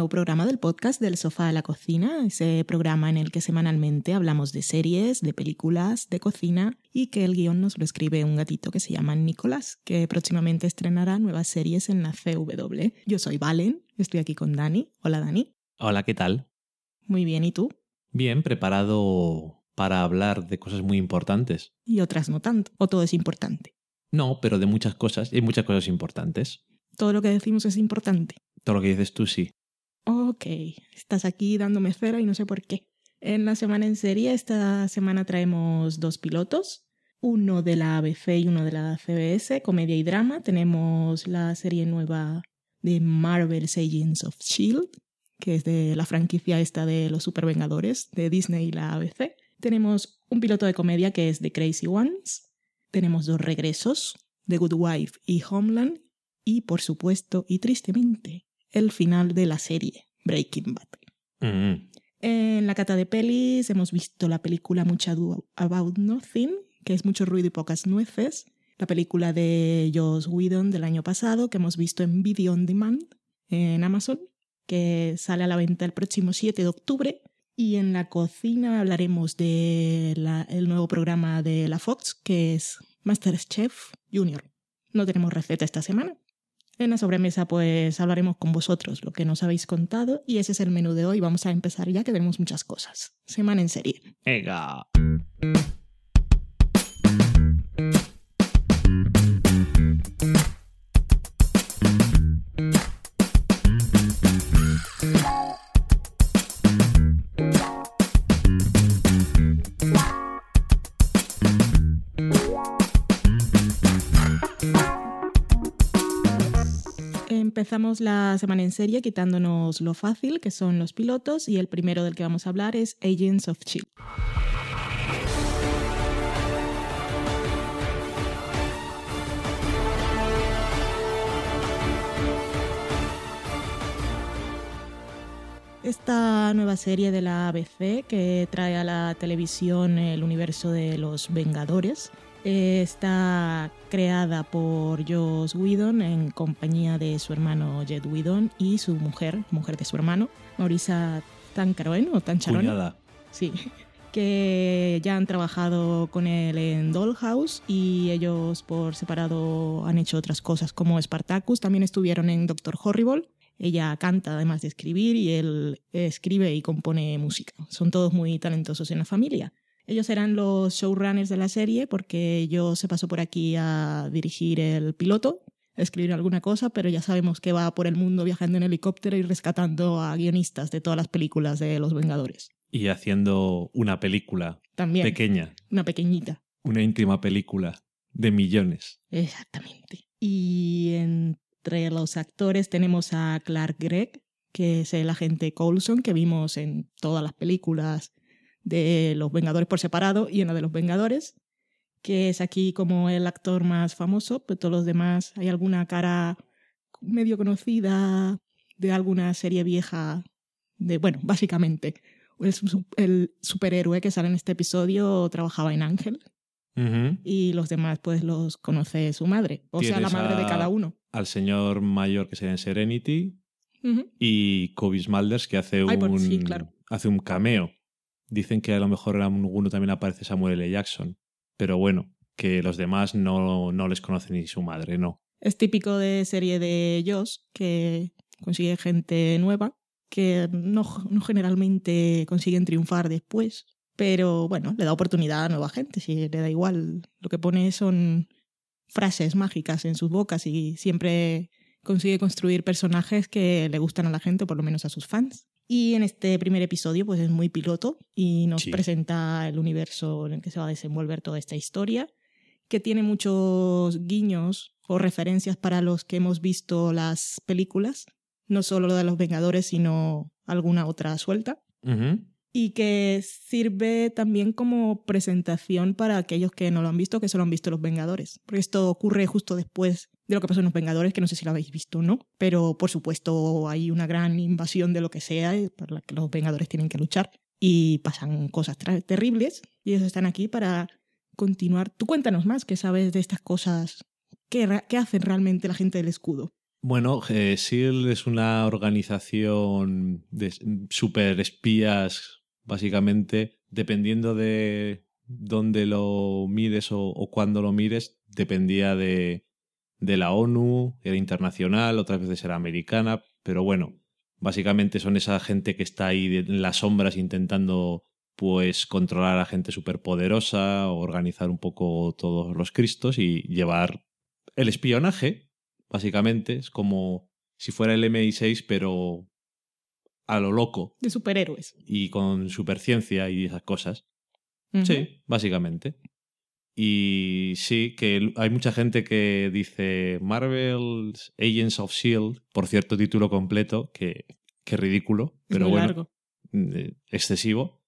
nuevo programa del podcast del sofá a la cocina, ese programa en el que semanalmente hablamos de series, de películas, de cocina y que el guion nos lo escribe un gatito que se llama Nicolás, que próximamente estrenará nuevas series en la CW. Yo soy Valen, estoy aquí con Dani. Hola Dani. Hola, ¿qué tal? Muy bien, ¿y tú? Bien, preparado para hablar de cosas muy importantes. Y otras no tanto, o todo es importante. No, pero de muchas cosas, y muchas cosas importantes. Todo lo que decimos es importante. Todo lo que dices tú sí. Ok, estás aquí dándome cera y no sé por qué. En la semana en serie, esta semana traemos dos pilotos, uno de la ABC y uno de la CBS, comedia y drama. Tenemos la serie nueva de Marvel's Agents of Shield, que es de la franquicia esta de los Supervengadores de Disney y la ABC. Tenemos un piloto de comedia que es The Crazy Ones. Tenemos dos regresos, The Good Wife y Homeland. Y por supuesto, y tristemente, el final de la serie, Breaking Bad. Mm, En la cata de pelis hemos visto la película Much Ado About Nothing, que es mucho ruido y pocas nueces. La película de Joss Whedon del año pasado, que hemos visto en Video On Demand en Amazon, que sale a la venta el próximo 7 de octubre. Y en la cocina hablaremos del nuevo programa de la Fox, que es Masterchef Junior. No tenemos receta esta semana. En la sobremesa pues hablaremos con vosotros lo que nos habéis contado y ese es el menú de hoy. Vamos a empezar ya que tenemos muchas cosas. Semana en serie. Ega. Empezamos la semana en serie quitándonos lo fácil, que son los pilotos, y el primero del que vamos a hablar es Agents of Shield. Esta nueva serie de la ABC que trae a la televisión el universo de los Vengadores eh, está creada por Joss Whedon en compañía de su hermano Jed Whedon y su mujer, mujer de su hermano, Maurisa Tancaroen o Tancharoen. Cuñada. Sí, que ya han trabajado con él en Dollhouse y ellos por separado han hecho otras cosas como Spartacus, también estuvieron en Doctor Horrible. Ella canta además de escribir y él escribe y compone música. Son todos muy talentosos en la familia. Ellos eran los showrunners de la serie porque yo se pasó por aquí a dirigir el piloto, a escribir alguna cosa, pero ya sabemos que va por el mundo viajando en helicóptero y rescatando a guionistas de todas las películas de Los Vengadores. Y haciendo una película También, pequeña, una pequeñita. una íntima película de millones. Exactamente. Y entre los actores tenemos a Clark Gregg, que es el agente Coulson que vimos en todas las películas de Los Vengadores por separado y en la de Los Vengadores, que es aquí como el actor más famoso, pero todos los demás hay alguna cara medio conocida de alguna serie vieja, de bueno, básicamente. El, su- el superhéroe que sale en este episodio trabajaba en Ángel y los demás pues los conoce su madre, o sea, la madre de cada uno. Al señor mayor que sería en Serenity y Kobe Smulders que hace Ay, por- un, sí, claro. hace un cameo. Dicen que a lo mejor en alguno también aparece Samuel L. Jackson. Pero bueno, que los demás no, no les conocen ni su madre, no. Es típico de serie de Joss que consigue gente nueva que no, no generalmente consiguen triunfar después. Pero bueno, le da oportunidad a nueva gente, si le da igual. Lo que pone son frases mágicas en sus bocas y siempre consigue construir personajes que le gustan a la gente, por lo menos a sus fans. Y en este primer episodio, pues es muy piloto y nos Sí. presenta el universo en el que se va a desenvolver toda esta historia, que tiene muchos guiños o referencias para los que hemos visto las películas, no solo lo de los Vengadores, sino alguna otra suelta y que sirve también como presentación para aquellos que no lo han visto, que solo han visto Los Vengadores. Porque esto ocurre justo después de lo que pasó en Los Vengadores, que no sé si lo habéis visto o no, pero por supuesto hay una gran invasión de lo que sea por la que los Vengadores tienen que luchar y pasan cosas terribles y ellos están aquí para continuar. Tú cuéntanos más, ¿qué sabes de estas cosas? ¿Qué, qué hacen realmente la gente del escudo? Bueno, eh, SEAL es una organización de super espías, básicamente, dependiendo de dónde lo mires o, o cuándo lo mires, dependía de, de la ONU, era internacional, otras veces era americana, pero bueno, básicamente son esa gente que está ahí en las sombras intentando pues controlar a gente superpoderosa, organizar un poco todos los cristos y llevar el espionaje, básicamente, es como si fuera el MI6 pero a lo loco. De superhéroes. Y con superciencia y esas cosas. Sí, básicamente. Y sí, que hay mucha gente que dice Marvel's Agents of Shield, por cierto título completo, que, que ridículo, pero bueno, mm, eh, excesivo.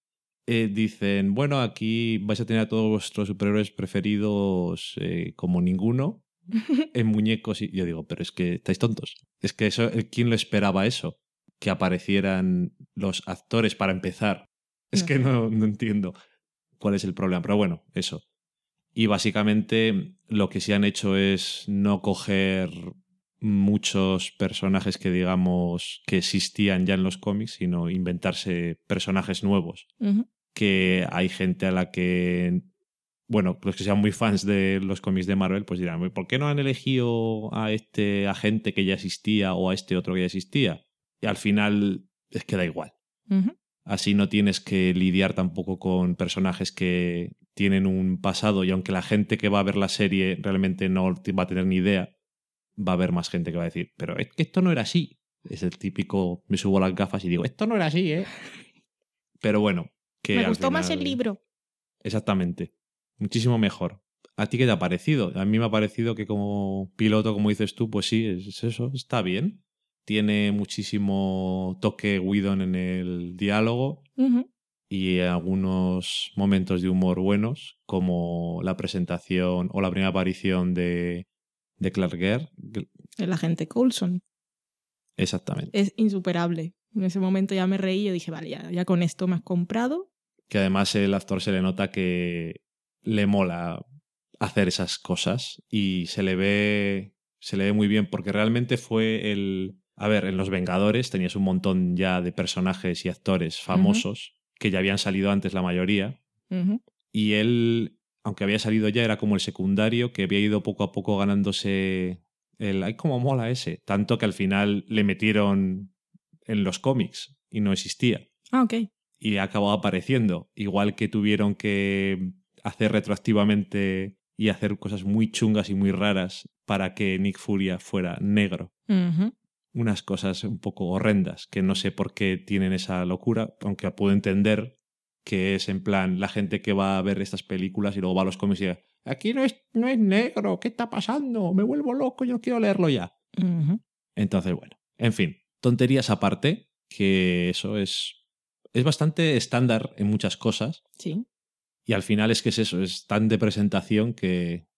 Eh, dicen, bueno, aquí vais a tener a todos vuestros superhéroes preferidos eh, como ninguno, en muñecos. Y yo digo, pero es que estáis tontos. Es que eso, ¿quién lo esperaba eso? Que aparecieran los actores para empezar. Es que no, no entiendo cuál es el problema. Pero bueno, eso. Y básicamente lo que sí han hecho es no coger muchos personajes que digamos que existían ya en los cómics, sino inventarse personajes nuevos. Que hay gente a la que, bueno, los que sean muy fans de los cómics de Marvel, pues dirán, ¿por qué no han elegido a este agente que ya existía o a este otro que ya existía? Y al final es que da igual. Así no tienes que lidiar tampoco con personajes que tienen un pasado y aunque la gente que va a ver la serie realmente no va a tener ni idea, va a haber más gente que va a decir, pero es que esto no era así. Es el típico, me subo las gafas y digo, esto no era así, ¿eh? Pero bueno, que... Me gustó más el libro. Exactamente. Muchísimo mejor. ¿A ti qué te ha parecido? A mí me ha parecido que como piloto, como dices tú, pues sí, es eso, está bien. Tiene muchísimo toque Whedon en el diálogo y algunos momentos de humor buenos, como la presentación o la primera aparición de, de Clark Gare. El agente Coulson. Exactamente. Es insuperable. En ese momento ya me reí y dije, vale, ya, ya con esto me has comprado. Que además el actor se le nota que le mola hacer esas cosas y se le ve se le ve muy bien porque realmente fue el a ver, en Los Vengadores tenías un montón ya de personajes y actores famosos que ya habían salido antes la mayoría. Y él, aunque había salido ya, era como el secundario que había ido poco a poco ganándose el ay como mola ese, tanto que al final le metieron en los cómics y no existía. Ah, ok. Y ha acabado apareciendo, igual que tuvieron que hacer retroactivamente y hacer cosas muy chungas y muy raras para que Nick Furia fuera negro unas cosas un poco horrendas, que no sé por qué tienen esa locura, aunque puedo entender que es en plan la gente que va a ver estas películas y luego va a los cómics y dice, aquí no es, no es negro, ¿qué está pasando? Me vuelvo loco, yo quiero leerlo ya. Entonces, bueno, en fin, tonterías aparte, que eso es, es bastante estándar en muchas cosas. Sí. Y al final es que es eso, es tan de presentación que,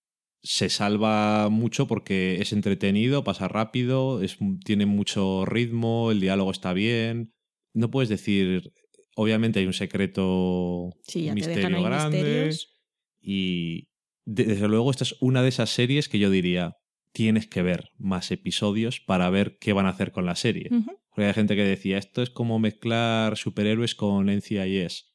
se salva mucho porque es entretenido, pasa rápido, es, tiene mucho ritmo, el diálogo está bien. No puedes decir, obviamente hay un secreto sí, misterio grande. Y desde luego esta es una de esas series que yo diría, tienes que ver más episodios para ver qué van a hacer con la serie. Porque hay gente que decía, esto es como mezclar superhéroes con NCIS,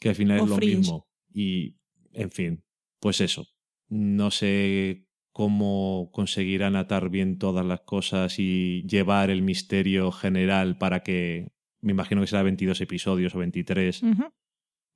que al final es lo mismo. Y, en fin, pues eso no sé cómo conseguirán atar bien todas las cosas y llevar el misterio general para que, me imagino que será 22 episodios o 23,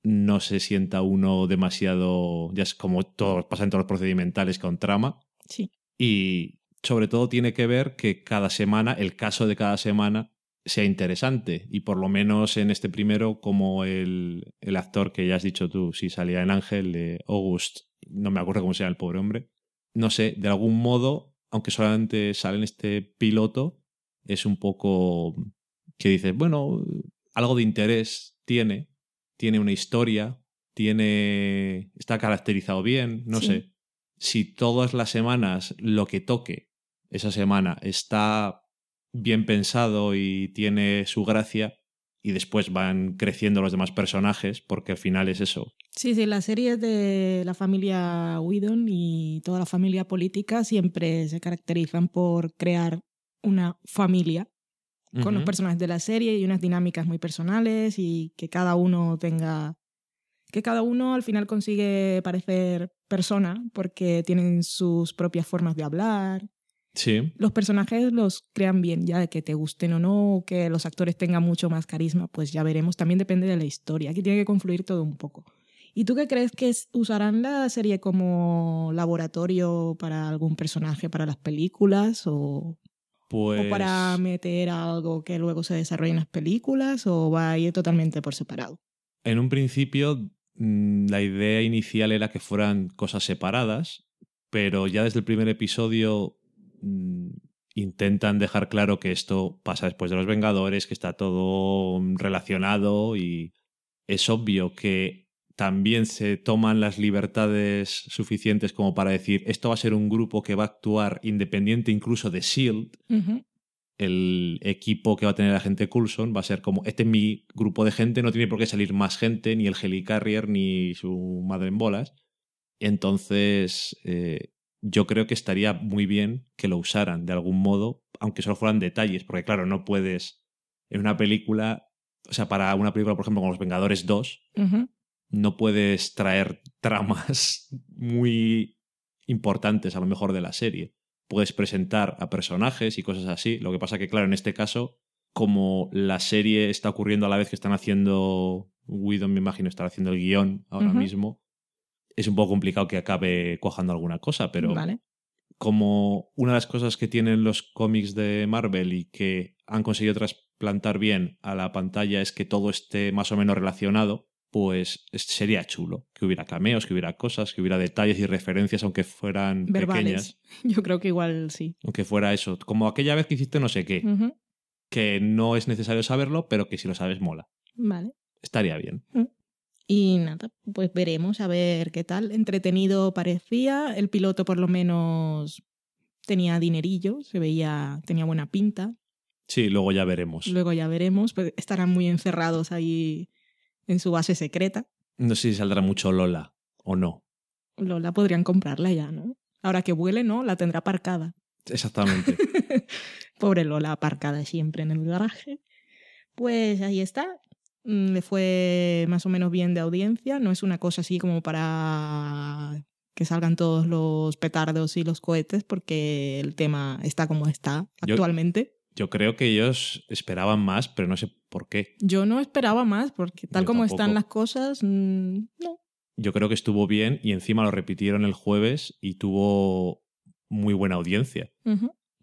no se sienta uno demasiado, ya es como todo, pasa en todos los procedimentales con trama. Sí. Y sobre todo tiene que ver que cada semana, el caso de cada semana, sea interesante. Y por lo menos en este primero, como el, el actor que ya has dicho tú, si salía en Ángel, de August no me acuerdo cómo se llama el pobre hombre. No sé, de algún modo, aunque solamente sale en este piloto, es un poco que dices, bueno, algo de interés tiene, tiene una historia, tiene está caracterizado bien, no sé. Si todas las semanas lo que toque esa semana está bien pensado y tiene su gracia, y después van creciendo los demás personajes, porque al final es eso. Sí, sí, las series de la familia Whedon y toda la familia política siempre se caracterizan por crear una familia con los personajes de la serie y unas dinámicas muy personales y que cada uno tenga que cada uno al final consigue parecer persona porque tienen sus propias formas de hablar. Sí. Los personajes los crean bien, ya de que te gusten o no, o que los actores tengan mucho más carisma, pues ya veremos. También depende de la historia. Aquí tiene que confluir todo un poco. ¿Y tú qué crees que usarán la serie como laboratorio para algún personaje para las películas o, Pues. o para meter algo que luego se desarrolle en las películas o va a ir totalmente por separado? En un principio, mm, la idea inicial era que fueran cosas separadas, pero ya desde el primer episodio mm, intentan dejar claro que esto pasa después de los Vengadores, que está todo relacionado y es obvio que también se toman las libertades suficientes como para decir esto va a ser un grupo que va a actuar independiente incluso de Shield, el equipo que va a tener la gente Coulson va a ser como, este es mi grupo de gente, no tiene por qué salir más gente, ni el Helicarrier, ni su madre en bolas. Entonces, eh, yo creo que estaría muy bien que lo usaran de algún modo, aunque solo fueran detalles, porque claro, no puedes en una película, o sea, para una película, por ejemplo, como Los Vengadores 2, Ujú. no puedes traer tramas muy importantes a lo mejor de la serie. Puedes presentar a personajes y cosas así. Lo que pasa que, claro, en este caso, como la serie está ocurriendo a la vez que están haciendo Whedon, me imagino, estar haciendo el guion ahora mismo, es un poco complicado que acabe cuajando alguna cosa, pero Vale. como una de las cosas que tienen los cómics de Marvel y que han conseguido trasplantar bien a la pantalla es que todo esté más o menos relacionado, pues es- sería chulo que hubiera cameos, que hubiera cosas, que hubiera detalles y referencias, aunque fueran pequeñas, Verbales. Yo creo que igual sí. aunque fuera eso, como aquella vez que hiciste no sé qué, que no es necesario saberlo, pero que si lo sabes mola. Vale. Estaría bien. Y nada, pues veremos a ver qué tal. Entretenido parecía. El piloto por lo menos tenía dinerillo, se veía, tenía buena pinta. Sí, luego ya veremos. Luego ya veremos, pues estarán muy encerrados ahí en su base secreta. No sé si saldrá mucho Lola o no. Lola podrían comprarla ya, ¿no? Ahora que vuele, no, la tendrá aparcada. Exactamente. Pobre Lola aparcada siempre en el garaje. Pues ahí está. Mm, Le fue más o menos bien de audiencia. No es una cosa así como para que salgan todos los petardos y los cohetes, porque el tema está como está Yo- actualmente. Yo creo que ellos esperaban más, pero no sé por qué. Yo no esperaba más, porque tal Yo como tampoco. están las cosas, mm, no. yo creo que estuvo bien y encima lo repitieron el jueves y tuvo muy buena audiencia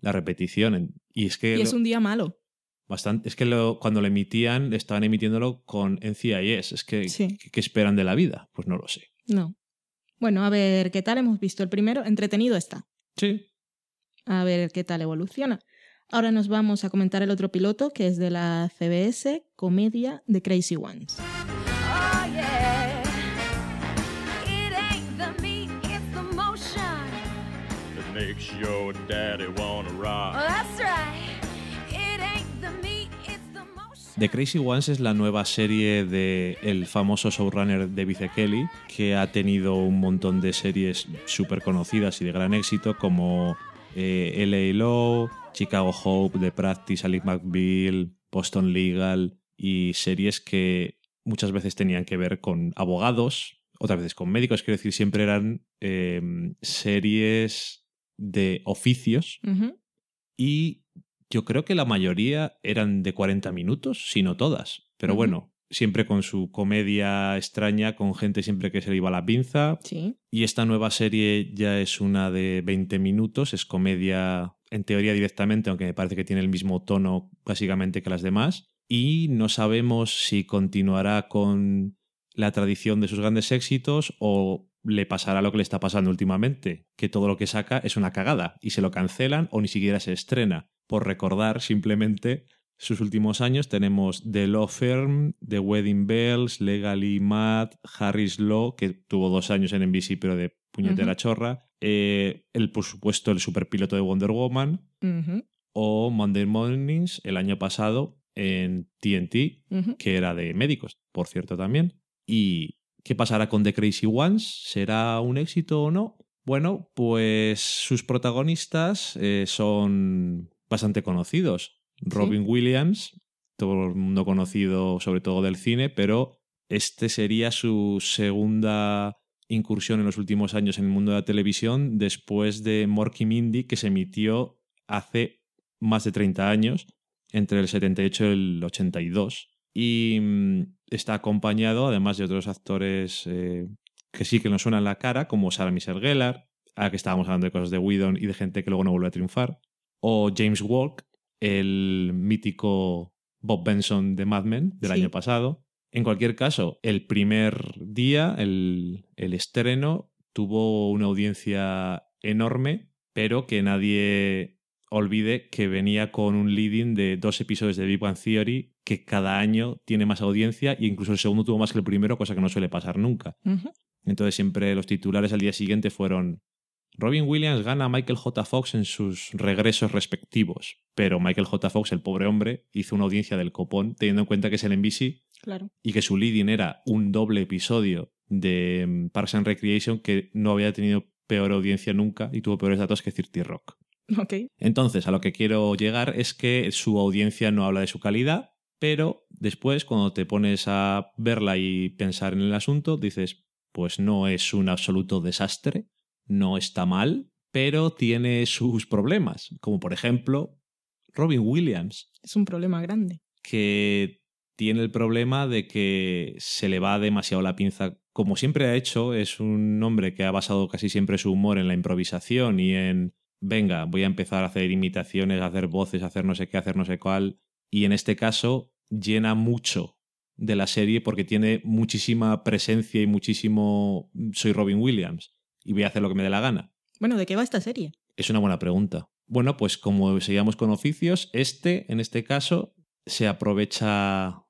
la repetición. Y es que, Y es lo- un día malo. Bastante, es que lo- cuando lo emitían, estaban emitiéndolo con NCIS. Es que, Sí. ¿qué, qué esperan de la vida? Pues no lo sé. No. Bueno, a ver qué tal. Hemos visto el primero. Entretenido está. Sí. A ver qué tal evoluciona. Ahora nos vamos a comentar el otro piloto, que es de la CBS, Comedia de Crazy Ones. Oh yeah. It ain't the meat, it's the motion. that makes your daddy wanna Oh, rock. that's The Crazy Ones es la nueva serie de el famoso showrunner David E. Kelly, que ha tenido un montón de series súper conocidas y de gran éxito, como eh, LA Law, Chicago Hope, The Practice, Alice McBeal, Boston Legal, y series que muchas veces tenían que ver con abogados, otras veces con médicos, quiero decir, siempre eran eh, series de oficios y yo creo que la mayoría eran de 40 minutos, si no todas. Pero bueno, siempre con su comedia extraña, con gente siempre que se le iba la pinza. Sí. Y esta nueva serie ya es una de 20 minutos, es comedia en teoría directamente, aunque me parece que tiene el mismo tono básicamente que las demás. Y no sabemos si continuará con la tradición de sus grandes éxitos o le pasará lo que le está pasando últimamente, que todo lo que saca es una cagada y se lo cancelan o ni siquiera se estrena. Por recordar simplemente sus últimos años tenemos The Law Firm, The Wedding Bells, Legally Mad, Harris Law, que tuvo dos años en NBC pero de puñetera Ujú. chorra, eh, el por supuesto el superpiloto de Wonder Woman o Monday Mornings el año pasado en TNT, que era de médicos, por cierto, también. ¿Y qué pasará con The Crazy Ones? ¿Será un éxito o no? Bueno, pues sus protagonistas eh, son bastante conocidos. Robin Williams, todo el mundo conocido sobre todo del cine, pero este sería su segunda incursión en los últimos años en el mundo de la televisión después de Morky Mindy que se emitió hace más de 30 años, entre el 78 y el 82. Y mm, está acompañado además de otros actores eh, que sí que nos suenan la cara, como Sarah Michelle Gellar, a que estábamos hablando de cosas de Whedon y de gente que luego no vuelve a triunfar, o James Walk, el mítico Bob Benson de Mad Men del Sí. año pasado. En cualquier caso, el primer día, el, el estreno, tuvo una audiencia enorme, pero que nadie olvide que venía con un leading de dos episodios de Big Bang Theory que cada año tiene más audiencia e incluso el segundo tuvo más que el primero, cosa que no suele pasar nunca. Entonces siempre los titulares al día siguiente fueron Robin Williams gana a Michael J. Fox en sus regresos respectivos, pero Michael J. Fox, el pobre hombre, hizo una audiencia del copón teniendo en cuenta que es el NBC Claro. y que su leading era un doble episodio de mm, Parks and Recreation que no había tenido peor audiencia nunca y tuvo peores datos que 30 Rock. Entonces, a lo que quiero llegar es que su audiencia no habla de su calidad, pero después, cuando te pones a verla y pensar en el asunto, dices, pues no es un absoluto desastre, no está mal, pero tiene sus problemas, como por ejemplo Robin Williams, Es un problema grande. que tiene el problema de que se le va demasiado la pinza. Como siempre ha hecho, es un hombre que ha basado casi siempre su humor en la improvisación y en, venga, voy a empezar a hacer imitaciones, a hacer voces, a hacer no sé qué, a hacer no sé cuál. Y en este caso llena mucho de la serie porque tiene muchísima presencia y muchísimo soy Robin Williams y voy a hacer lo que me dé la gana. Bueno, ¿de qué va esta serie? Es una buena pregunta. Bueno, pues como seguíamos con oficios, este, en este caso, se aprovecha.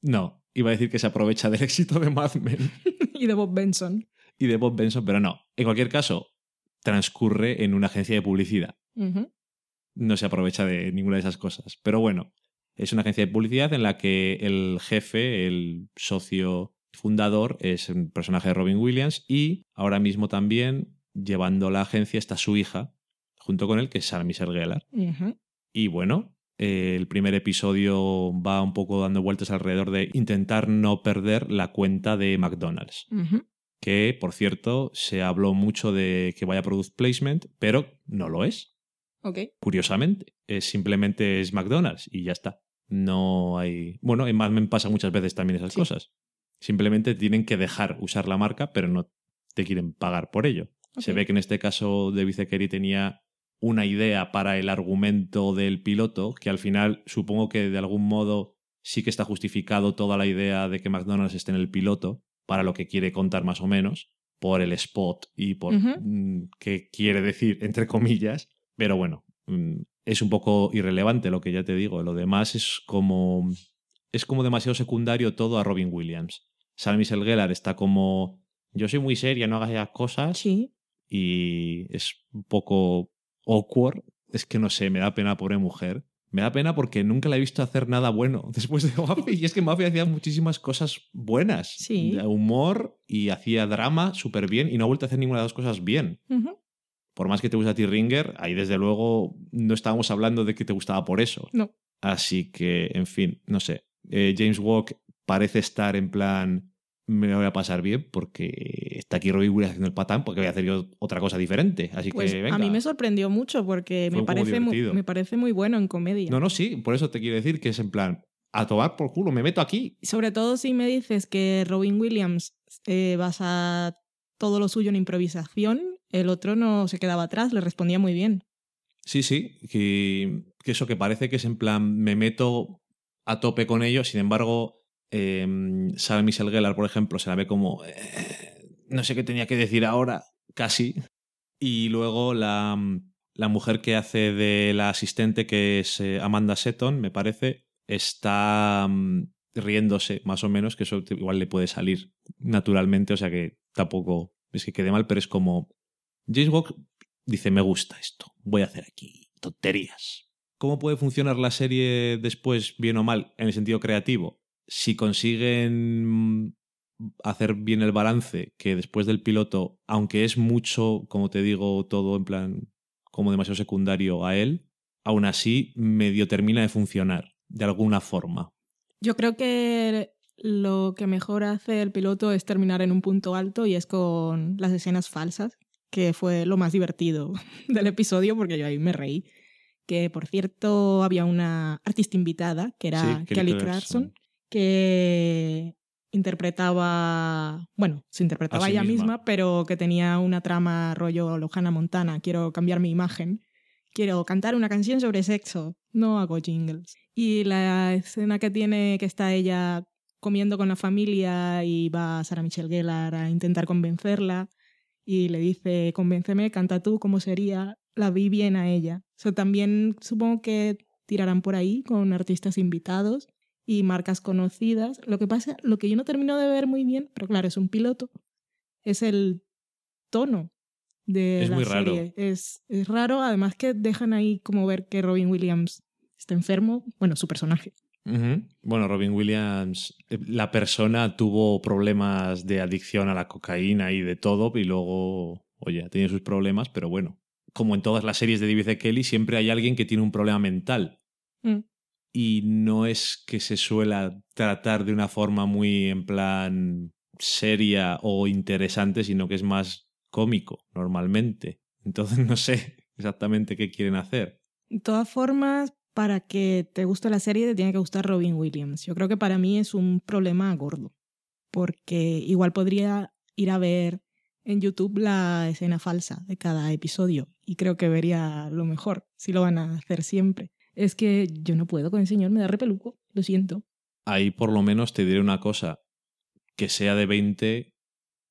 No, iba a decir que se aprovecha del éxito de Mad Men y de Bob Benson. y de Bob Benson, pero no. En cualquier caso, transcurre en una agencia de publicidad. No se aprovecha de ninguna de esas cosas. Pero bueno, es una agencia de publicidad en la que el jefe, el socio fundador, es un personaje de Robin Williams y ahora mismo también llevando la agencia está su hija, junto con él, que es Sarah Michelle Gellar. Ujú. Y bueno, eh, el primer episodio va un poco dando vueltas alrededor de intentar no perder la cuenta de McDonald's. Que, por cierto, se habló mucho de que vaya product placement, pero no lo es, Curiosamente. Es simplemente es McDonald's y ya está. No hay. Bueno, en Mad Men pasa muchas veces también esas Sí. cosas. Simplemente tienen que dejar usar la marca, pero no te quieren pagar por ello. Se ve que en este caso David Zekeri tenía una idea para el argumento del piloto, que al final supongo que de algún modo sí que está justificado toda la idea de que McDonald's esté en el piloto, para lo que quiere contar más o menos, por el spot y por mm, qué quiere decir, entre comillas. Pero bueno, mm, es un poco irrelevante lo que ya te digo. Lo demás es como. Es como demasiado secundario todo a Robin Williams. Sarah Michelle Gellar está como. Yo soy muy seria, no hagas esas cosas Sí. y es un poco awkward. Es que no sé, me da pena, pobre mujer. Me da pena porque nunca la he visto hacer nada bueno después de Buffy. Y es que Buffy hacía muchísimas cosas buenas. Sí. De humor y hacía drama súper bien y no ha vuelto a hacer ninguna de las cosas bien. Por más que te guste a ti Ringer, ahí desde luego no estábamos hablando de que te gustaba por eso. No. Así que, en fin, no sé. Eh, James Walk parece estar en plan, me lo voy a pasar bien porque está aquí Robbie Williams haciendo el patán porque voy a hacer yo otra cosa diferente. Así Pues que venga. a mí me sorprendió mucho porque Fue me parece, muy, me parece muy bueno en comedia. No, no, sí, por eso te quiero decir que es en plan, a tomar por culo, me meto aquí. Sobre todo si me dices que Robin Williams eh, basa todo lo suyo en improvisación, el otro no se quedaba atrás, le respondía muy bien. Sí, sí, que, eso que parece que es en plan, me meto a tope con ello, sin embargo, eh, Sarah Michelle Gellar, por ejemplo, se la ve como, eh, no sé qué tenía que decir ahora, casi. Y luego la, la mujer que hace de la asistente, que es eh, Amanda Seton, me parece, está mm, riéndose más o menos, que eso igual le puede salir naturalmente, o sea que tampoco es que quede mal, pero es como James Walk dice, me gusta esto, voy a hacer aquí tonterías. ¿Cómo puede funcionar la serie después, bien o mal, en el sentido creativo? Si consiguen hacer bien el balance, que después del piloto, aunque es mucho, como te digo, todo en plan como demasiado secundario a él, aún así medio termina de funcionar, de alguna forma. Yo creo que lo que mejor hace el piloto es terminar en un punto alto y es con las escenas falsas, que fue lo más divertido del episodio porque yo ahí me reí. Que por cierto había una artista invitada, que era Sí, Kelly Clarkson. Que interpretaba, bueno, se interpretaba A sí ella misma. misma, pero que tenía una trama rollo Lojana Montana, quiero cambiar mi imagen, quiero cantar una canción sobre sexo, no hago jingles. Y la escena que tiene que está ella comiendo con la familia y va Sarah Michelle Gellar a intentar convencerla y le dice, convénceme, canta tú, ¿cómo sería? La vi bien a ella. O sea, también supongo que tirarán por ahí con artistas invitados y marcas conocidas. Lo que pasa, lo que yo no termino de ver muy bien, pero claro, es un piloto, es el tono de Es la muy raro. serie. Es, es raro, además que dejan ahí como ver que Robin Williams está enfermo, bueno, su personaje. Bueno, Robin Williams, eh, la persona tuvo problemas de adicción a la cocaína y de todo, y luego, oye, ha tenido sus problemas, pero bueno, como en todas las series de David E. Kelly, siempre hay alguien que tiene un problema mental. Mm. Y no es que se suela tratar de una forma muy en plan seria o interesante, sino que es más cómico normalmente. Entonces no sé exactamente qué quieren hacer. De todas formas, para que te guste la serie te tiene que gustar Robin Williams. Yo creo que para mí es un problema gordo, porque igual podría ir a ver en YouTube la escena falsa de cada episodio y creo que vería lo mejor si lo van a hacer siempre. Es que yo no puedo con el señor, me da repeluco, lo siento. ahí por lo menos te diré una cosa, que sea de 20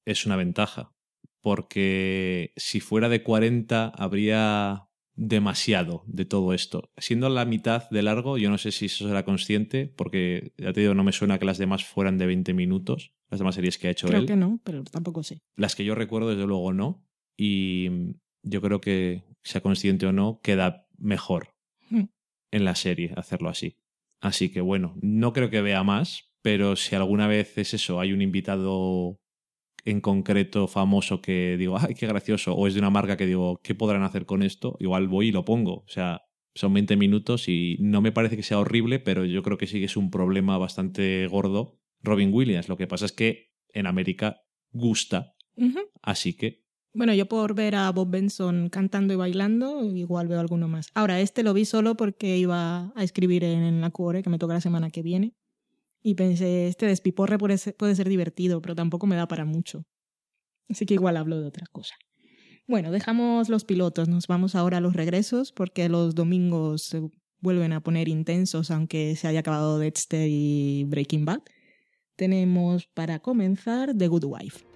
es una ventaja, porque si fuera de 40 habría demasiado de todo esto. Siendo la mitad de largo, yo no sé si eso será consciente, porque ya te digo, no me suena que las demás fueran de 20 minutos, las demás series que ha hecho Creo él. que no, pero tampoco sé. Las que yo recuerdo, desde luego, no. Y yo creo que, sea consciente o no, queda mejor Mm. en la serie hacerlo así. Así que bueno, no creo que vea más, pero si alguna vez es eso, hay un invitado en concreto famoso que digo, ay, qué gracioso, o es de una marca que digo, ¿qué podrán hacer con esto? Igual voy y lo pongo. O sea, son 20 minutos y no me parece que sea horrible, pero yo creo que sí que es un problema bastante gordo. Robin Williams, lo que pasa es que en América gusta, así que Bueno, yo por ver a Bob Benson cantando y bailando, igual veo alguno más. Ahora, este lo vi solo porque iba a escribir en la cuore, que me toca la semana que viene. Y pensé, este despiporre puede ser, puede ser divertido, pero tampoco me da para mucho. Así que igual hablo de otra cosa. Bueno, dejamos los pilotos, nos vamos ahora a los regresos, porque los domingos se vuelven a poner intensos, aunque se haya acabado Dexter y Breaking Bad. Tenemos para comenzar The Good Wife.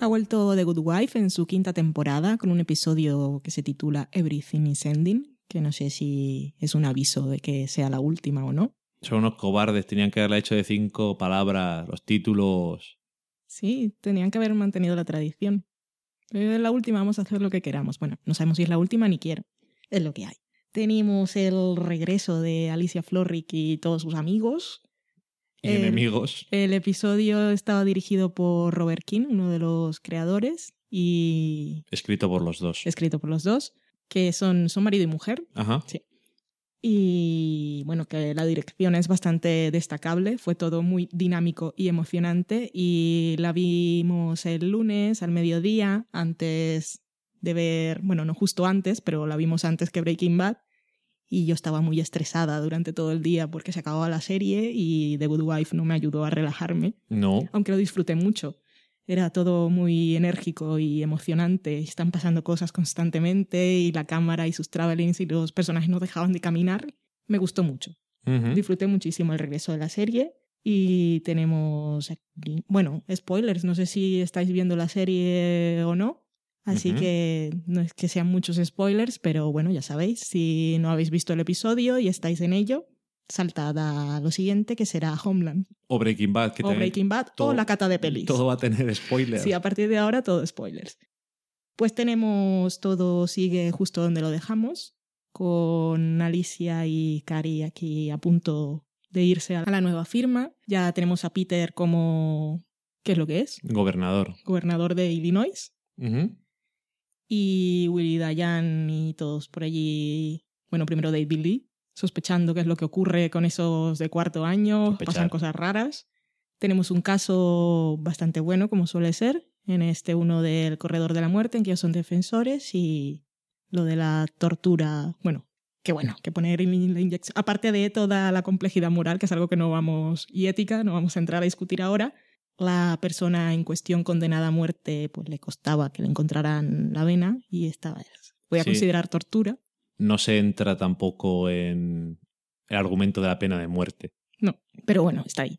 Ha vuelto The Good Wife en su quinta temporada con un episodio que se titula Everything is Ending, que no sé si es un aviso de que sea la última o no. son unos cobardes, tenían que haberla hecho de cinco palabras, los títulos. Sí, tenían que haber mantenido la tradición. Pero es la última, vamos a hacer lo que queramos. Bueno, no sabemos si es la última ni quiero. Es lo que hay. Tenemos el regreso de Alicia Florrick y todos sus amigos. Y El- enemigos. El episodio estaba dirigido por Robert King, uno de los creadores, y Escrito por los dos. escrito por los dos, que son, son marido y mujer. Ajá. Y bueno, que la dirección es bastante destacable, fue todo muy dinámico y emocionante y la vimos el lunes al mediodía, antes de ver, bueno, no justo antes, pero la vimos antes que Breaking Bad y yo estaba muy estresada durante todo el día porque se acababa la serie y The Good Wife no me ayudó a relajarme, No. aunque lo disfruté mucho. Era todo muy enérgico y emocionante. Están pasando cosas constantemente y la cámara y sus travelings y los personajes no dejaban de caminar. Me gustó mucho. Disfruté muchísimo el regreso de la serie. Y tenemos, aquí- bueno, spoilers. No sé si estáis viendo la serie o no. Así que no es que sean muchos spoilers, pero bueno, ya sabéis, si no habéis visto el episodio y estáis en ello, saltad a lo siguiente, que será Homeland, O Breaking Bad, que o Breaking Bad, todo- o la cata de pelis. todo va a tener spoilers. Sí, a partir de ahora todo spoilers. Pues tenemos todo sigue justo donde lo dejamos, con Alicia y Cari aquí a punto de irse a la nueva firma. Ya tenemos a Peter como que es lo que es, Gobernador. gobernador de Illinois. Y Willy Dayan y todos por allí, bueno, primero David Lee, sospechando qué es lo que ocurre con esos de cuarto año, Sospechar. pasan cosas raras. Tenemos un caso bastante bueno, como suele ser, en este uno del corredor de la muerte, en que ellos son defensores, y lo de la tortura, bueno, que bueno, que poner in- la inyección, aparte de toda la complejidad moral, que es algo que no vamos, y ética, no vamos a entrar a discutir ahora, la persona en cuestión condenada a muerte, pues le costaba que le encontraran la vena y estaba, voy a Sí. considerar tortura. No se entra tampoco en el argumento de la pena de muerte. No, pero bueno, está ahí.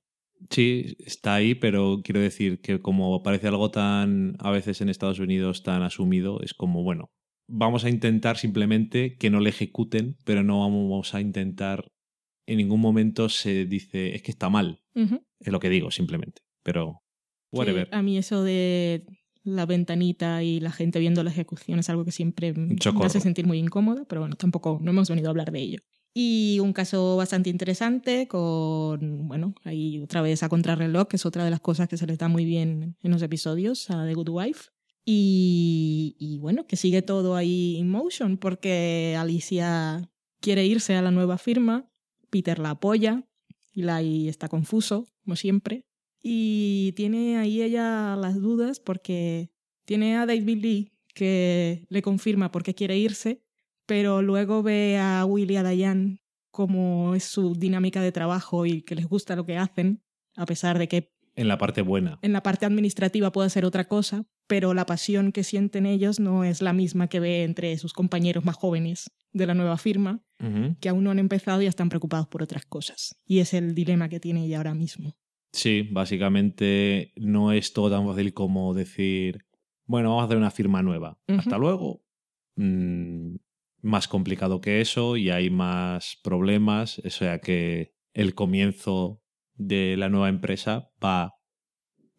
Sí, está ahí, pero quiero decir que como parece algo tan, a veces en Estados Unidos, tan asumido, es como, bueno, vamos a intentar simplemente que no le ejecuten, pero no vamos a intentar, en ningún momento se dice, es que está mal, es lo que digo simplemente, pero whatever. A mí eso de la ventanita y la gente viendo la ejecución es algo que siempre me hace sentir muy incómoda, pero bueno, tampoco no hemos venido a hablar de ello. Y un caso bastante interesante con, bueno, ahí otra vez a contrarreloj, que es otra de las cosas que se les da muy bien en los episodios a The Good Wife. Y, y bueno, que sigue todo ahí in motion porque Alicia quiere irse a la nueva firma, Peter la apoya, Eli está confuso, como siempre, y tiene ahí ella las dudas porque tiene a David Lee que le confirma por qué quiere irse, pero luego ve a Will y a Diane como es su dinámica de trabajo y que les gusta lo que hacen, a pesar de que En la parte buena. en la parte administrativa puede ser otra cosa, pero la pasión que sienten ellos no es la misma que ve entre sus compañeros más jóvenes de la nueva firma, que aún no han empezado y ya están preocupados por otras cosas. Y es el dilema que tiene ella ahora mismo. Sí, básicamente no es todo tan fácil como decir, bueno, vamos a hacer una firma nueva. Hasta luego. Mm, más complicado que eso y hay más problemas. O sea que el comienzo de la nueva empresa va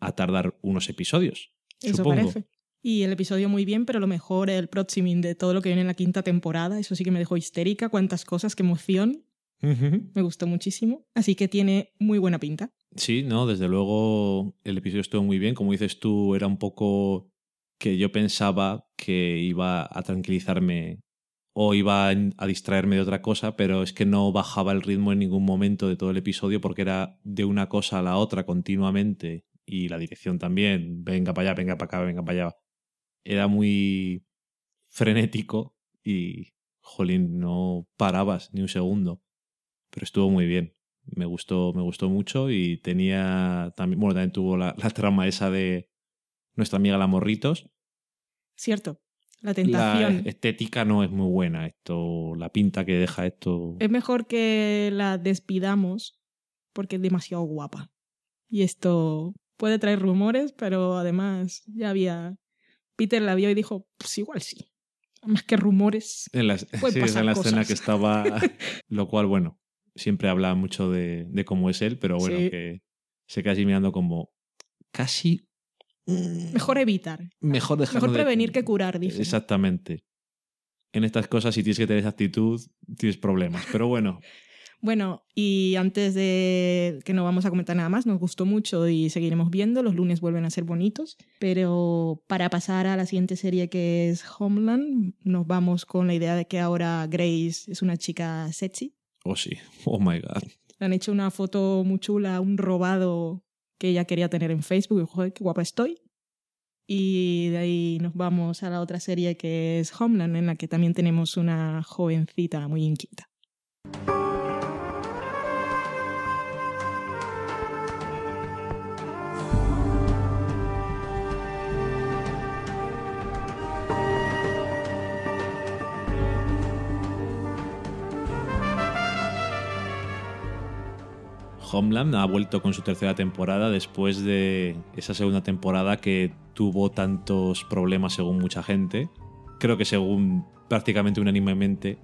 a tardar unos episodios. Eso supongo. parece. Y el episodio muy bien, pero lo mejor el proximing de todo lo que viene en la quinta temporada. Eso sí que me dejó histérica. Cuántas cosas, qué emoción. Me gustó muchísimo. Así que tiene muy buena pinta. Sí, no, desde luego el episodio estuvo muy bien. Como dices tú, era un poco que yo pensaba que iba a tranquilizarme o iba a distraerme de otra cosa, pero es que no bajaba el ritmo en ningún momento de todo el episodio porque era de una cosa a la otra continuamente y la dirección también, venga para allá, venga para acá, venga para allá. Era muy frenético y, jolín, no parabas ni un segundo. Pero estuvo muy bien. Me gustó, me gustó mucho y tenía también, bueno, también tuvo la, la trama esa de nuestra amiga la Morritos. Cierto. La La tentación. estética no es muy buena esto, la pinta que deja esto. Es mejor que la despidamos porque es demasiado guapa. Y esto puede traer rumores, pero además ya había... Peter la vio y dijo, pues igual sí. Más que rumores. En la, sí, es en la escena que estaba, lo cual, bueno, siempre habla mucho de, de cómo es él, pero bueno, Sí. que se así mirando como casi... Mejor evitar. mejor dejarlo Mejor de- prevenir que curar, dice. Exactamente. En estas cosas, si tienes que tener esa actitud, tienes problemas. Pero bueno, Bueno, y antes de que no vamos a comentar nada más, nos gustó mucho y seguiremos viendo. Los lunes vuelven a ser bonitos. Pero para pasar a la siguiente serie que es Homeland, nos vamos con la idea de que ahora Grace es una chica sexy. Oh sí, oh my god. Le han hecho una foto muy chula, un robado que ella quería tener en Facebook. Y, joder, qué guapa estoy. Y de ahí nos vamos a la otra serie que es Homeland, en la que también tenemos una jovencita muy inquieta. Homeland ha vuelto con su tercera temporada después de esa segunda temporada que tuvo tantos problemas según mucha gente. Creo que según prácticamente unánimemente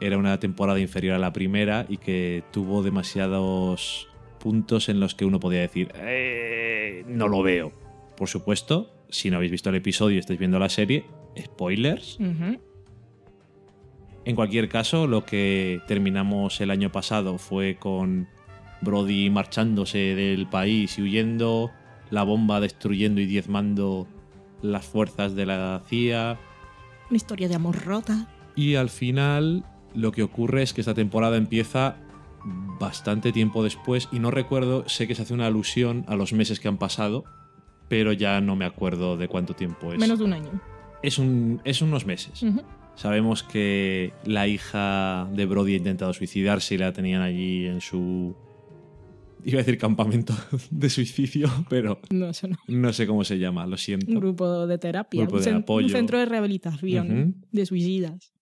era una temporada inferior a la primera y que tuvo demasiados puntos en los que uno podía decir, "Eh, no lo veo. Por supuesto, si no habéis visto el episodio y estáis viendo la serie, spoilers. En cualquier caso, lo que terminamos el año pasado fue con Brody marchándose del país y huyendo, la bomba destruyendo y diezmando las fuerzas de la CIA. Una historia de amor rota. Y al final lo que ocurre es que esta temporada empieza bastante tiempo después y no recuerdo, sé que se hace una alusión a los meses que han pasado, pero ya no me acuerdo de cuánto tiempo es. Menos de un año. Es, un, es unos meses. Sabemos que la hija de Brody ha intentado suicidarse y la tenían allí en su... Iba a decir campamento de suicidio, pero No, eso no. no sé cómo se llama, lo siento. Un grupo de terapia. Grupo un, de cen- apoyo. un centro de rehabilitación de suicidas.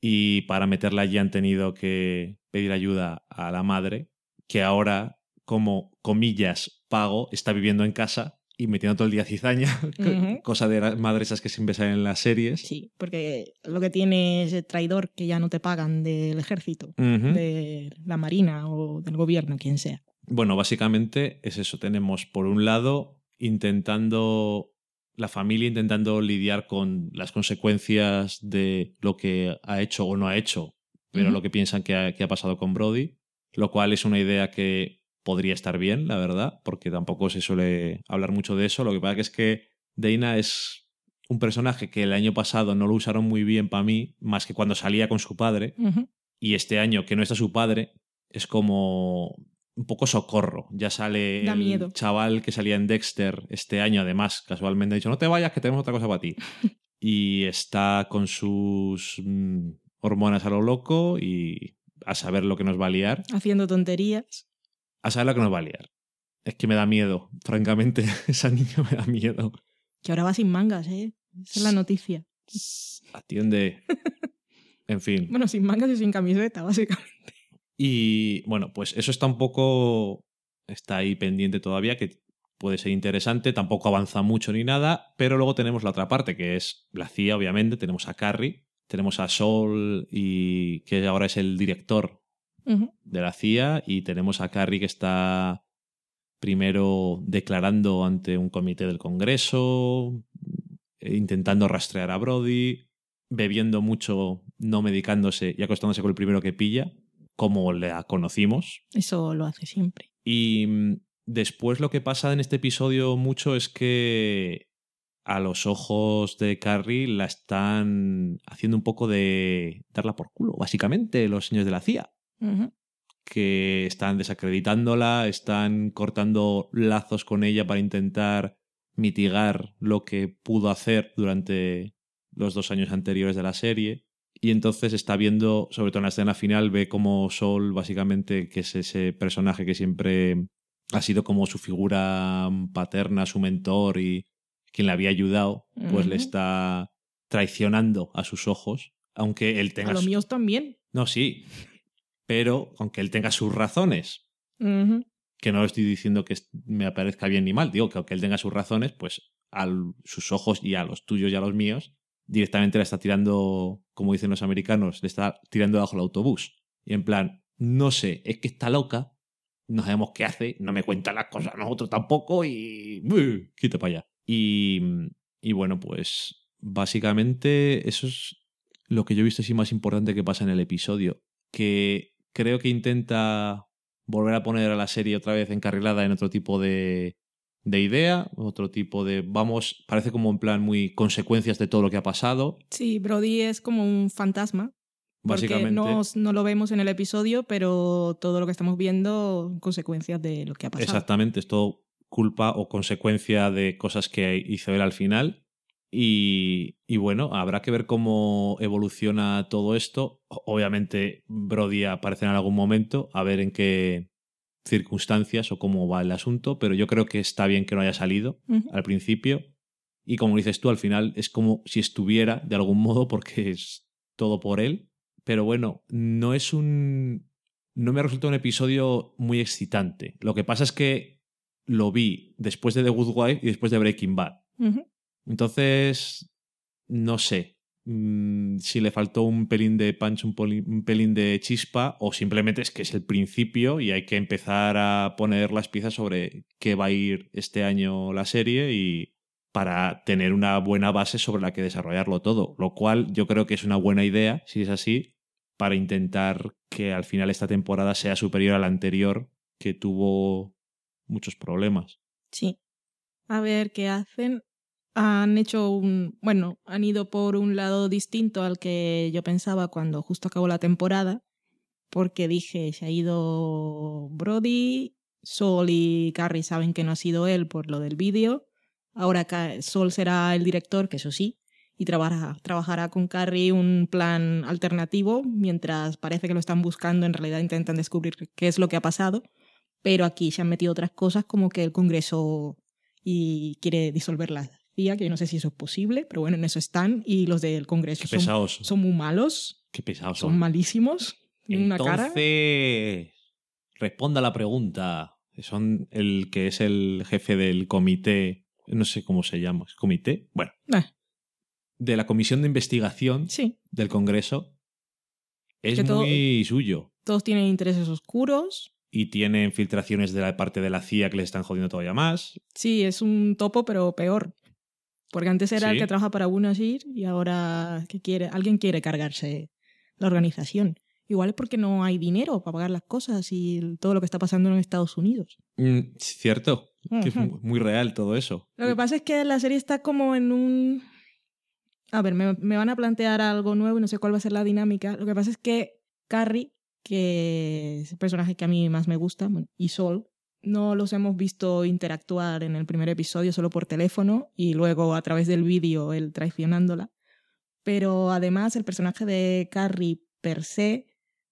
Y para meterla allí han tenido que pedir ayuda a la madre, que ahora, como comillas, pago, está viviendo en casa y metiendo todo el día cizaña, Ujú. cosa de las madres esas que siempre salen en las series. Sí, porque lo que tiene es el traidor que ya no te pagan del ejército, de la marina o del gobierno, quien sea. Bueno, básicamente es eso. Tenemos, por un lado, intentando. La familia intentando lidiar con las consecuencias de lo que ha hecho o no ha hecho, pero lo que piensan que ha, que ha pasado con Brody, lo cual es una idea que podría estar bien, la verdad, porque tampoco se suele hablar mucho de eso. Lo que pasa que es que Dana es un personaje que el año pasado no lo usaron muy bien para mí, más que cuando salía con su padre, y este año que no está su padre es como un poco socorro. Ya sale Da el miedo. chaval que salía en Dexter este año, además, casualmente ha dicho, no te vayas que tenemos otra cosa para ti. y está con sus mm, hormonas a lo loco y a saber lo que nos va a liar. Haciendo tonterías. A saber lo que nos va a liar. Es que me da miedo, francamente, esa niña me da miedo. Que ahora va sin mangas, ¿eh? Esa es la noticia. Atiende. En fin. Bueno, sin mangas y sin camiseta, básicamente. Y bueno, pues eso está un poco. Está ahí pendiente todavía, que puede ser interesante. Tampoco avanza mucho ni nada. Pero luego tenemos la otra parte, que es la CIA, obviamente. Tenemos a Carrie, tenemos a Sol, y que ahora es el director de la CIA. Y tenemos a Carrie, que está primero declarando ante un comité del Congreso, eh, intentando rastrear a Brody, bebiendo mucho, no medicándose y acostándose con el primero que pilla, como la conocimos. Eso lo hace siempre. Y mm, después lo que pasa en este episodio mucho es que a los ojos de Carrie la están haciendo un poco de darla por culo, básicamente, los señores de la CIA que están desacreditándola, están cortando lazos con ella para intentar mitigar lo que pudo hacer durante los dos años anteriores de la serie. Y entonces está viendo, sobre todo en la escena final, ve como Sol, básicamente, que es ese personaje que siempre ha sido como su figura paterna, su mentor y quien le había ayudado, pues le está traicionando a sus ojos, aunque él tenga A los su- míos también. no, sí. Pero aunque él tenga sus razones, que no estoy diciendo que me parezca bien ni mal, digo que aunque él tenga sus razones, pues a sus ojos y a los tuyos y a los míos, directamente la está tirando, como dicen los americanos, le está tirando bajo el autobús. Y en plan, no sé, es que está loca, no sabemos qué hace, no me cuenta las cosas nosotros tampoco y... ¡buh! Quita para allá. Y, y bueno, pues básicamente eso es lo que yo he visto así más importante que pasa en el episodio, que creo que intenta volver a poner a la serie otra vez encarrilada en otro tipo de, de idea, otro tipo de, vamos, parece como en plan muy consecuencias de todo lo que ha pasado, Sí, Brody es como un fantasma. Básicamente. no, no lo vemos en el episodio, pero todo lo que estamos viendo, consecuencias de lo que ha pasado. Exactamente, es todo culpa o consecuencia de cosas que hizo él al final. Y, y bueno, habrá que ver cómo evoluciona todo esto. Obviamente, Brody aparece en algún momento, a ver en qué circunstancias o cómo va el asunto, pero yo creo que está bien que no haya salido al principio. Y como dices tú, al final es como si estuviera de algún modo porque es todo por él. Pero bueno, no es un... No me ha resultado un episodio muy excitante. Lo que pasa es que lo vi después de The Good Wife y después de Breaking Bad. Entonces, no sé mm, si le faltó un pelín de punch, un, un pelín de chispa, o simplemente es que es el principio y hay que empezar a poner las piezas sobre qué va a ir este año la serie y para tener una buena base sobre la que desarrollarlo todo. Lo cual yo creo que es una buena idea, si es así, para intentar que al final esta temporada sea superior a la anterior, que tuvo muchos problemas. Sí. a ver qué hacen. Han hecho un, bueno, han ido por un lado distinto al que yo pensaba cuando justo acabó la temporada, porque dije, se ha ido Brody, Sol y Carrie saben que no ha sido él por lo del vídeo, ahora Sol será el director, que eso sí, y trabajará, trabajará con Carrie un plan alternativo, mientras parece que lo están buscando, en realidad intentan descubrir qué es lo que ha pasado, pero aquí se han metido otras cosas como que el Congreso y quiere disolver CIA, que yo no sé si eso es posible, pero bueno, en eso están, y los del Congreso Qué son, muy malos, Qué pesados son son. malísimos, tienen una cara. Entonces, responda a la pregunta. Son el que es el jefe del comité, no sé cómo se llama, ¿es comité? Bueno, Ah, de la comisión de investigación sí, del Congreso. Es Que todo- muy suyo. todos tienen intereses oscuros, Y tiene infiltraciones de la parte de la CIA que le están jodiendo todavía más. Sí, es un topo, pero peor. Porque antes era el que trabaja para Bunasir y ahora que quiere, alguien quiere cargarse la organización. Igual es porque no hay dinero para pagar las cosas y todo lo que está pasando en Estados Unidos. Mm, cierto, que es muy real todo eso. Lo que pasa es que la serie está como en un... A ver, me, me van a plantear algo nuevo y no sé cuál va a ser la dinámica. Lo que pasa es que Carrie, que es el personaje que a mí más me gusta, y Sol, no los hemos visto interactuar en el primer episodio solo por teléfono y luego a través del vídeo él traicionándola. Pero además el personaje de Carrie per se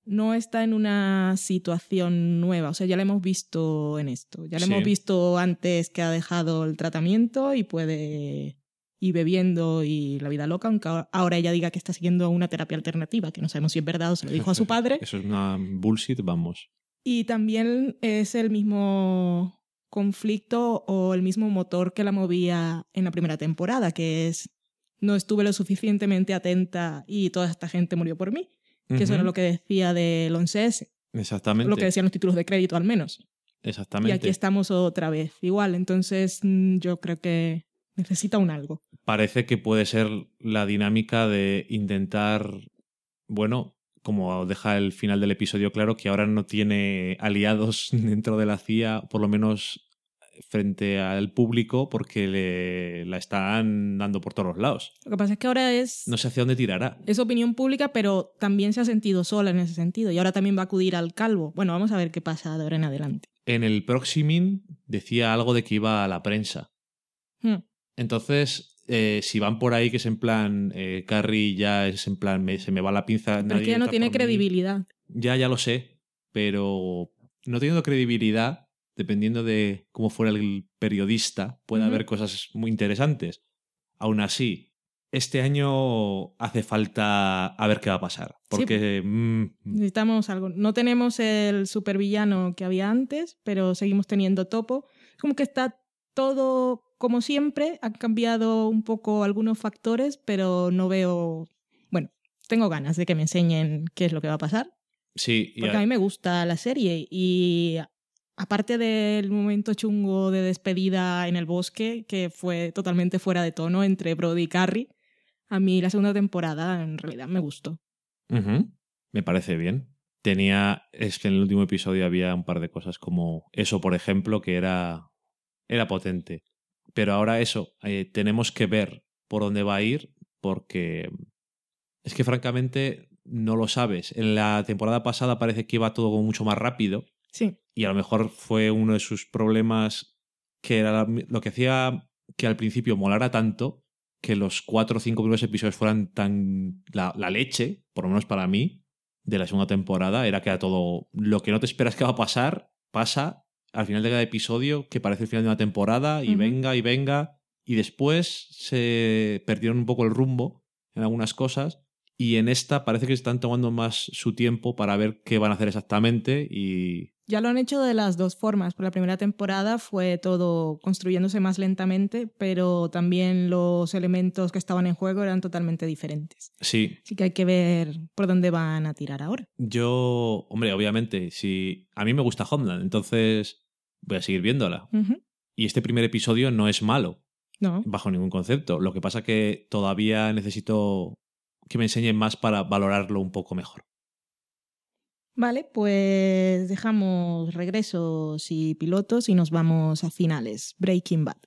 no está en una situación nueva. O sea, ya la hemos visto en esto. Ya la Sí. hemos visto antes que ha dejado el tratamiento y puede ir bebiendo y la vida loca, aunque ahora- ahora ella diga que está siguiendo una terapia alternativa, que no sabemos si es verdad o se lo dijo a su padre. Eso es una bullshit, vamos. Y también es el mismo conflicto o el mismo motor que la movía en la primera temporada, que es no estuve lo suficientemente atenta y toda esta gente murió por mí, que eso era lo que decía del 11S, Exactamente. lo que decían los títulos de crédito al menos. Exactamente. Y aquí estamos otra vez igual, entonces mm, yo creo que necesita un algo. Parece que puede ser la dinámica de intentar, bueno, como deja el final del episodio claro, que ahora no tiene aliados dentro de la CIA, por lo menos frente al público, porque le, la están dando por todos los lados. Lo que pasa es que ahora es, No sé hacia dónde tirará. es opinión pública, pero también se ha sentido sola en ese sentido y ahora también va a acudir al calvo. Bueno, vamos a ver qué pasa de ahora en adelante. En el Proximin decía algo de que iba a la prensa. Hmm. Entonces, eh, si van por ahí que es en plan, eh, Carrie ya es en plan, me- se me va la pinza. Pero es nadie que ya no tiene mí. credibilidad. Ya, ya lo sé, pero no teniendo credibilidad, dependiendo de cómo fuera el periodista, puede haber cosas muy interesantes. Aún así, este año hace falta a ver qué va a pasar. Porque mm, Necesitamos algo. No tenemos el supervillano que había antes, pero seguimos teniendo topo. Como que está todo como siempre. Han cambiado un poco algunos factores, pero no veo. Bueno, tengo ganas de que me enseñen qué es lo que va a pasar. sí, Porque a- a mí me gusta la serie y aparte del momento chungo de despedida en el bosque, que fue totalmente fuera de tono entre Brody y Carrie, a mí la segunda temporada en realidad me gustó. Me parece bien. Tenía. Es que en el último episodio había un par de cosas como eso, por ejemplo, que era. Era potente. Pero ahora eso, eh, tenemos que ver por dónde va a ir, porque. Es que francamente no lo sabes. En la temporada pasada parece que iba todo mucho más rápido. Sí, Y a lo mejor fue uno de sus problemas que era lo que hacía que al principio molara tanto que los cuatro o cinco primeros episodios fueran tan la, la leche, por lo menos para mí, de la segunda temporada, era que era todo lo que no te esperas que va a pasar, pasa al final de cada episodio, que parece el final de una temporada, y venga y venga, y después se perdieron un poco el rumbo en algunas cosas, y en esta parece que están tomando más su tiempo para ver qué van a hacer exactamente y ya lo han hecho de las dos formas. Por la primera temporada fue todo construyéndose más lentamente, pero también los elementos que estaban en juego eran totalmente diferentes. sí, Así que hay que ver por dónde van a tirar ahora. Yo, hombre, obviamente, si a mí me gusta Homeland, entonces voy a seguir viéndola. Y este primer episodio no es malo, No, bajo ningún concepto. Lo que pasa que todavía necesito que me enseñen más para valorarlo un poco mejor. Vale, pues dejamos regresos y pilotos y nos vamos a finales. Breaking Bad.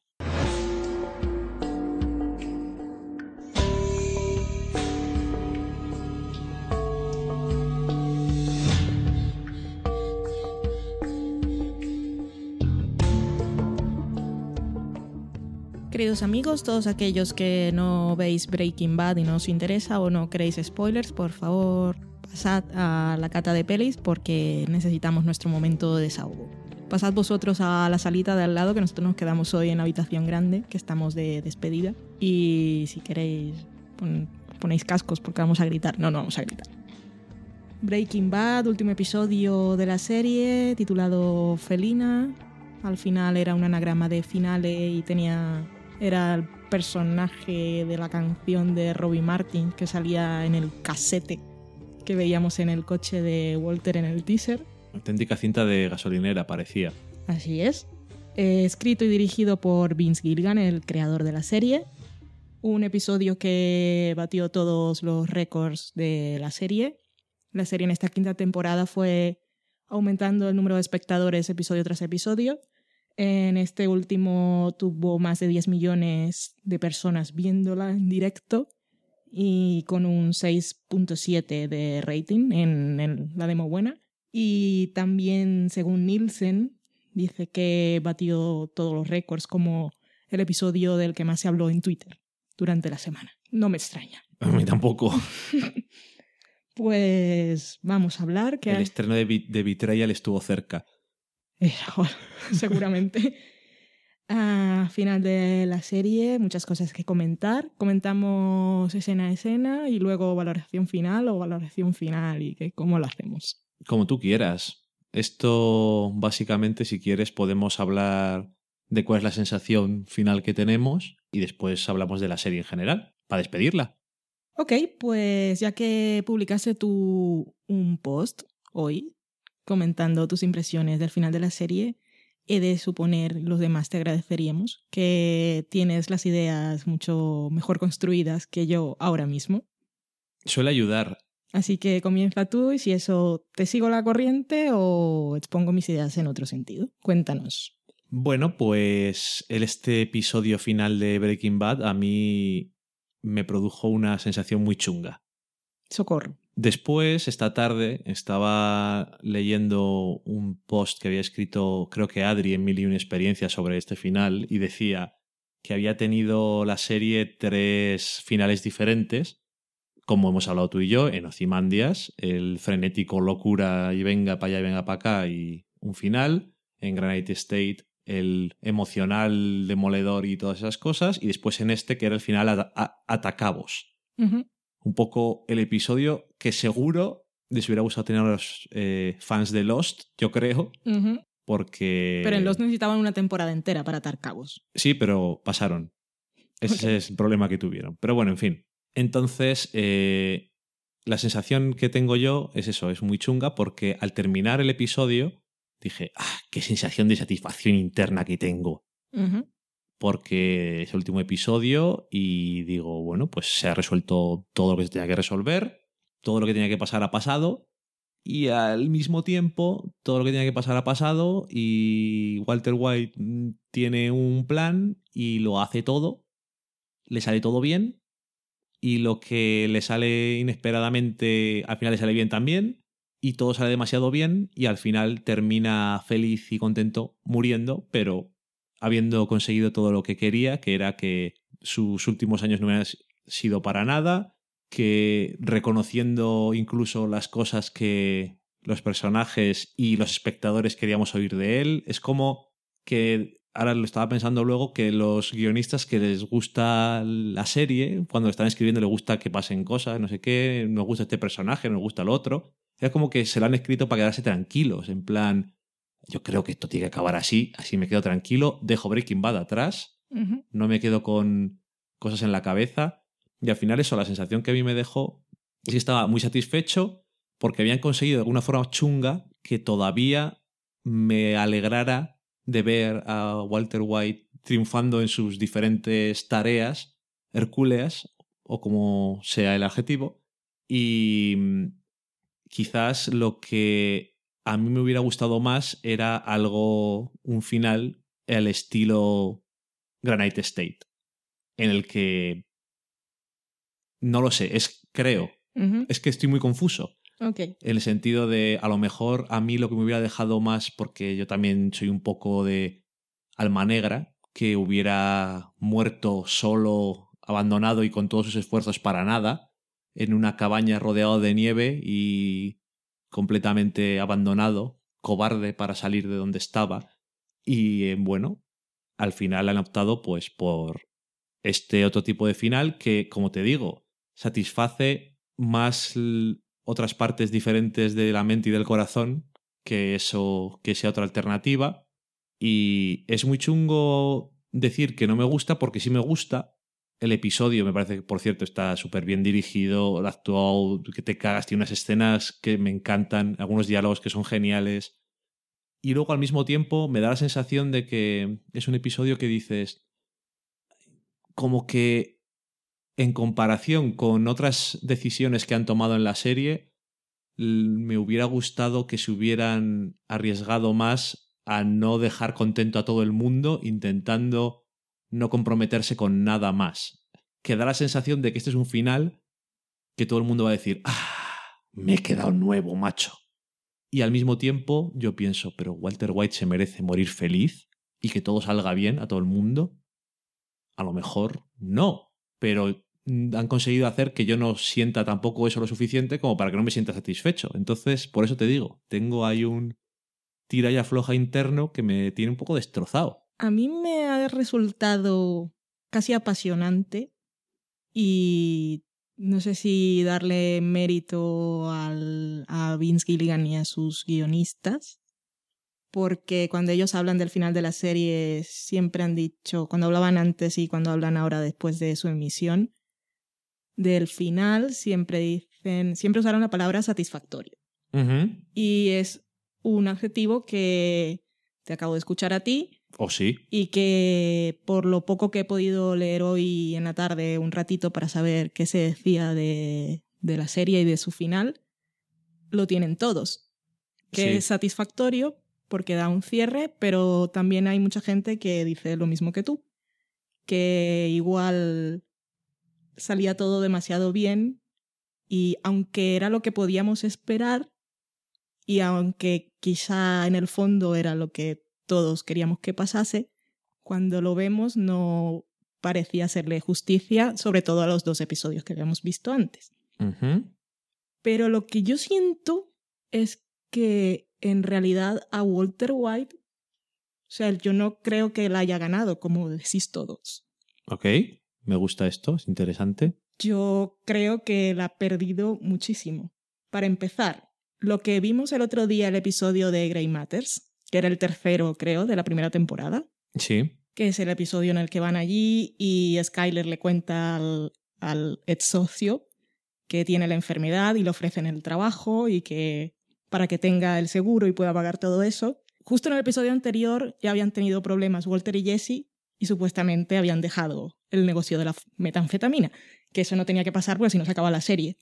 Queridos amigos, todos aquellos que no veis Breaking Bad y no os interesa o no queréis spoilers, por favor pasad a la cata de pelis porque necesitamos nuestro momento de desahogo. Pasad vosotros a la salita de al lado que nosotros nos quedamos hoy en la habitación grande, que estamos de despedida. Y si queréis, pon- ponéis cascos porque vamos a gritar. No, no vamos a gritar. Breaking Bad, último episodio de la serie, titulado Felina. Al final era un anagrama de finale y tenía. Era el personaje de la canción de Robbie Martin que salía en el casete que veíamos en el coche de Walter en el teaser. Auténtica cinta de gasolinera, parecía. Así es. Eh, escrito y dirigido por Vince Gilligan, el creador de la serie. Un episodio que batió todos los récords de la serie. La serie en esta quinta temporada fue aumentando el número de espectadores episodio tras episodio. En este último tuvo más de 10 millones de personas viéndola en directo y con un 6.7 de rating en, en la demo buena. Y también, según Nielsen, dice que batió todos los récords como el episodio del que más se habló en Twitter durante la semana. No me extraña. A mí tampoco. Pues vamos a hablar que El estreno de, Be- de Betrayal estuvo cerca. Eh, seguramente. A final de la serie, muchas cosas que comentar. Comentamos escena a escena y luego valoración final o valoración final y que cómo lo hacemos. Como tú quieras. Esto, básicamente, si quieres, podemos hablar de cuál es la sensación final que tenemos y después hablamos de la serie en general, para despedirla. Ok, pues ya que publicaste tú un post hoy comentando tus impresiones del final de la serie, he de suponer los demás te agradeceríamos que tienes las ideas mucho mejor construidas que yo ahora mismo. Suele ayudar. Así que comienza tú y si eso te sigo la corriente o expongo mis ideas en otro sentido. Cuéntanos. Bueno, pues este episodio final de Breaking Bad a mí me produjo una sensación muy chunga. Socorro. Después, esta tarde, estaba leyendo un post que había escrito, creo que Adri, en Mil y una experiencias sobre este final, y decía que había tenido la serie tres finales diferentes, como hemos hablado tú y yo, en Ozymandias, el frenético locura y venga para allá y venga para acá, y un final, en Granite State, el emocional demoledor y todas esas cosas, y después en este, que era el final atacabos. Un poco el episodio que seguro les hubiera gustado tener a los eh, fans de Lost, yo creo, porque... Pero en los necesitaban una temporada entera para atar cabos. Sí, pero pasaron. Ese es el problema que tuvieron. Pero bueno, en fin. Entonces, eh, la sensación que tengo yo es eso, es muy chunga porque al terminar el episodio dije, ah, qué sensación de satisfacción interna que tengo. Porque es el último episodio y digo, bueno, pues se ha resuelto todo lo que se tenía que resolver, todo lo que tenía que pasar ha pasado y al mismo tiempo todo lo que tenía que pasar ha pasado y Walter White mm, tiene un plan y lo hace todo, le sale todo bien y lo que le sale inesperadamente al final le sale bien también y todo sale demasiado bien y al final termina feliz y contento muriendo, pero habiendo conseguido todo lo que quería, que era que sus últimos años no hubieran sido para nada, que reconociendo incluso las cosas que los personajes y los espectadores queríamos oír de él, es como que ahora lo estaba pensando luego que los guionistas que les gusta la serie, cuando están escribiendo les gusta que pasen cosas, no sé qué, nos gusta este personaje, nos gusta el otro, es como que se lo han escrito para quedarse tranquilos, en plan, yo creo que esto tiene que acabar así, así me quedo tranquilo, dejo Breaking Bad atrás, no me quedo con cosas en la cabeza. Y al final eso, la sensación que a mí me dejó es que estaba muy satisfecho porque habían conseguido de alguna forma chunga que todavía me alegrara de ver a Walter White triunfando en sus diferentes tareas hercúleas o como sea el adjetivo. Y mm, quizás lo que a mí me hubiera gustado más era algo, un final al estilo Granite State, en el que no lo sé, es creo, es que estoy muy confuso. En el sentido de, a lo mejor a mí lo que me hubiera dejado más, porque yo también soy un poco de alma negra, que hubiera muerto solo, abandonado y con todos sus esfuerzos para nada, en una cabaña rodeado de nieve y completamente abandonado, cobarde para salir de donde estaba. Y eh, bueno, al final han optado pues por este otro tipo de final que, como te digo, satisface más otras partes diferentes de la mente y del corazón que eso, que esa otra alternativa. Y es muy chungo decir que no me gusta porque sí me gusta. El episodio me parece que, por cierto, está súper bien dirigido, actuado, que te cagas, tiene unas escenas que me encantan, algunos diálogos que son geniales. Y luego al mismo tiempo me da la sensación de que es un episodio que dices, como que en comparación con otras decisiones que han tomado en la serie, me hubiera gustado que se hubieran arriesgado más a no dejar contento a todo el mundo intentando no comprometerse con nada más. Que da la sensación de que este es un final que todo el mundo va a decir, ah, me he quedado nuevo, macho. Y al mismo tiempo yo pienso, pero Walter White se merece morir feliz y que todo salga bien a todo el mundo. A lo mejor no, pero han conseguido hacer que yo no sienta tampoco eso lo suficiente como para que no me sienta satisfecho. Entonces, por eso te digo, tengo ahí un tira y afloja interno que me tiene un poco destrozado. A mí me ha resultado casi apasionante y no sé si darle mérito al, a Vince Gilligan y a sus guionistas, porque cuando ellos hablan del final de la serie siempre han dicho, cuando hablaban antes y cuando hablan ahora después de su emisión, del final siempre dicen, siempre usaron la palabra satisfactorio. Y es un adjetivo que te acabo de escuchar a ti O sí. y que por lo poco que he podido leer hoy en la tarde un ratito para saber qué se decía de, de la serie y de su final, lo tienen todos. Que Sí. es satisfactorio porque da un cierre, pero también hay mucha gente que dice lo mismo que tú, que igual salía todo demasiado bien y aunque era lo que podíamos esperar y aunque quizá en el fondo era lo que todos queríamos que pasase, cuando lo vemos no parecía hacerle justicia, sobre todo a los dos episodios que habíamos visto antes. Pero lo que yo siento es que en realidad a Walter White, o sea, yo no creo que él haya ganado, como decís todos. Ok, me gusta esto, es interesante. Yo creo que él ha perdido muchísimo. Para empezar, lo que vimos el otro día, el episodio de Grey Matters, que era el tercero, creo, de la primera temporada, Sí. que es el episodio en el que van allí y Skyler le cuenta al, al ex socio que tiene la enfermedad y le ofrecen el trabajo y que para que tenga el seguro y pueda pagar todo eso. Justo en el episodio anterior ya habían tenido problemas Walter y Jesse y supuestamente habían dejado el negocio de la metanfetamina, que eso no tenía que pasar porque si no se acaba la serie.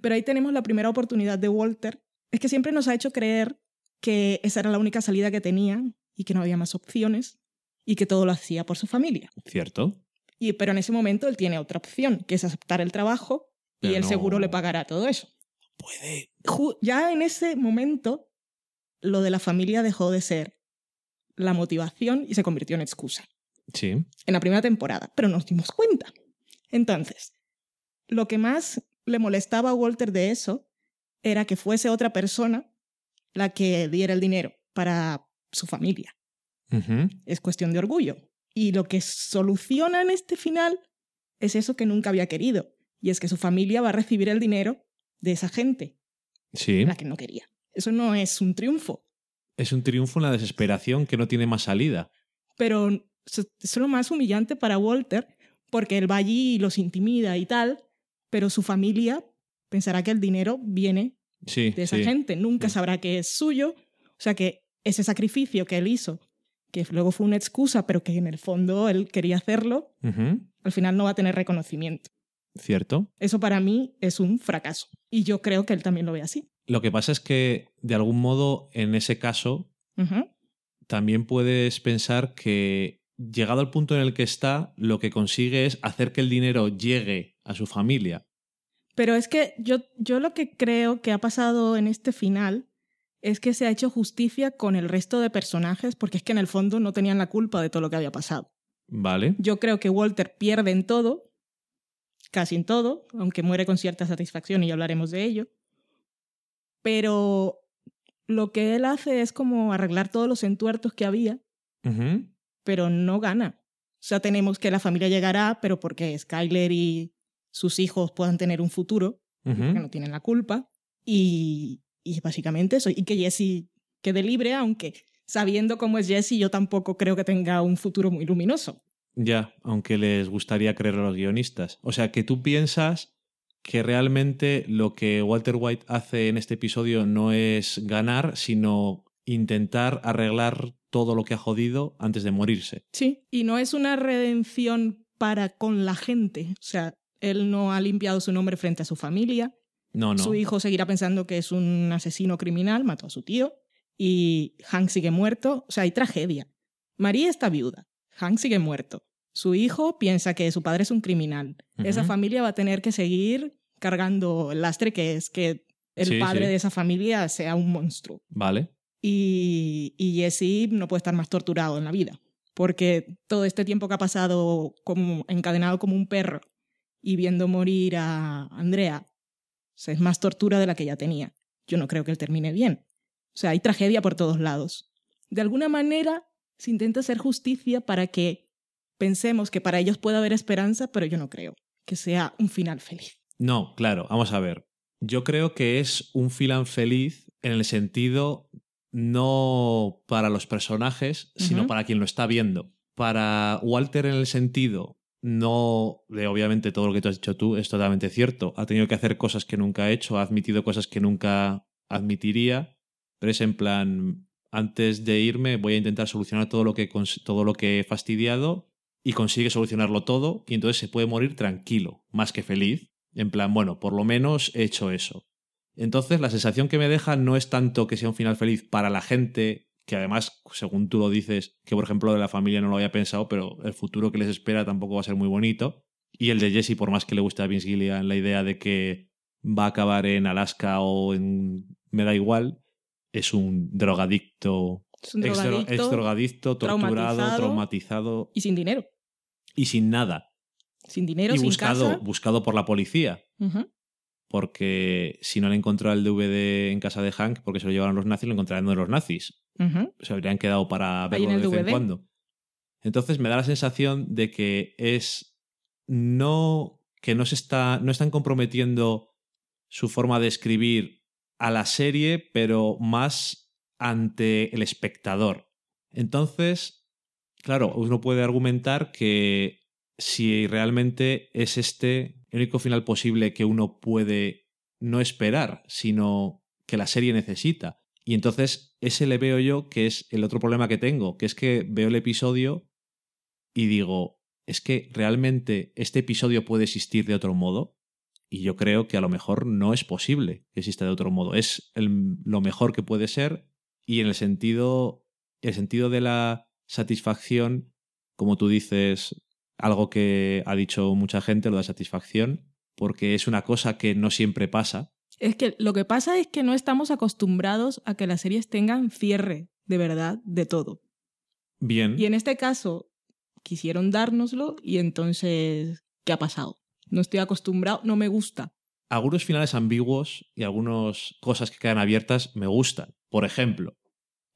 Pero ahí tenemos la primera oportunidad de Walter. Es que siempre nos ha hecho creer que esa era la única salida que tenía y que no había más opciones y que todo lo hacía por su familia. Cierto. Y, pero en ese momento él tiene otra opción, que es aceptar el trabajo y el no- seguro le pagará todo eso. Puede. Ya en ese momento, lo de la familia dejó de ser la motivación y se convirtió en excusa. Sí. en la primera temporada, pero nos dimos cuenta. Entonces, lo que más le molestaba a Walter de eso era que fuese otra persona la que diera el dinero para su familia. Es cuestión de orgullo. Y lo que soluciona en este final es eso que nunca había querido. Y es que su familia va a recibir el dinero de esa gente, Sí. la que no quería. Eso no es un triunfo, Es un triunfo en la desesperación que no tiene más salida. pero es lo más humillante para Walter, porque él va allí y los intimida y tal, pero su familia pensará que el dinero viene Sí. de esa sí. gente, nunca Sí. sabrá que es suyo, o sea que ese sacrificio que él hizo, que luego fue una excusa, pero que en el fondo él quería hacerlo, al final no va a tener reconocimiento. Cierto. Eso para mí es un fracaso, y yo creo que él también lo ve así. Lo que pasa es que, de algún modo, en ese caso, también puedes pensar que, llegado al punto en el que está, lo que consigue es hacer que el dinero llegue a su familia. Pero es que yo, yo lo que creo que ha pasado en este final es que se ha hecho justicia con el resto de personajes porque es que en el fondo no tenían la culpa de todo lo que había pasado. Vale. Yo creo que Walter pierde en todo, casi en todo, aunque muere con cierta satisfacción y ya hablaremos de ello. Pero lo que él hace es como arreglar todos los entuertos que había, pero no gana. O sea, tenemos que la familia llegará, pero porque Skyler y sus hijos puedan tener un futuro, Ujú. que no tienen la culpa. Y, y básicamente eso. Y que Jesse quede libre, aunque sabiendo cómo es Jesse, yo tampoco creo que tenga un futuro muy luminoso. Ya, aunque les gustaría creer a los guionistas. O sea, que tú piensas que realmente lo que Walter White hace en este episodio no es ganar, sino intentar arreglar todo lo que ha jodido antes de morirse. Sí. Y no es una redención para con la gente. O sea, él no ha limpiado su nombre frente a su familia. No, no. Su hijo seguirá pensando que es un asesino criminal, mató a su tío. Y Hank sigue muerto. O sea, hay tragedia. María está viuda. Hank sigue muerto. Su hijo piensa que su padre es un criminal. Esa familia va a tener que seguir cargando el lastre que es que el Sí, padre sí. de esa familia sea un monstruo. Vale. Y, y Jesse no puede estar más torturado en la vida. Porque todo este tiempo que ha pasado como, encadenado como un perro y viendo morir a Andrea, o sea, es más tortura de la que ya tenía. Yo no creo que él termine bien. O sea, hay tragedia por todos lados. De alguna manera se intenta hacer justicia para que pensemos que para ellos puede haber esperanza, pero yo no creo que sea un final feliz. No, claro, vamos a ver. Yo creo que es un filan feliz en el sentido no para los personajes, sino para quien lo está viendo. Para Walter en el sentido no de obviamente todo lo que tú has dicho tú es totalmente cierto. Ha tenido que hacer cosas que nunca ha hecho, ha admitido cosas que nunca admitiría, pero es en plan antes de irme voy a intentar solucionar todo lo que todo lo que he fastidiado y consigue solucionarlo todo y entonces se puede morir tranquilo, más que feliz. En plan, bueno, por lo menos he hecho eso. Entonces la sensación que me deja no es tanto que sea un final feliz para la gente, que además, según tú lo dices, que por ejemplo de la familia no lo había pensado, pero el futuro que les espera tampoco va a ser muy bonito. Y el de Jesse, por más que le guste a Vince Gilligan la idea de que va a acabar en Alaska o en... me da igual, es un drogadicto, Es un ex- drogadicto ex drogadicto, torturado, traumatizado traumatizado y sin dinero. y sin nada. Sin dinero, y sin buscado, casa. buscado por la policía. Porque si no le encontró el DVD en casa de Hank, porque se lo llevaron los nazis, lo encontrarían de los nazis. Se habrían quedado para verlo en de vez en cuando. Entonces me da la sensación de que es no que no se está no están comprometiendo su forma de escribir a la serie, pero más ante el espectador. Entonces, claro, uno puede argumentar que si realmente es este el único final posible que uno puede no esperar, sino que la serie necesita. Y entonces ese le veo yo que es el otro problema que tengo, que es que veo el episodio y digo, es que realmente este episodio puede existir de otro modo. Y yo creo que a lo mejor no es posible que exista de otro modo. Es el- lo mejor que puede ser y en el sentido, el sentido de la satisfacción, como tú dices, algo que ha dicho mucha gente, lo de satisfacción, porque es una cosa que no siempre pasa. Es que lo que pasa es que no estamos acostumbrados a que las series tengan cierre, de verdad, de todo. Bien. Y en este caso, quisieron dárnoslo y entonces, ¿qué ha pasado? No estoy acostumbrado, no me gusta. algunos finales ambiguos y algunas cosas que quedan abiertas me gustan. Por ejemplo,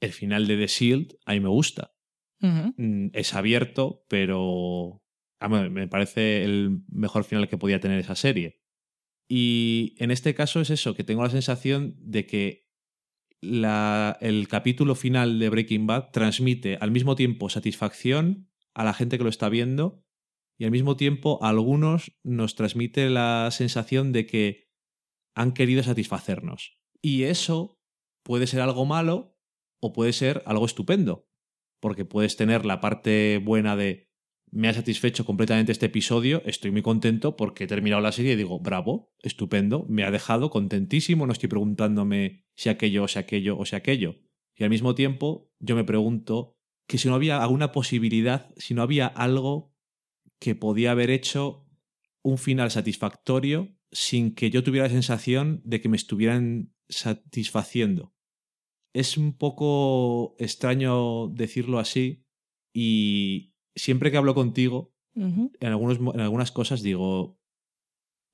el final de The Shield a mí me gusta. Mm, Es abierto, pero me parece el mejor final que podía tener esa serie. Y en este caso es eso, que tengo la sensación de que la- el capítulo final de Breaking Bad transmite al mismo tiempo satisfacción a la gente que lo está viendo y al mismo tiempo a algunos nos transmite la sensación de que han querido satisfacernos. Y eso puede ser algo malo o puede ser algo estupendo, porque puedes tener la parte buena de me ha satisfecho completamente este episodio, estoy muy contento porque he terminado la serie y digo, bravo, estupendo, me ha dejado contentísimo, no estoy preguntándome si aquello o si aquello o si aquello. Y al mismo tiempo yo me pregunto que si no había alguna posibilidad, si no había algo que podía haber hecho un final satisfactorio sin que yo tuviera la sensación de que me estuvieran satisfaciendo. Es un poco extraño decirlo así y siempre que hablo contigo, en, algunos, en algunas cosas digo,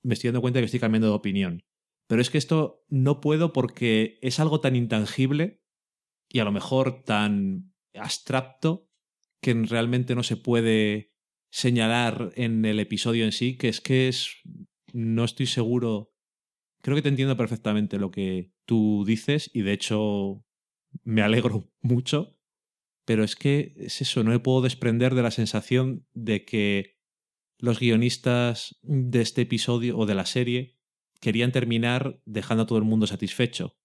me estoy dando cuenta que estoy cambiando de opinión. Pero es que esto no puedo porque es algo tan intangible y a lo mejor tan abstracto que realmente no se puede señalar en el episodio en sí, que es que es... No estoy seguro. Creo que te entiendo perfectamente lo que tú dices y de hecho me alegro mucho, pero es que es eso, no me puedo desprender de la sensación de que los guionistas de este episodio o de la serie querían terminar dejando a todo el mundo satisfecho.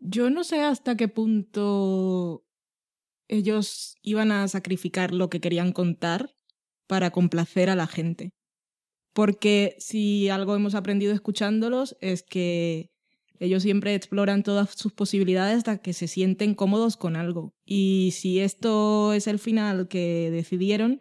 Yo no sé hasta qué punto ellos iban a sacrificar lo que querían contar para complacer a la gente. Porque si algo hemos aprendido escuchándolos es que ellos siempre exploran todas sus posibilidades hasta que se sienten cómodos con algo. Y si esto es el final que decidieron,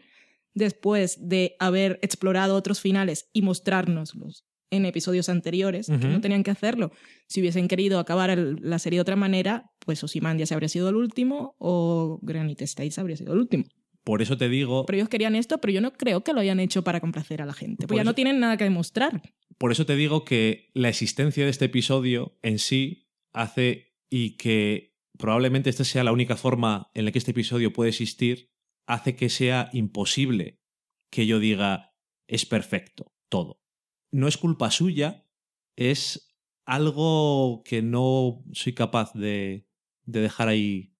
después de haber explorado otros finales y mostrárnoslos en episodios anteriores, que no tenían que hacerlo, si hubiesen querido acabar el- la serie de otra manera, pues Ozymandias habría sido el último o Granite States habría sido el último. Por eso te digo, Pero ellos querían esto, pero yo no creo que lo hayan hecho para complacer a la gente. Pues ya eso- no tienen nada que demostrar. Por eso te digo que la existencia de este episodio en sí hace y que probablemente esta sea la única forma en la que este episodio puede existir, hace que sea imposible que yo diga es perfecto todo. No es culpa suya, es algo que no soy capaz de, de dejar ahí.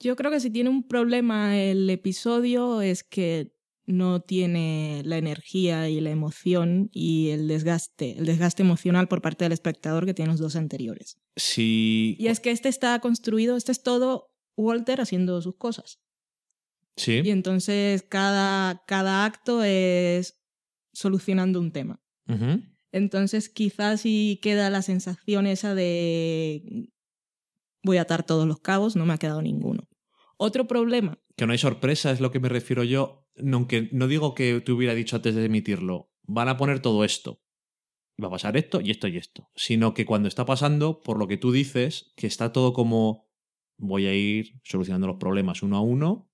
Yo creo que si tiene un problema el episodio es que no tiene la energía y la emoción y el desgaste, el desgaste emocional por parte del espectador que tienen los dos anteriores. Si. Y es que este está construido, este es todo Walter haciendo sus cosas. Sí. Y entonces cada, cada acto es solucionando un tema. Entonces quizás si queda la sensación esa de voy a atar todos los cabos, no me ha quedado ninguno. Otro problema, Que no hay sorpresa, es lo que me refiero yo. Aunque no digo que te hubiera dicho antes de emitirlo, van a poner todo esto. Va a pasar esto y esto y esto. Sino que cuando está pasando, por lo que tú dices, que está todo como voy a ir solucionando los problemas uno a uno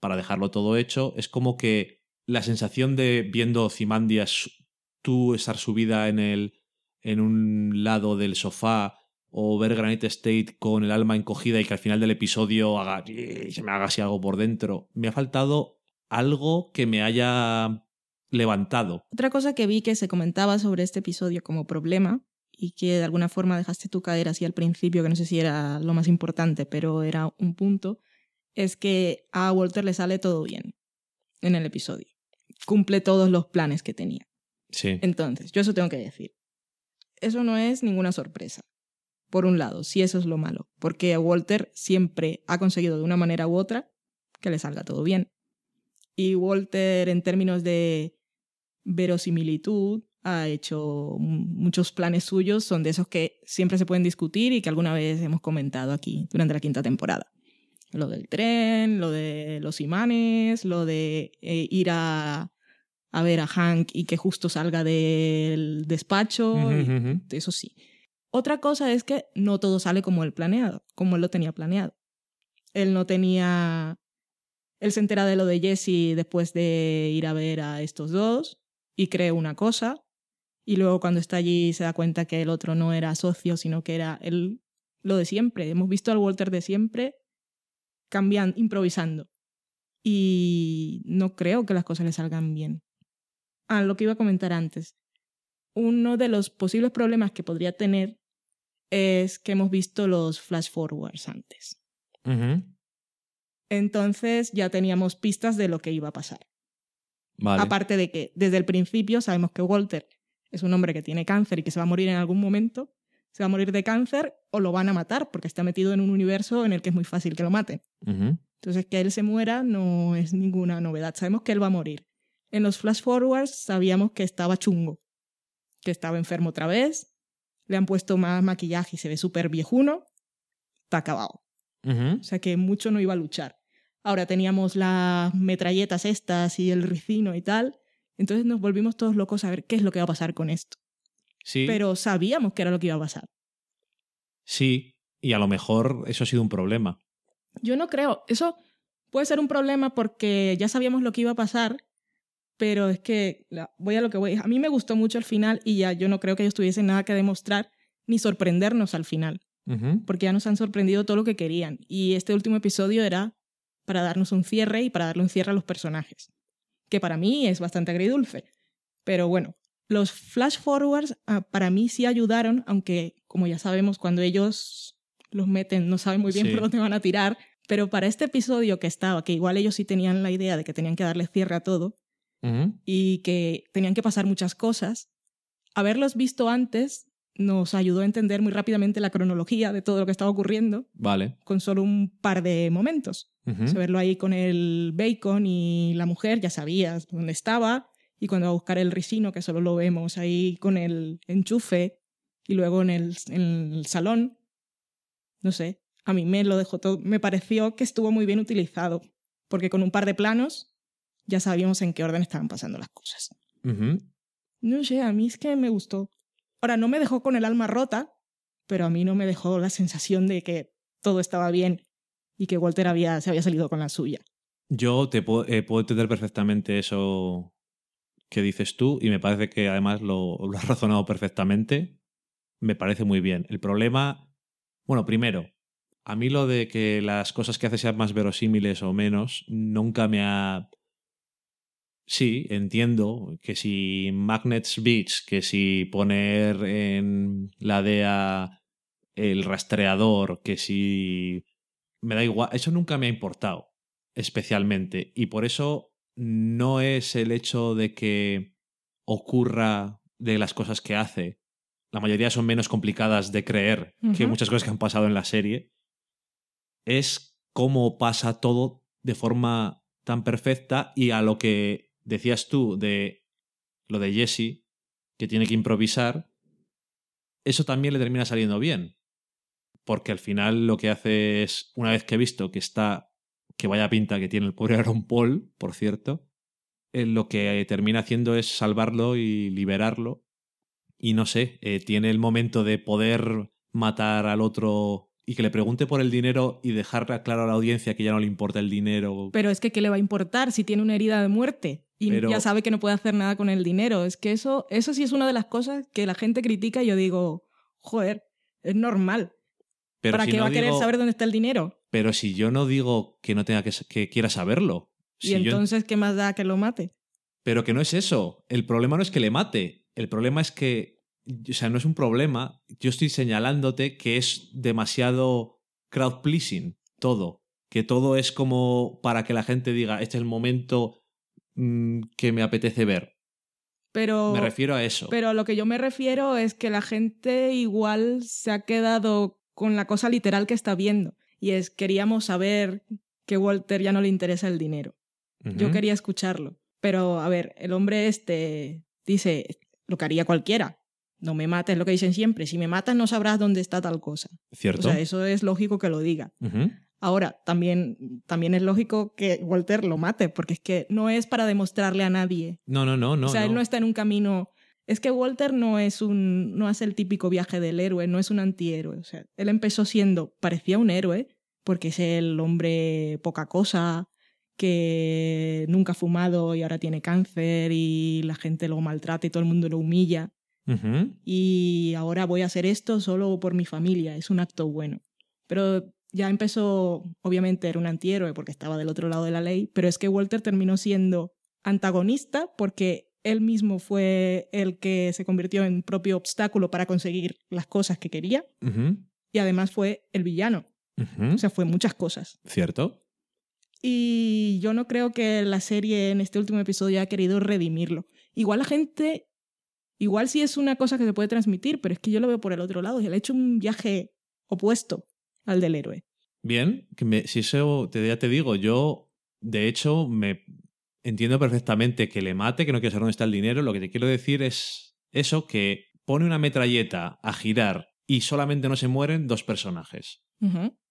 para dejarlo todo hecho, es como que la sensación de viendo Cimandias tú estar subida en el en un lado del sofá o ver Granite State con el alma encogida y que al final del episodio haga, se me haga así algo por dentro. Me ha faltado algo que me haya levantado. otra cosa que vi que se comentaba sobre este episodio como problema y que de alguna forma dejaste tú caer así al principio, que no sé si era lo más importante, pero era un punto, es que a Walter le sale todo bien en el episodio. Cumple todos los planes que tenía. Sí. Entonces, yo eso tengo que decir. Eso no es ninguna sorpresa. Por un lado, si eso es lo malo, porque Walter siempre ha conseguido de una manera u otra que le salga todo bien. Y Walter, en términos de verosimilitud, ha hecho muchos planes suyos, son de esos que siempre se pueden discutir y que alguna vez hemos comentado aquí durante la quinta temporada. Lo del tren, lo de los imanes, lo de eh, ir a, a ver a Hank y que justo salga del despacho. Y- eso sí. Otra cosa es que no todo sale como él planeado, como él lo tenía planeado. Él no tenía. Él se entera de lo de Jesse después de ir a ver a estos dos y cree una cosa. Y luego cuando está allí se da cuenta que el otro no era socio, sino que era él lo de siempre. Hemos visto al Walter de siempre cambiando, improvisando. Y no creo que las cosas le salgan bien. Ah, lo que iba a comentar antes. Uno de los posibles problemas que podría tener es que hemos visto los flash forwards antes. Ujú. Entonces ya teníamos pistas de lo que iba a pasar. Vale. Aparte de que desde el principio sabemos que Walter es un hombre que tiene cáncer y que se va a morir en algún momento. Se va a morir de cáncer o lo van a matar porque está metido en un universo en el que es muy fácil que lo maten. Entonces que él se muera no es ninguna novedad. Sabemos que él va a morir. En los flash forwards sabíamos que estaba chungo, que estaba enfermo otra vez, le han puesto más maquillaje y se ve súper viejuno, está acabado. O sea que mucho no iba a luchar. Ahora teníamos las metralletas estas y el ricino y tal. Entonces nos volvimos todos locos a ver qué es lo que va a pasar con esto. Sí. Pero sabíamos que era lo que iba a pasar. Sí. Y a lo mejor eso ha sido un problema. Yo no creo. Eso puede ser un problema porque ya sabíamos lo que iba a pasar, pero es que voy a lo que voy. A mí me gustó mucho el final y ya yo no creo que ellos tuviesen nada que demostrar ni sorprendernos al final, porque ya nos han sorprendido todo lo que querían. Y este último episodio era para darnos un cierre y para darle un cierre a los personajes, que para mí es bastante agridulce. Pero bueno, los flash forwards ah, para mí sí ayudaron, aunque como ya sabemos, cuando ellos los meten no saben muy bien Sí. por dónde van a tirar. Pero para este episodio que estaba, que igual ellos sí tenían la idea de que tenían que darle cierre a todo y que tenían que pasar muchas cosas, haberlos visto antes nos ayudó a entender muy rápidamente la cronología de todo lo que estaba ocurriendo Vale. con solo un par de momentos. O sea, verlo ahí con el bacon y la mujer, ya sabías dónde estaba. Y cuando va a buscar el risino, que solo lo vemos ahí con el enchufe y luego en el, en el salón, no sé, a mí me lo dejó todo, me pareció que estuvo muy bien utilizado, porque con un par de planos ya sabíamos en qué orden estaban pasando las cosas. No sé, a mí es que me gustó. Ahora, no me dejó con el alma rota, pero a mí no me dejó la sensación de que todo estaba bien y que Walter había, se había salido con la suya. Yo te puedo, eh, puedo entender perfectamente eso que dices tú y me parece que además lo, lo has razonado perfectamente. Me parece muy bien. El problema, bueno, primero, a mí lo de que las cosas que hace sean más verosímiles o menos nunca me ha... Sí, entiendo que si Magnets Beach, que si poner en la DEA el rastreador, que si... Me da igual, eso nunca me ha importado especialmente. Y por eso no es el hecho de que ocurra de las cosas que hace. La mayoría son menos complicadas de creer que muchas cosas que han pasado en la serie. Es cómo pasa todo de forma tan perfecta y a lo que decías tú de lo de Jesse, que tiene que improvisar, eso también le termina saliendo bien. Porque al final lo que hace es, una vez que he visto que está, que vaya pinta que tiene el pobre Aaron Paul, por cierto, eh, lo que termina haciendo es salvarlo y liberarlo. Y no sé, eh, tiene el momento de poder matar al otro y que le pregunte por el dinero y dejarle claro a la audiencia que ya no le importa el dinero. Pero es que, ¿qué le va a importar si tiene una herida de muerte? Y Pero- ya sabe que no puede hacer nada con el dinero. Es que eso, eso sí es una de las cosas que la gente critica y yo digo, joder, es normal. Pero ¿Para si qué no va a querer digo- saber dónde está el dinero? Pero si yo no digo que no tenga que, que quiera saberlo. Y yo- entonces, ¿qué más da que lo mate? Pero que no es eso. El problema no es que le mate. El problema es que. O sea, no es un problema. Yo estoy señalándote que es demasiado crowd pleasing todo. Que todo es como para que la gente diga, este es el momento mm, que me apetece ver. Pero, Me refiero a eso. pero a lo que yo me refiero es que la gente igual se ha quedado con la cosa literal que está viendo. Y es, queríamos saber que Walter ya no le interesa el dinero. Yo quería escucharlo. Pero, a ver, el hombre este dice lo que haría cualquiera. No me mates, lo que dicen siempre. Si me matas no sabrás dónde está tal cosa. O ¿Cierto? sea, eso es lógico que lo diga. Ahora, también, también es lógico que Walter lo mate, porque es que no es para demostrarle a nadie. No, no, no, no. o sea, él no está en un camino... Es que Walter no es un no hace el típico viaje del héroe, no es un antihéroe. O sea, él empezó siendo, parecía un héroe, porque es el hombre poca cosa, que nunca ha fumado y ahora tiene cáncer y la gente lo maltrata y todo el mundo lo humilla. Ujú. Y ahora voy a hacer esto solo por mi familia, es un acto bueno. Pero ya empezó, obviamente era un antihéroe porque estaba del otro lado de la ley, pero es que Walter terminó siendo antagonista porque él mismo fue el que se convirtió en propio obstáculo para conseguir las cosas que quería y además fue el villano, o sea, fue muchas cosas. ¿Cierto? Y yo no creo que la serie en este último episodio haya querido redimirlo. Igual la gente, igual sí es una cosa que se puede transmitir, pero es que yo lo veo por el otro lado. Y él ha hecho un viaje opuesto al del héroe. Bien, que me- si eso te, ya te digo, yo de hecho me entiendo perfectamente que le mate, que no quiere saber dónde está el dinero. Lo que te quiero decir es eso, que pone una metralleta a girar y solamente no se mueren dos personajes.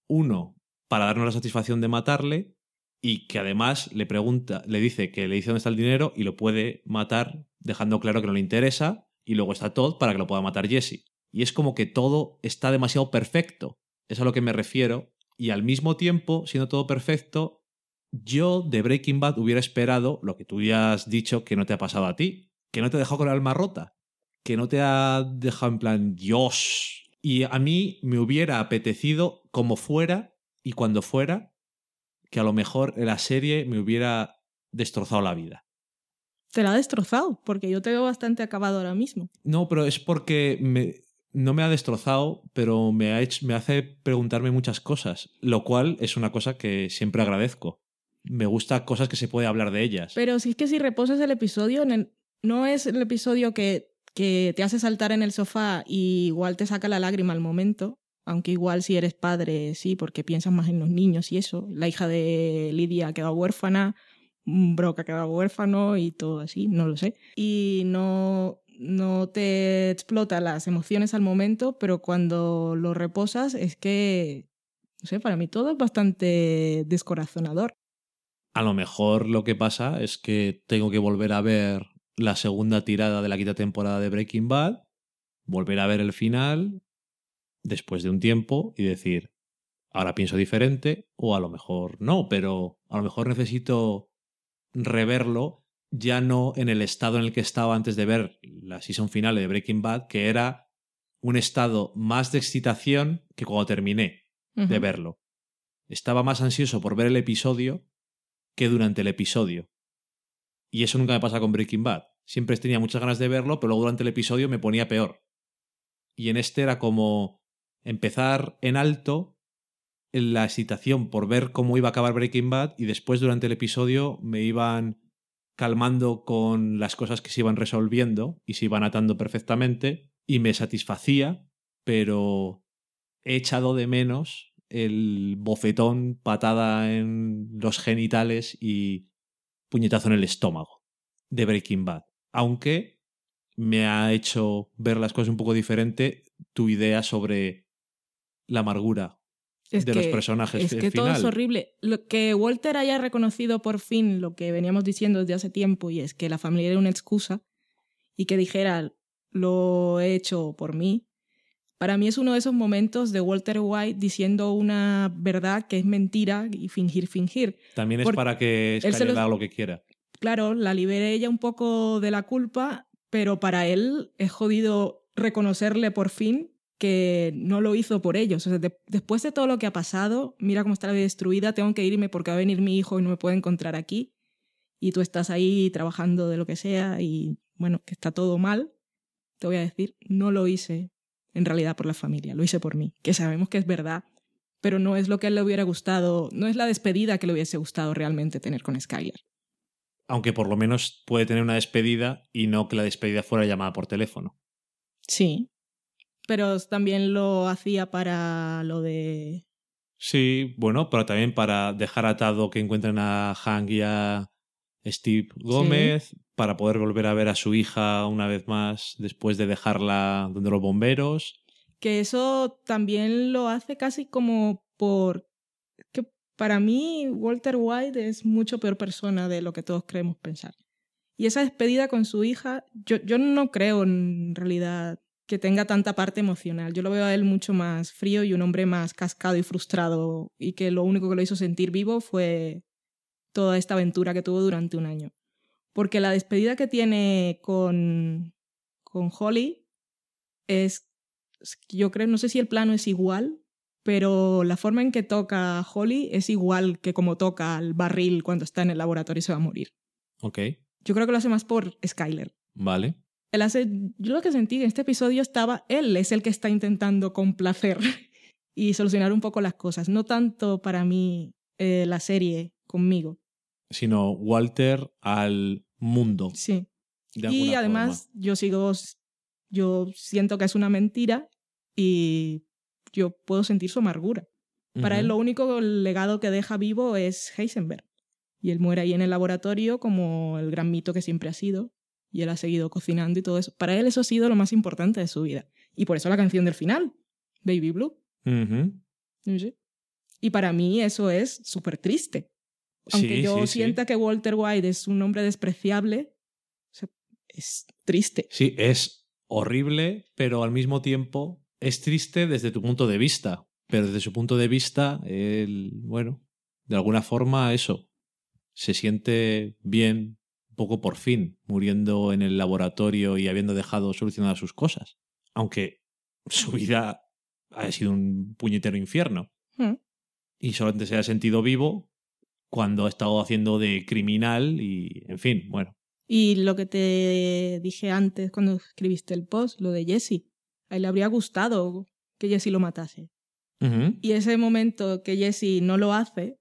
Uno, para darnos la satisfacción de matarle, y que además le pregunta, le dice que le dice dónde está el dinero y lo puede matar, dejando claro que no le interesa, y luego está Todd para que lo pueda matar Jesse. Y es como que todo está demasiado perfecto. Es a lo que me refiero. Y al mismo tiempo, siendo todo perfecto, Yo de Breaking Bad hubiera esperado lo que tú ya has dicho que no te ha pasado a ti, que no te ha dejado con el alma rota, que no te ha dejado en plan Dios. Y a mí me hubiera apetecido como fuera y cuando fuera que a lo mejor la serie me hubiera destrozado la vida. Te la ha destrozado, porque yo te veo bastante acabado ahora mismo. No, pero es porque me, no me ha destrozado, pero me, ha hecho, me hace preguntarme muchas cosas, lo cual es una cosa que siempre agradezco. Me gusta cosas que se puede hablar de ellas. Pero si es que si reposas el episodio, no es el episodio que, que te hace saltar en el sofá y igual te saca la lágrima al momento, aunque igual si eres padre, sí, porque piensas más en los niños y eso. La hija de Lidia ha quedado huérfana, Brock ha quedado huérfano y todo así, no lo sé. Y no, no te explota las emociones al momento, pero cuando lo reposas es que, no sé, para mí todo es bastante descorazonador. A lo mejor lo que pasa es que tengo que volver a ver la segunda tirada de la quinta temporada de Breaking Bad, volver a ver el final después de un tiempo y decir, ahora pienso diferente o a lo mejor no, pero a lo mejor necesito reverlo ya no en el estado en el que estaba antes de ver la season final de Breaking Bad, que era un estado más de excitación que cuando terminé de verlo. Estaba más ansioso por ver el episodio que durante el episodio. Y eso nunca me pasa con Breaking Bad. Siempre tenía muchas ganas de verlo, pero luego durante el episodio me ponía peor. Y en este era como empezar en alto en la excitación por ver cómo iba a acabar Breaking Bad y después durante el episodio me iban calmando con las cosas que se iban resolviendo y se iban atando perfectamente y me satisfacía, pero he echado de menos el bofetón, patada en los genitales y puñetazo en el estómago de Breaking Bad. Aunque me ha hecho ver las cosas un poco diferente tu idea sobre la amargura Es de los que- personajes Es que todo es horrible. Lo que Walter haya reconocido por fin lo que veníamos diciendo desde hace tiempo y es que la familia era una excusa y que dijera lo he hecho por mí. Para mí es uno de esos momentos de Walter White diciendo una verdad que es mentira y fingir, fingir. También es Porque para que Skyler los- haga lo que quiera. Claro, la libere ella un poco de la culpa, pero para él es jodido reconocerle por fin que no lo hizo por ellos. O sea, de- después de todo lo que ha pasado, mira cómo está la vida destruida, tengo que irme porque va a venir mi hijo y no me puede encontrar aquí. Y tú estás ahí trabajando de lo que sea y bueno, que está todo mal. Te voy a decir, no lo hice en realidad por la familia, lo hice por mí, que sabemos que es verdad, pero no es lo que a él le hubiera gustado, no es la despedida que le hubiese gustado realmente tener con Skyler. Aunque por lo menos puede tener una despedida y no que la despedida fuera llamada por teléfono. Sí. Pero también lo hacía para lo de. Sí, bueno, pero también para dejar atado que encuentren a Hank y a Steve Gómez, para poder volver a ver a su hija una vez más después de dejarla donde los bomberos. Que eso también lo hace casi como por. que para mí, Walter White es mucho peor persona de lo que todos creemos pensar. Y esa despedida con su hija, yo, yo no creo en realidad que tenga tanta parte emocional. Yo lo veo a él mucho más frío y un hombre más cascado y frustrado y que lo único que lo hizo sentir vivo fue toda esta aventura que tuvo durante un año. Porque la despedida que tiene con, con Holly es, yo creo, no sé si el plano es igual, pero la forma en que toca a Holly es igual que como toca al barril cuando está en el laboratorio y se va a morir. Ok, Yo creo que lo hace más por Skyler. vale. Él hace, yo lo que sentí en este episodio estaba, él es el que está intentando complacer y solucionar un poco las cosas, no tanto para mí eh, la serie conmigo. Sino Walter al mundo. Sí. Y además yo sigo, yo siento que es una mentira y yo puedo sentir su amargura. Para él lo único legado que deja vivo es Heisenberg. Y él muere ahí en el laboratorio como el gran mito que siempre ha sido. Y él ha seguido cocinando y todo eso. Para él eso ha sido lo más importante de su vida. Y por eso la canción del final, Baby Blue. Y para mí eso es súper triste. Aunque Sí, yo sí, sienta que Walter White es un hombre despreciable, o sea, es triste. Sí, es horrible, pero al mismo tiempo es triste desde tu punto de vista. Pero desde su punto de vista, él, bueno, de alguna forma eso. se siente bien, poco por fin, muriendo en el laboratorio y habiendo dejado solucionadas sus cosas. Aunque su vida ha sido un puñetero infierno. Mm. Y solamente se ha sentido vivo cuando ha estado haciendo de criminal y, en fin, bueno. Y lo que te dije antes cuando escribiste el post, lo de Jesse. A él le habría gustado que Jesse lo matase. Y ese momento que Jesse no lo hace,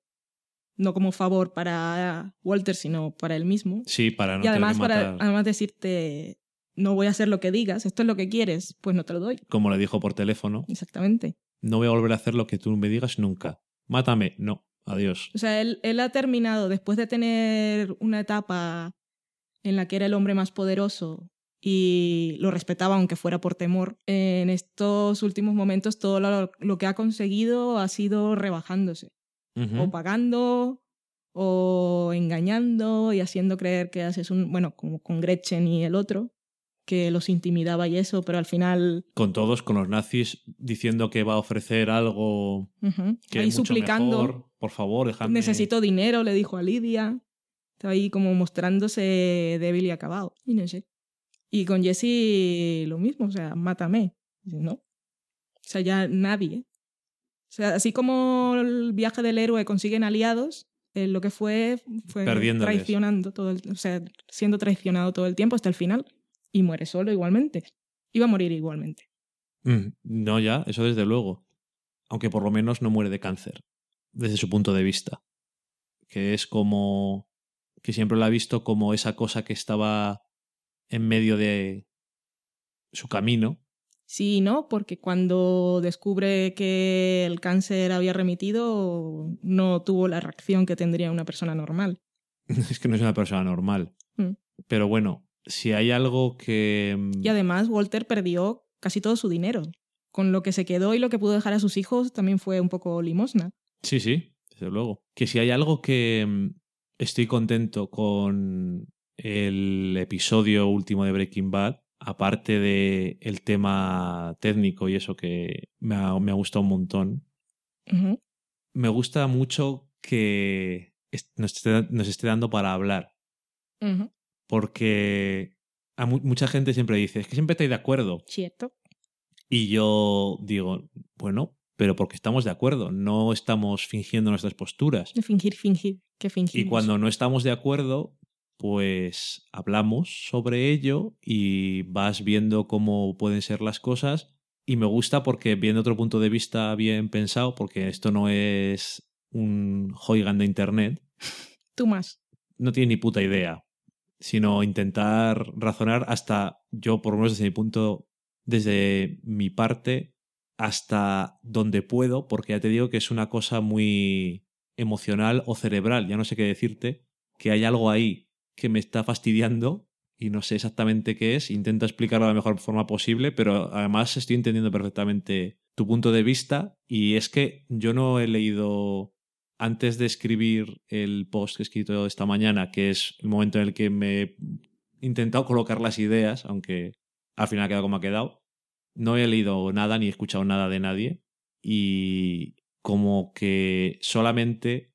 no como favor para Walter, sino para él mismo. Sí, para no y además tener que para además decirte, no voy a hacer lo que digas, esto es lo que quieres, pues no te lo doy. como le dijo por teléfono, Exactamente. no voy a volver a hacer lo que tú me digas nunca. Mátame. No, adiós. O sea, él, él ha terminado, después de tener una etapa en la que era el hombre más poderoso y lo respetaba aunque fuera por temor, en estos últimos momentos todo lo, lo que ha conseguido ha sido rebajándose, O pagando, o engañando y haciendo creer que haces un, bueno, como con Gretchen y el otro, que los intimidaba y eso, pero al final, Con todos, con los nazis, diciendo que va a ofrecer algo que ahí es mucho suplicando. mejor. Por favor, déjame. Necesito dinero, le dijo a Lidia. Estaba ahí como mostrándose débil y acabado. Y no sé. Y con Jesse lo mismo, o sea, mátame. Dice, no. O sea, ya nadie. O sea, así como el viaje del héroe consiguen aliados, eh, lo que fue fue traicionando todo el, o sea, siendo traicionado todo el tiempo hasta el final. Y muere solo igualmente. Iba a morir igualmente. Mm, No, ya, eso desde luego. Aunque por lo menos no muere de cáncer, desde su punto de vista. Que es como. que siempre lo ha visto como esa cosa que estaba en medio de su camino. Sí, y no, porque cuando descubre que el cáncer había remitido, no tuvo la reacción que tendría una persona normal. es que no es una persona normal. Mm. Pero bueno, si hay algo que. mm, Y además, Walter perdió casi todo su dinero. Con lo que se quedó y lo que pudo dejar a sus hijos también fue un poco limosna. Sí, sí, desde luego. Que si hay algo que mm, estoy contento con el episodio último de Breaking Bad, aparte de el tema técnico y eso que me ha, me ha gustado un montón, me gusta mucho que nos esté, nos esté dando para hablar. Porque a mu- mucha gente siempre dice, es que siempre estoy de acuerdo. Cierto. Y yo digo, bueno, pero porque estamos de acuerdo, no estamos fingiendo nuestras posturas. De fingir, fingir. Que fingir. Y cuando no estamos de acuerdo, pues hablamos sobre ello y vas viendo cómo pueden ser las cosas. Y me gusta porque viendo otro punto de vista bien pensado, porque esto no es un hoigan de internet, Tú más. no tiene ni puta idea, sino intentar razonar hasta yo, por lo menos desde mi punto, desde mi parte, hasta donde puedo, porque ya te digo que es una cosa muy emocional o cerebral, ya no sé qué decirte, que hay algo ahí que me está fastidiando y no sé exactamente qué es, intento explicarlo de la mejor forma posible, pero además estoy entendiendo perfectamente tu punto de vista. Y es que yo no he leído antes de escribir el post que he escrito esta mañana, que es el momento en el que me he intentado colocar las ideas, aunque al final ha quedado como ha quedado, no he leído nada ni he escuchado nada de nadie. Y como que solamente